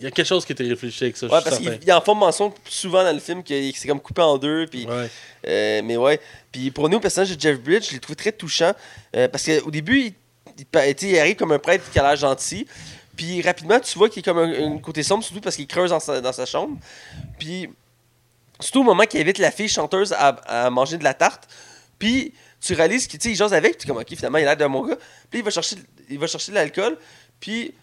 Il y a quelque chose qui été réfléchi avec ça. ouais, parce qu'il il en forme mention souvent dans le film que c'est comme coupé en deux. Puis, Ouais. euh, mais ouais. Puis pour nous, le personnage de Jeff Bridge, je l'ai trouvé très touchant. euh, parce qu'au début, il, il, arrive comme un prêtre qui a l'air gentil. Puis rapidement, tu vois qu'il est comme un, un côté sombre, surtout parce qu'il creuse dans sa, dans sa chambre. Puis surtout au moment qu'il invite la fille chanteuse à, à manger de la tarte. Puis tu réalises qu'il jase avec, puis tu es comme, ok, finalement, il a l'air d'un bon gars. Puis il va chercher, il va chercher de l'alcool. Puis.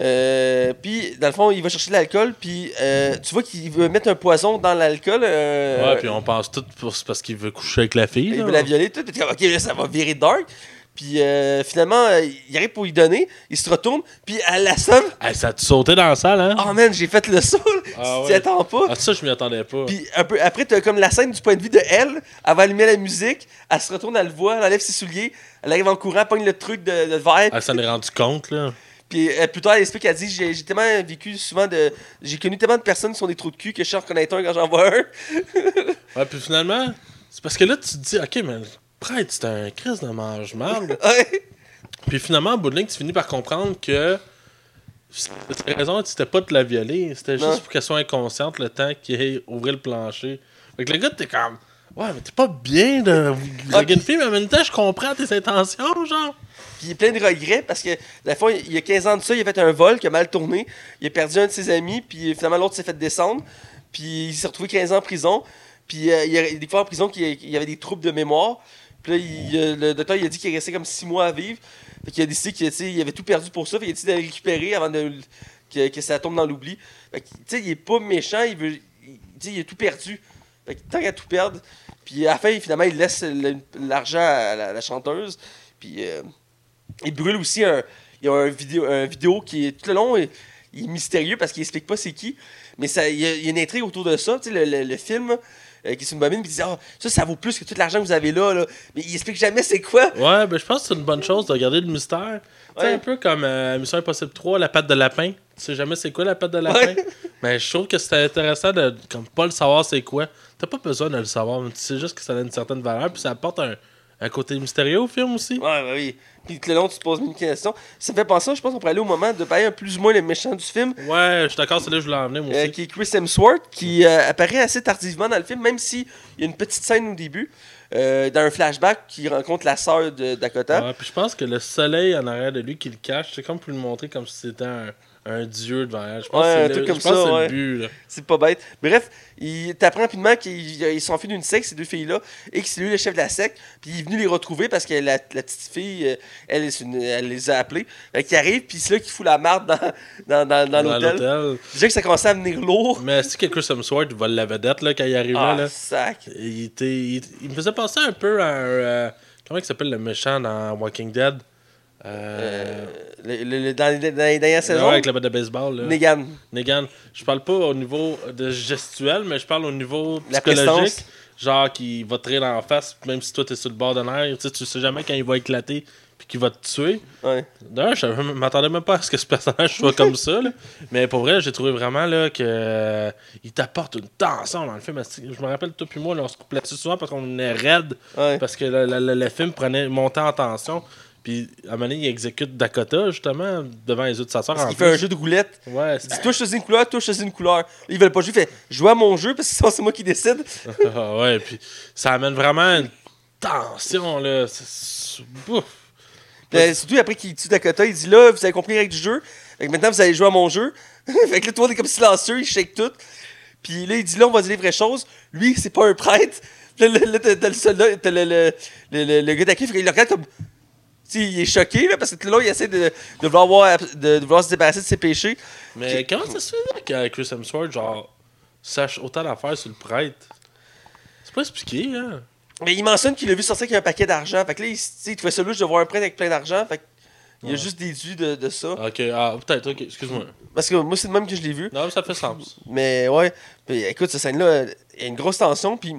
Euh, puis, dans le fond, il va chercher de l'alcool, puis euh, tu vois qu'il veut mettre un poison dans l'alcool. euh, Ouais, puis on pense tout pour, parce qu'il veut coucher avec la fille. il là. veut la violer, tout. Puis comme, ok, là, ça va virer dark. Puis euh, finalement, il arrive pour lui donner, il se retourne, puis elle l'assomme. Hey, ça a sauté dans la salle, hein? Oh man, j'ai fait le saut, Ah tu ouais. t'y attends pas. Ah, ça, je m'y attendais pas. Puis un peu, après, t'as comme la scène du point de vue de elle. Elle va allumer la musique, elle se retourne, elle le voit, elle enlève ses souliers, elle arrive en courant, pogne le truc de, de verre. Elle s'en est rendu compte, là. Puis euh, plus tard, elle explique, elle dit J'ai j'ai tellement vécu souvent de. J'ai connu tellement de personnes qui sont des trous de cul que je sais en reconnaître un quand j'en vois un. Ouais, puis finalement, c'est parce que là, tu te dis, ok, mais prêtre, c'est un Christ de mange-marde. Ouais. puis finalement, en bout de ligne, tu finis par comprendre que. T'as raison, c'était pas de la violer, c'était Non. juste pour qu'elle soit inconsciente le temps qu'il ait ouvert le plancher. Fait que le gars, t'es comme. Ouais, mais t'es pas bien de draguer une fille, mais en même temps, je comprends tes intentions, genre. Puis il est plein de regrets parce que, la fois, il y a 15 ans de ça, il a fait un vol qui a mal tourné. Il a perdu un de ses amis, puis finalement l'autre s'est fait descendre. Puis il s'est retrouvé 15 ans en prison. Puis euh, il a découvert en prison qu'il y y avait des troubles de mémoire. Puis là, euh, le docteur il a dit qu'il restait comme 6 mois à vivre. Fait qu'il a décidé qu'il avait tout perdu pour ça. Fait qu'il a décidé de récupérer avant que, ça tombe dans l'oubli. Fait que, tu sais, il est pas méchant, il veut. il- il a tout perdu. Fait que tant tout perdre. Puis à la fin, finalement, il laisse l'argent à la, la chanteuse. Puis euh, il brûle aussi un. Il y a un vidéo, un vidéo qui est tout le long. Il, il est mystérieux parce qu'il explique pas c'est qui. Mais ça, il, y a, il y a une intrigue autour de ça. Tu sais, le, le- le film euh, qui est une bobine, puis il dit Ah, ça, ça vaut plus que tout l'argent que vous avez là, là. Mais il explique jamais c'est quoi. Ouais, ben je pense que c'est une bonne chose de garder le mystère. Tu sais, Ouais. un peu comme euh, Mission Impossible 3, la patte de lapin. Tu sais jamais c'est quoi la patte de lapin? Ouais. Mais je trouve que c'était intéressant de comme pas le savoir c'est quoi. T'as pas besoin de le savoir, mais tu sais juste que ça a une certaine valeur, puis ça apporte un, un côté mystérieux au film aussi? Ouais, ouais, oui. Puis tout le long, tu te poses une question. Ça me fait penser, je pense qu'on pourrait aller au moment de parler un plus ou moins le méchant du film. Ouais, je suis d'accord, c'est là que je voulais en venir, moi Euh, aussi. qui est Chris Hemsworth, qui euh, apparaît assez tardivement dans le film, même s'il y a une petite scène au début, euh, dans un flashback, qui rencontre la sœur de Dakota. Ouais, puis je pense que le soleil en arrière de lui qui le cache, c'est comme pour le montrer comme si c'était un, un dieu devant elle. Je pense Ouais, que un c'est truc le, comme je pense ça, c'est ouais. le but. Là. C'est pas bête. Bref, il t'apprend rapidement qu'ils ils sont enfuis d'une secte, ces deux filles-là, et que c'est lui le chef de la secte. Puis il est venu les retrouver parce que la, la petite fille, euh, elle, une- elle les a appelés. Qu'il arrive, puis c'est là qu'il fout la marde dans, dans, dans, dans Dans l'hôtel. Déjà que ça commençait à venir lourd. Mais c'est que Chris Hemsworth vole la vedette là, quand il arrivait. Ah, là? sac. Il, était, il, il me faisait penser un peu à euh, comment il s'appelle le méchant dans Walking Dead? Euh, Le- dans, les- dans les dernières saisons, avec la batte de baseball. Là. Negan. Negan. Je parle pas au niveau de gestuel, mais je parle au niveau psychologique. Genre, qui va te rire dans la face, même si toi t'es sur le bord de nerf. Tu sais, jamais quand il va éclater puis qu'il va te tuer. Ouais. D'ailleurs, je m'attendais même pas à ce que ce personnage soit comme ça. là. Mais pour vrai, j'ai trouvé vraiment là, que euh, il t'apporte une tension dans le film. Je me rappelle, toi puis moi, là, on se couplait dessus souvent parce qu'on est raide. Ouais. Parce que le, le- le- le film prenait, montait en tension. Puis à un moment donné, il exécute Dakota, justement, devant les yeux de sa soeur. Parce qu'il fait un jeu de roulette. Ouais, Il dit Toi, je choisis une couleur, toi, je choisis une couleur. Ils veulent pas jouer. Il fait Joue à mon jeu parce que sinon, c'est moi qui décide. Ah ouais, puis ça amène vraiment une tension, là. C'est-. Puis, euh, surtout après qu'il tue Dakota, il dit Là, vous avez compris règles du jeu. Fait que maintenant, vous allez jouer à mon jeu. fait que là, tout le monde est comme silencieux, il shake tout. Puis là, il dit là, on va dire les vraies choses. Lui, c'est pas un prêtre. Puis là, là, t'as le soldat, t'as le, le, le, le, le gars d'accueil, qu'il le regarde comme. Il est choqué, là, parce que là, il essaie de, de, vouloir, voir- de, de vouloir se débarrasser de ses péchés. Mais comment ça se fait que Chris Hemsworth, genre, sache autant d'affaires sur le prêtre? C'est pas expliqué, hein Mais il mentionne qu'il a vu sortir qu'il y a un paquet d'argent. Fait que là, il, il trouvait ça louche de voir un prêtre avec plein d'argent. Fait qu'il a Ouais. juste déduit de, de ça. Ok, ah, peut-être, ok, excuse-moi. Parce que moi, c'est de même que je l'ai vu. Non, ça fait sens. Mais ouais, puis, écoute, cette scène-là, il y a une grosse tension, puis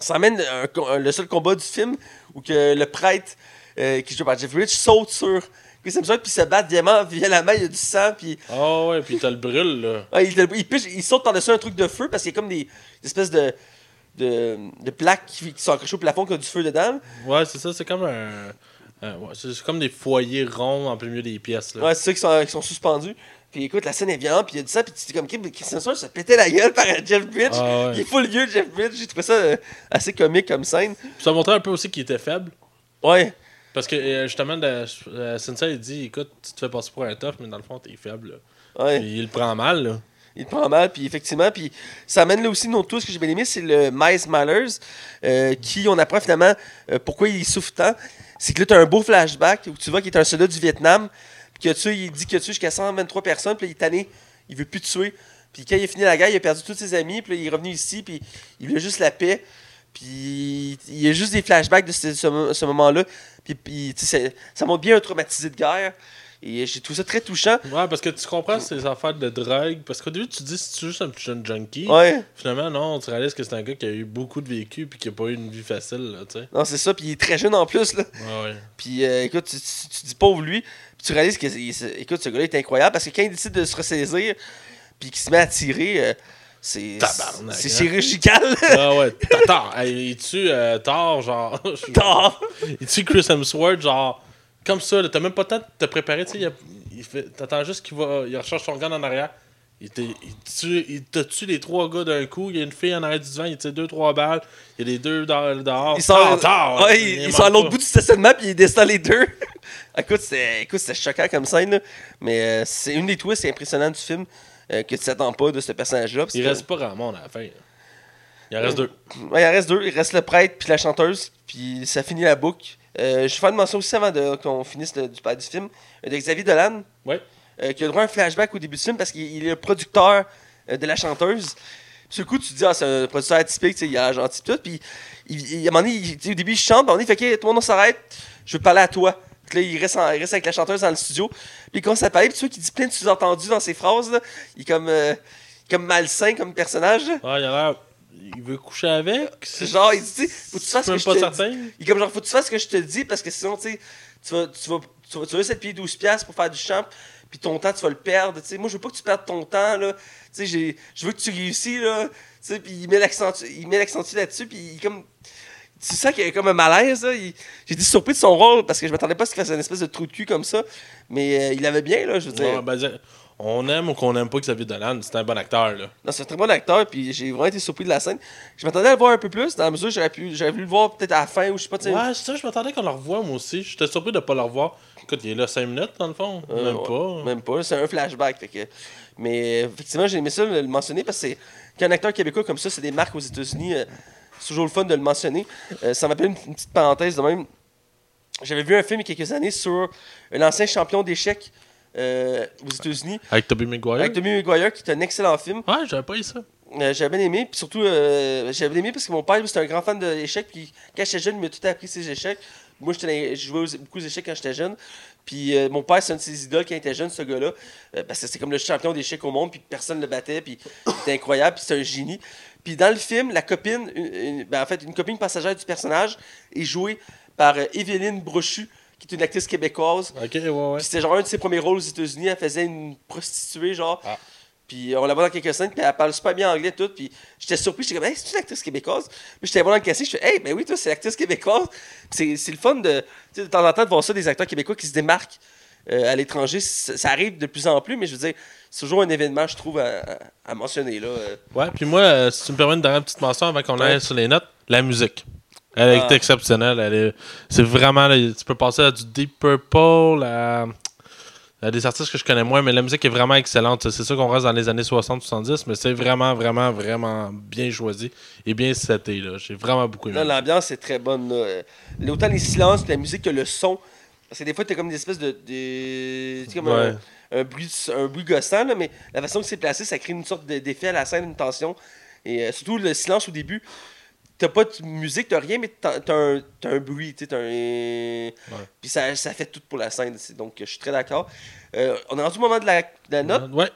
ça amène un un- le seul combat du film où que le prêtre euh, qui joue par Jeff Bridge saute sur Chris Hemsworth, puis se bat violemment, violemment, il y a du sang, puis Ah ouais, puis t'as le brûle, là. ouais, il, il, piche- il saute par-dessus un truc de feu parce qu'il y a comme des, des espèces de, de, de plaques qui, qui sont accrochées au plafond qui ont du feu dedans. Ouais, c'est ça, c'est comme un. ouais, c'est comme des foyers ronds en plein milieu des pièces, là. Ouais, c'est ça qui sont, qui sont suspendus. Puis écoute, la scène est violente, puis il y a du sang, puis tu dis comme Chris Hemsworth se pétait la gueule par Jeff Bridge. Ah ouais. Il est full lieu, Jeff Bridge. J'ai trouvé ça euh, assez comique comme scène. Puis ça montrait un peu aussi qu'il était faible. Ouais. Parce que euh, justement, le, Sensei il dit écoute, tu te fais passer pour un tough, mais dans le fond, t'es faible. Là. Ouais. Puis il le prend mal, là. Il te prend mal, puis effectivement, puis ça amène là aussi une autre chose que j'ai bien aimé, c'est le Miles Myers, euh, qui, on apprend finalement euh, pourquoi il souffre tant. C'est que là, tu as un beau flashback où tu vois qu'il est un soldat du Vietnam, qu'il a il dit qu'il a tué jusqu'à 123 personnes, puis il est tanné, il veut plus tuer. Puis quand il a fini la guerre, il a perdu tous ses amis, puis il est revenu ici, puis il veut juste la paix. Puis il y a juste des flashbacks de ce, ce- moment-là. Puis, puis, ça montre bien un traumatisé de guerre. Et j'ai trouvé ça très touchant. Ouais, parce que tu comprends ces affaires de drogue. Parce qu'au début, tu te dis c'est juste un petit jeune junkie. Ouais. Finalement, non, tu réalises que c'est un gars qui a eu beaucoup de vécu puis qui a pas eu une vie facile, là, tu sais. Non, c'est ça. Puis il est très jeune en plus, là. Ouais, ouais. Puis euh, écoute, tu, tu, tu dis pauvre lui, puis tu réalises que écoute, ce gars-là est incroyable parce que quand il décide de se ressaisir, puis qu'il se met à tirer, euh, c'est c'est hein. chirurgical. Ah ouais, hey, il tue euh, genre? Tard. il tue Chris Hemsworth, genre? Comme ça, t'as même pas le temps de te préparer, tu sais. il il fait- T'attends juste qu'il va. Il recharge son gun en arrière. Il te, il, tue, il te tue les trois gars d'un coup. Il y a une fille en arrière du divan, il tire deux, trois balles. Il y a les deux dehors. dehors. Ils sont, ouais, il ils, sont à l'autre bout du stationnement, puis ils descendent les deux. écoute, c'est écoute, c'est choquant comme scène, là. mais euh, c'est une des twists impressionnantes du film euh, que tu t'attends pas de ce personnage-là. Il reste pas grand monde à la fin. là. Il en reste deux. Ouais, il en reste deux. Il reste le prêtre puis la chanteuse. Puis ça finit la boucle. Euh, je vais faire une mention aussi avant qu'on finisse le- du, du film. de Xavier Dolan. Ouais. euh, qui a droit à un flashback au début du film parce qu'il il est le producteur euh, de la chanteuse. Puis, Sur le coup, tu te dis, ah, c'est un producteur atypique, il a gentil tout. Puis il, il- à un moment donné, il- au début, il chante. Puis à un moment donné, il fait, ok, tout le monde on s'arrête. Je veux parler à toi. Puis là, il reste, en- il reste avec la chanteuse dans le studio. Puis il commence à parler. Puis tu vois qu'il dit plein de sous-entendus dans ses phrases. Là. Il est comme, euh, comme malsain comme personnage. Ah, il a l'air. Il veut coucher avec. C'est genre, il dit, faut que tu fasses ce que je te dis. Il est comme genre, faut que tu fasses ce que je te dis parce que sinon, tu sais, tu vas, tu vas, tu vas, tu vas essayer de payer 12$ piastres pour faire du champ, puis ton temps, tu vas le perdre. Tu sais, moi, je veux pas que tu perdes ton temps, là. Tu sais, j'ai- je veux que tu réussis, là. Tu sais, puis il met l'accent il met l'accent là-dessus, puis il est comme. Tu sens qu'il y a comme un malaise, J'ai été surpris de son rôle parce que je m'attendais pas à ce qu'il fasse une espèce de trou de cul comme ça. Mais euh, il avait bien, là, je veux dire. Ouais, ben, dire, on aime ou qu'on aime pas Xavier Dolan, c'est un bon acteur, là. Non, c'est un très bon acteur, puis j'ai vraiment été surpris de la scène. Je m'attendais à le voir un peu plus, dans la mesure où j'aurais pu, j'aurais voulu le voir peut-être à la fin, ou je sais pas. Ouais, c'est ça, je m'attendais qu'on le revoie, moi aussi. J'étais surpris de pas le revoir. Écoute, il est là 5 minutes, dans le fond. Euh, Même ouais, pas. Même pas, c'est un flashback. Fait que... Mais effectivement, j'ai aimé ça le, le mentionner parce que c'est- qu'un acteur québécois comme ça, c'est des marques aux États-Unis. euh, c'est toujours le fun de le mentionner. Euh, ça m'appelle une, une petite parenthèse de même. J'avais vu un film il y a quelques années sur un ancien champion d'échecs euh, aux États-Unis, Avec Tobey Maguire. avec Tommy Maguire, qui est un excellent film. Ouais, j'avais pas eu ça. Euh, j'avais bien aimé, puis surtout, euh, j'avais bien aimé parce que mon père, c'était un grand fan d'échecs, puis quand j'étais jeune, il m'a tout appris ses échecs. Moi, je jouais aux- beaucoup aux échecs quand j'étais jeune. Puis euh, mon père, c'est un de ses idoles quand il était jeune, ce gars-là. euh, parce que c'était comme le champion d'échecs au monde, puis personne ne le battait, puis il était incroyable, puis c'était un génie. Puis dans le film, la copine, une- une- ben, en fait, une copine passagère du personnage est jouée par euh, Evelyne Brochu, qui est une actrice québécoise. Ok, ouais, ouais. C'était genre un de ses premiers rôles aux États-Unis. Elle faisait une prostituée, genre. Ah. Puis on la voit dans quelques scènes, puis elle parle super bien anglais, tout. Puis j'étais surpris, j'étais comme, hey, c'est une actrice québécoise. Puis j'étais voir dans le casting, je fais, hey, ben oui, toi, c'est l'actrice québécoise. C'est c'est le fun de, tu sais, de temps en temps de voir ça, des acteurs québécois qui se démarquent euh, à l'étranger. Ça, ça arrive de plus en plus, mais je veux dire, c'est toujours un événement, je trouve, à, à- à mentionner, là. euh. Ouais, puis moi, euh, si tu me permets une dernière petite mention avant qu'on aille sur les notes, la musique. Elle est Ah. exceptionnelle. Elle est... C'est vraiment. là, tu peux passer à du Deep Purple, à. Des artistes que je connais moins, mais la musique est vraiment excellente. C'est sûr qu'on reste dans les années 60-70, mais c'est vraiment, vraiment, vraiment bien choisi et bien seté. là. J'ai vraiment beaucoup aimé. L'ambiance est très bonne. là. Autant les silences, la musique que le son. Parce que des fois, t'as comme des espèces de. de- comme Ouais. un, un bruit, un bruit gossant, là, mais la façon que c'est placé, ça crée une sorte de- d'effet à la scène, une tension. Et euh, surtout le silence au début. T'as pas de musique, t'as rien, mais t'as un, t'as un bruit, t'as un. Puis ça, ça fait tout pour la scène. Donc, je suis très d'accord. Euh, on est rendu au moment de la, de la note. Ouais.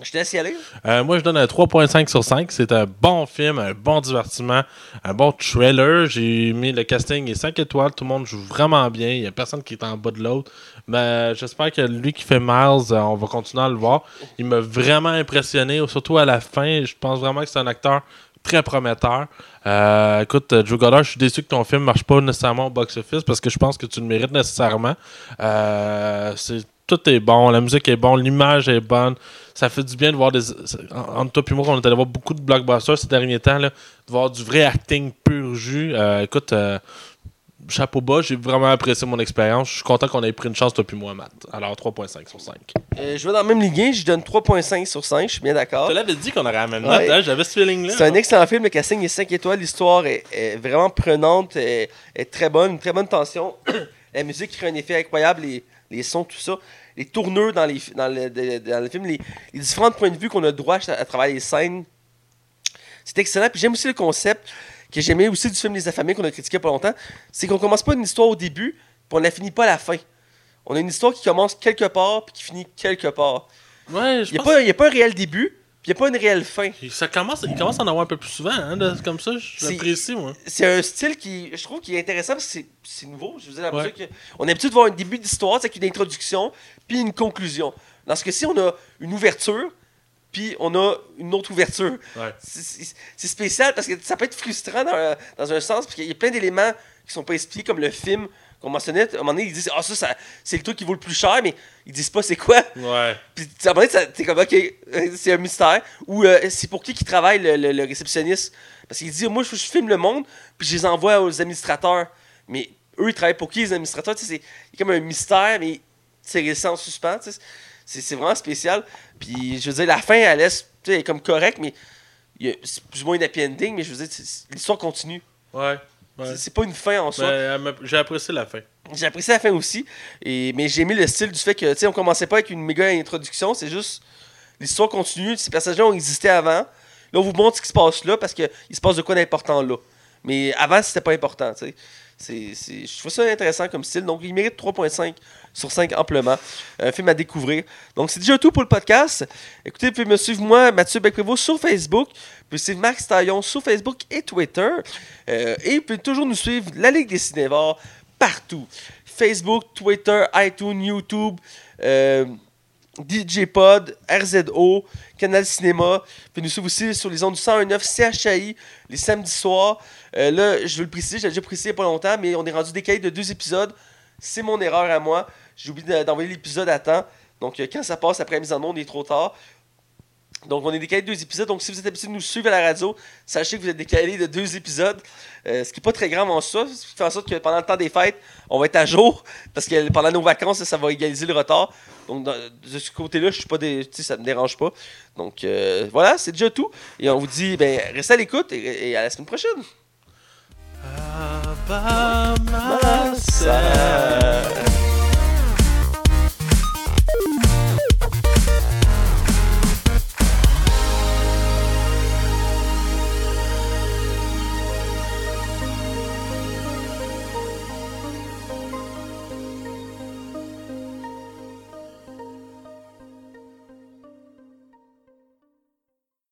Je te laisse y aller. Euh, moi, je donne un 3.5 sur 5. C'est un bon film, un bon divertissement, un bon trailer. J'ai mis le casting et 5 étoiles. Tout le monde joue vraiment bien. Il n'y a personne qui est en bas de l'autre. Mais j'espère que lui qui fait Miles, euh, on va continuer à le voir. Il m'a vraiment impressionné, surtout à la fin. Je pense vraiment que c'est un acteur très prometteur. Euh, écoute, euh, Drew Goddard, je suis déçu que ton film marche pas nécessairement au box-office parce que je pense que tu le mérites nécessairement. Euh, c'est tout est bon, la musique est bonne, l'image est bonne. Ça fait du bien de voir des. en- Entre toi et moi, on est allé voir beaucoup de blockbusters ces derniers temps, là, de voir du vrai acting pur jus. Euh, écoute, euh, chapeau bas, j'ai vraiment apprécié mon expérience. Je suis content qu'on ait pris une chance, toi puis moi, Matt. Alors, 3.5 sur 5. Euh, je vais dans la même lignée, je donne 3.5 sur 5, je suis bien d'accord. Je te l'avais dit qu'on aurait la même Ouais. note, hein, j'avais ce feeling-là. C'est un excellent film, le casting est 5 étoiles, l'histoire est, est vraiment prenante, est, est très bonne, une très bonne tension. la musique crée un effet incroyable, les, les sons, tout ça. Les tourneurs dans, les, dans, le, de- dans le film, les, les différents points de vue qu'on a droit à, à travers les scènes. C'est excellent. Puis j'aime aussi le concept que j'aimais aussi du film Les Affamés qu'on a critiqué pas longtemps. C'est qu'on commence pas une histoire au début, puis on la finit pas à la fin. On a une histoire qui commence quelque part, puis qui finit quelque part. Ouais, je Il n'y a, pas- y a pas un réel début, puis il n'y a pas une réelle fin. que ça commence, il commence à en avoir un peu plus souvent, hein, de- comme ça, j'apprécie, moi. c'est un style qui, je trouve, qui est intéressant parce que c'est- nouveau. Je Ouais. musique, on a l'habitude de voir un début d'histoire, c'est avec une introduction, puis une conclusion. Dans ce cas-ci, on a une ouverture, puis on a une autre ouverture. Ouais. C'est- spécial parce que ça peut être frustrant dans, un- dans un sens, parce qu'il y a plein d'éléments qui sont pas expliqués, comme le film qu'on mentionnait. À un moment donné, ils disent Ah, ça, ça c'est le truc qui vaut le plus cher, mais ils disent pas c'est quoi. Ouais. Puis à un moment donné, t'es comme, ok, euh, c'est un mystère. Ou euh, c'est pour qui qui travaille le, le- le réceptionniste? Parce qu'il dit, moi, je, je filme le monde, puis je les envoie aux administrateurs. Mais eux, ils travaillent pour qui, les administrateurs? Il y a comme un mystère, mais c'est resté en suspens. C'est c'est vraiment spécial. Puis je veux dire, la fin, elle laisse, tu sais, elle est comme correcte, mais c'est plus ou moins une happy ending, mais je veux dire, l'histoire continue. Ouais. ouais. C'est- pas une fin en soi. m'a- j'ai apprécié la fin. J'ai apprécié la fin aussi, et, mais j'ai aimé le style du fait que, tu sais, on commençait pas avec une méga introduction, c'est juste l'histoire continue, ces personnages-là ont existé avant. Là, on vous montre ce qui se passe là parce qu'il se passe de quoi d'important là. Mais avant, c'était pas important, tu sais. C'est, c'est- je trouve ça intéressant comme style. Donc, il mérite 3.5 sur 5 amplement. Un film à découvrir. Donc, c'est déjà tout pour le podcast. Écoutez, vous pouvez me suivre moi, Mathieu Becquevaux, sur Facebook. Vous pouvez suivre Max Taillon sur Facebook et Twitter. Euh, et vous pouvez toujours nous suivre, la Ligue des Cinévores, partout. Facebook, Twitter, iTunes, YouTube, euh, DJ Pod, RZO, Canal Cinéma. Vous pouvez nous suivre aussi sur les ondes du 101.9 CHAI les samedis soirs. Euh, là, je veux le préciser, j'ai déjà précisé il n'y a pas longtemps, mais on est rendu décalé de deux épisodes. C'est mon erreur à moi. J'ai oublié de- d'envoyer l'épisode à temps. Donc, euh, quand ça passe après la mise en onde, il est trop tard. Donc, on est décalé de deux épisodes. Donc, si vous êtes habitué de nous suivre à la radio, sachez que vous êtes décalé de deux épisodes. Euh, ce qui n'est pas très grave en soi. Ce qui fait en sorte que pendant le temps des fêtes, on va être à jour. Parce que pendant nos vacances, ça va égaliser le retard. Donc, dans- de ce côté-là, je suis pas sais, ça ne me dérange pas. Donc, euh, voilà, c'est déjà tout. Et on vous dit, ben, restez à l'écoute et, et à la semaine prochaine. Alabama,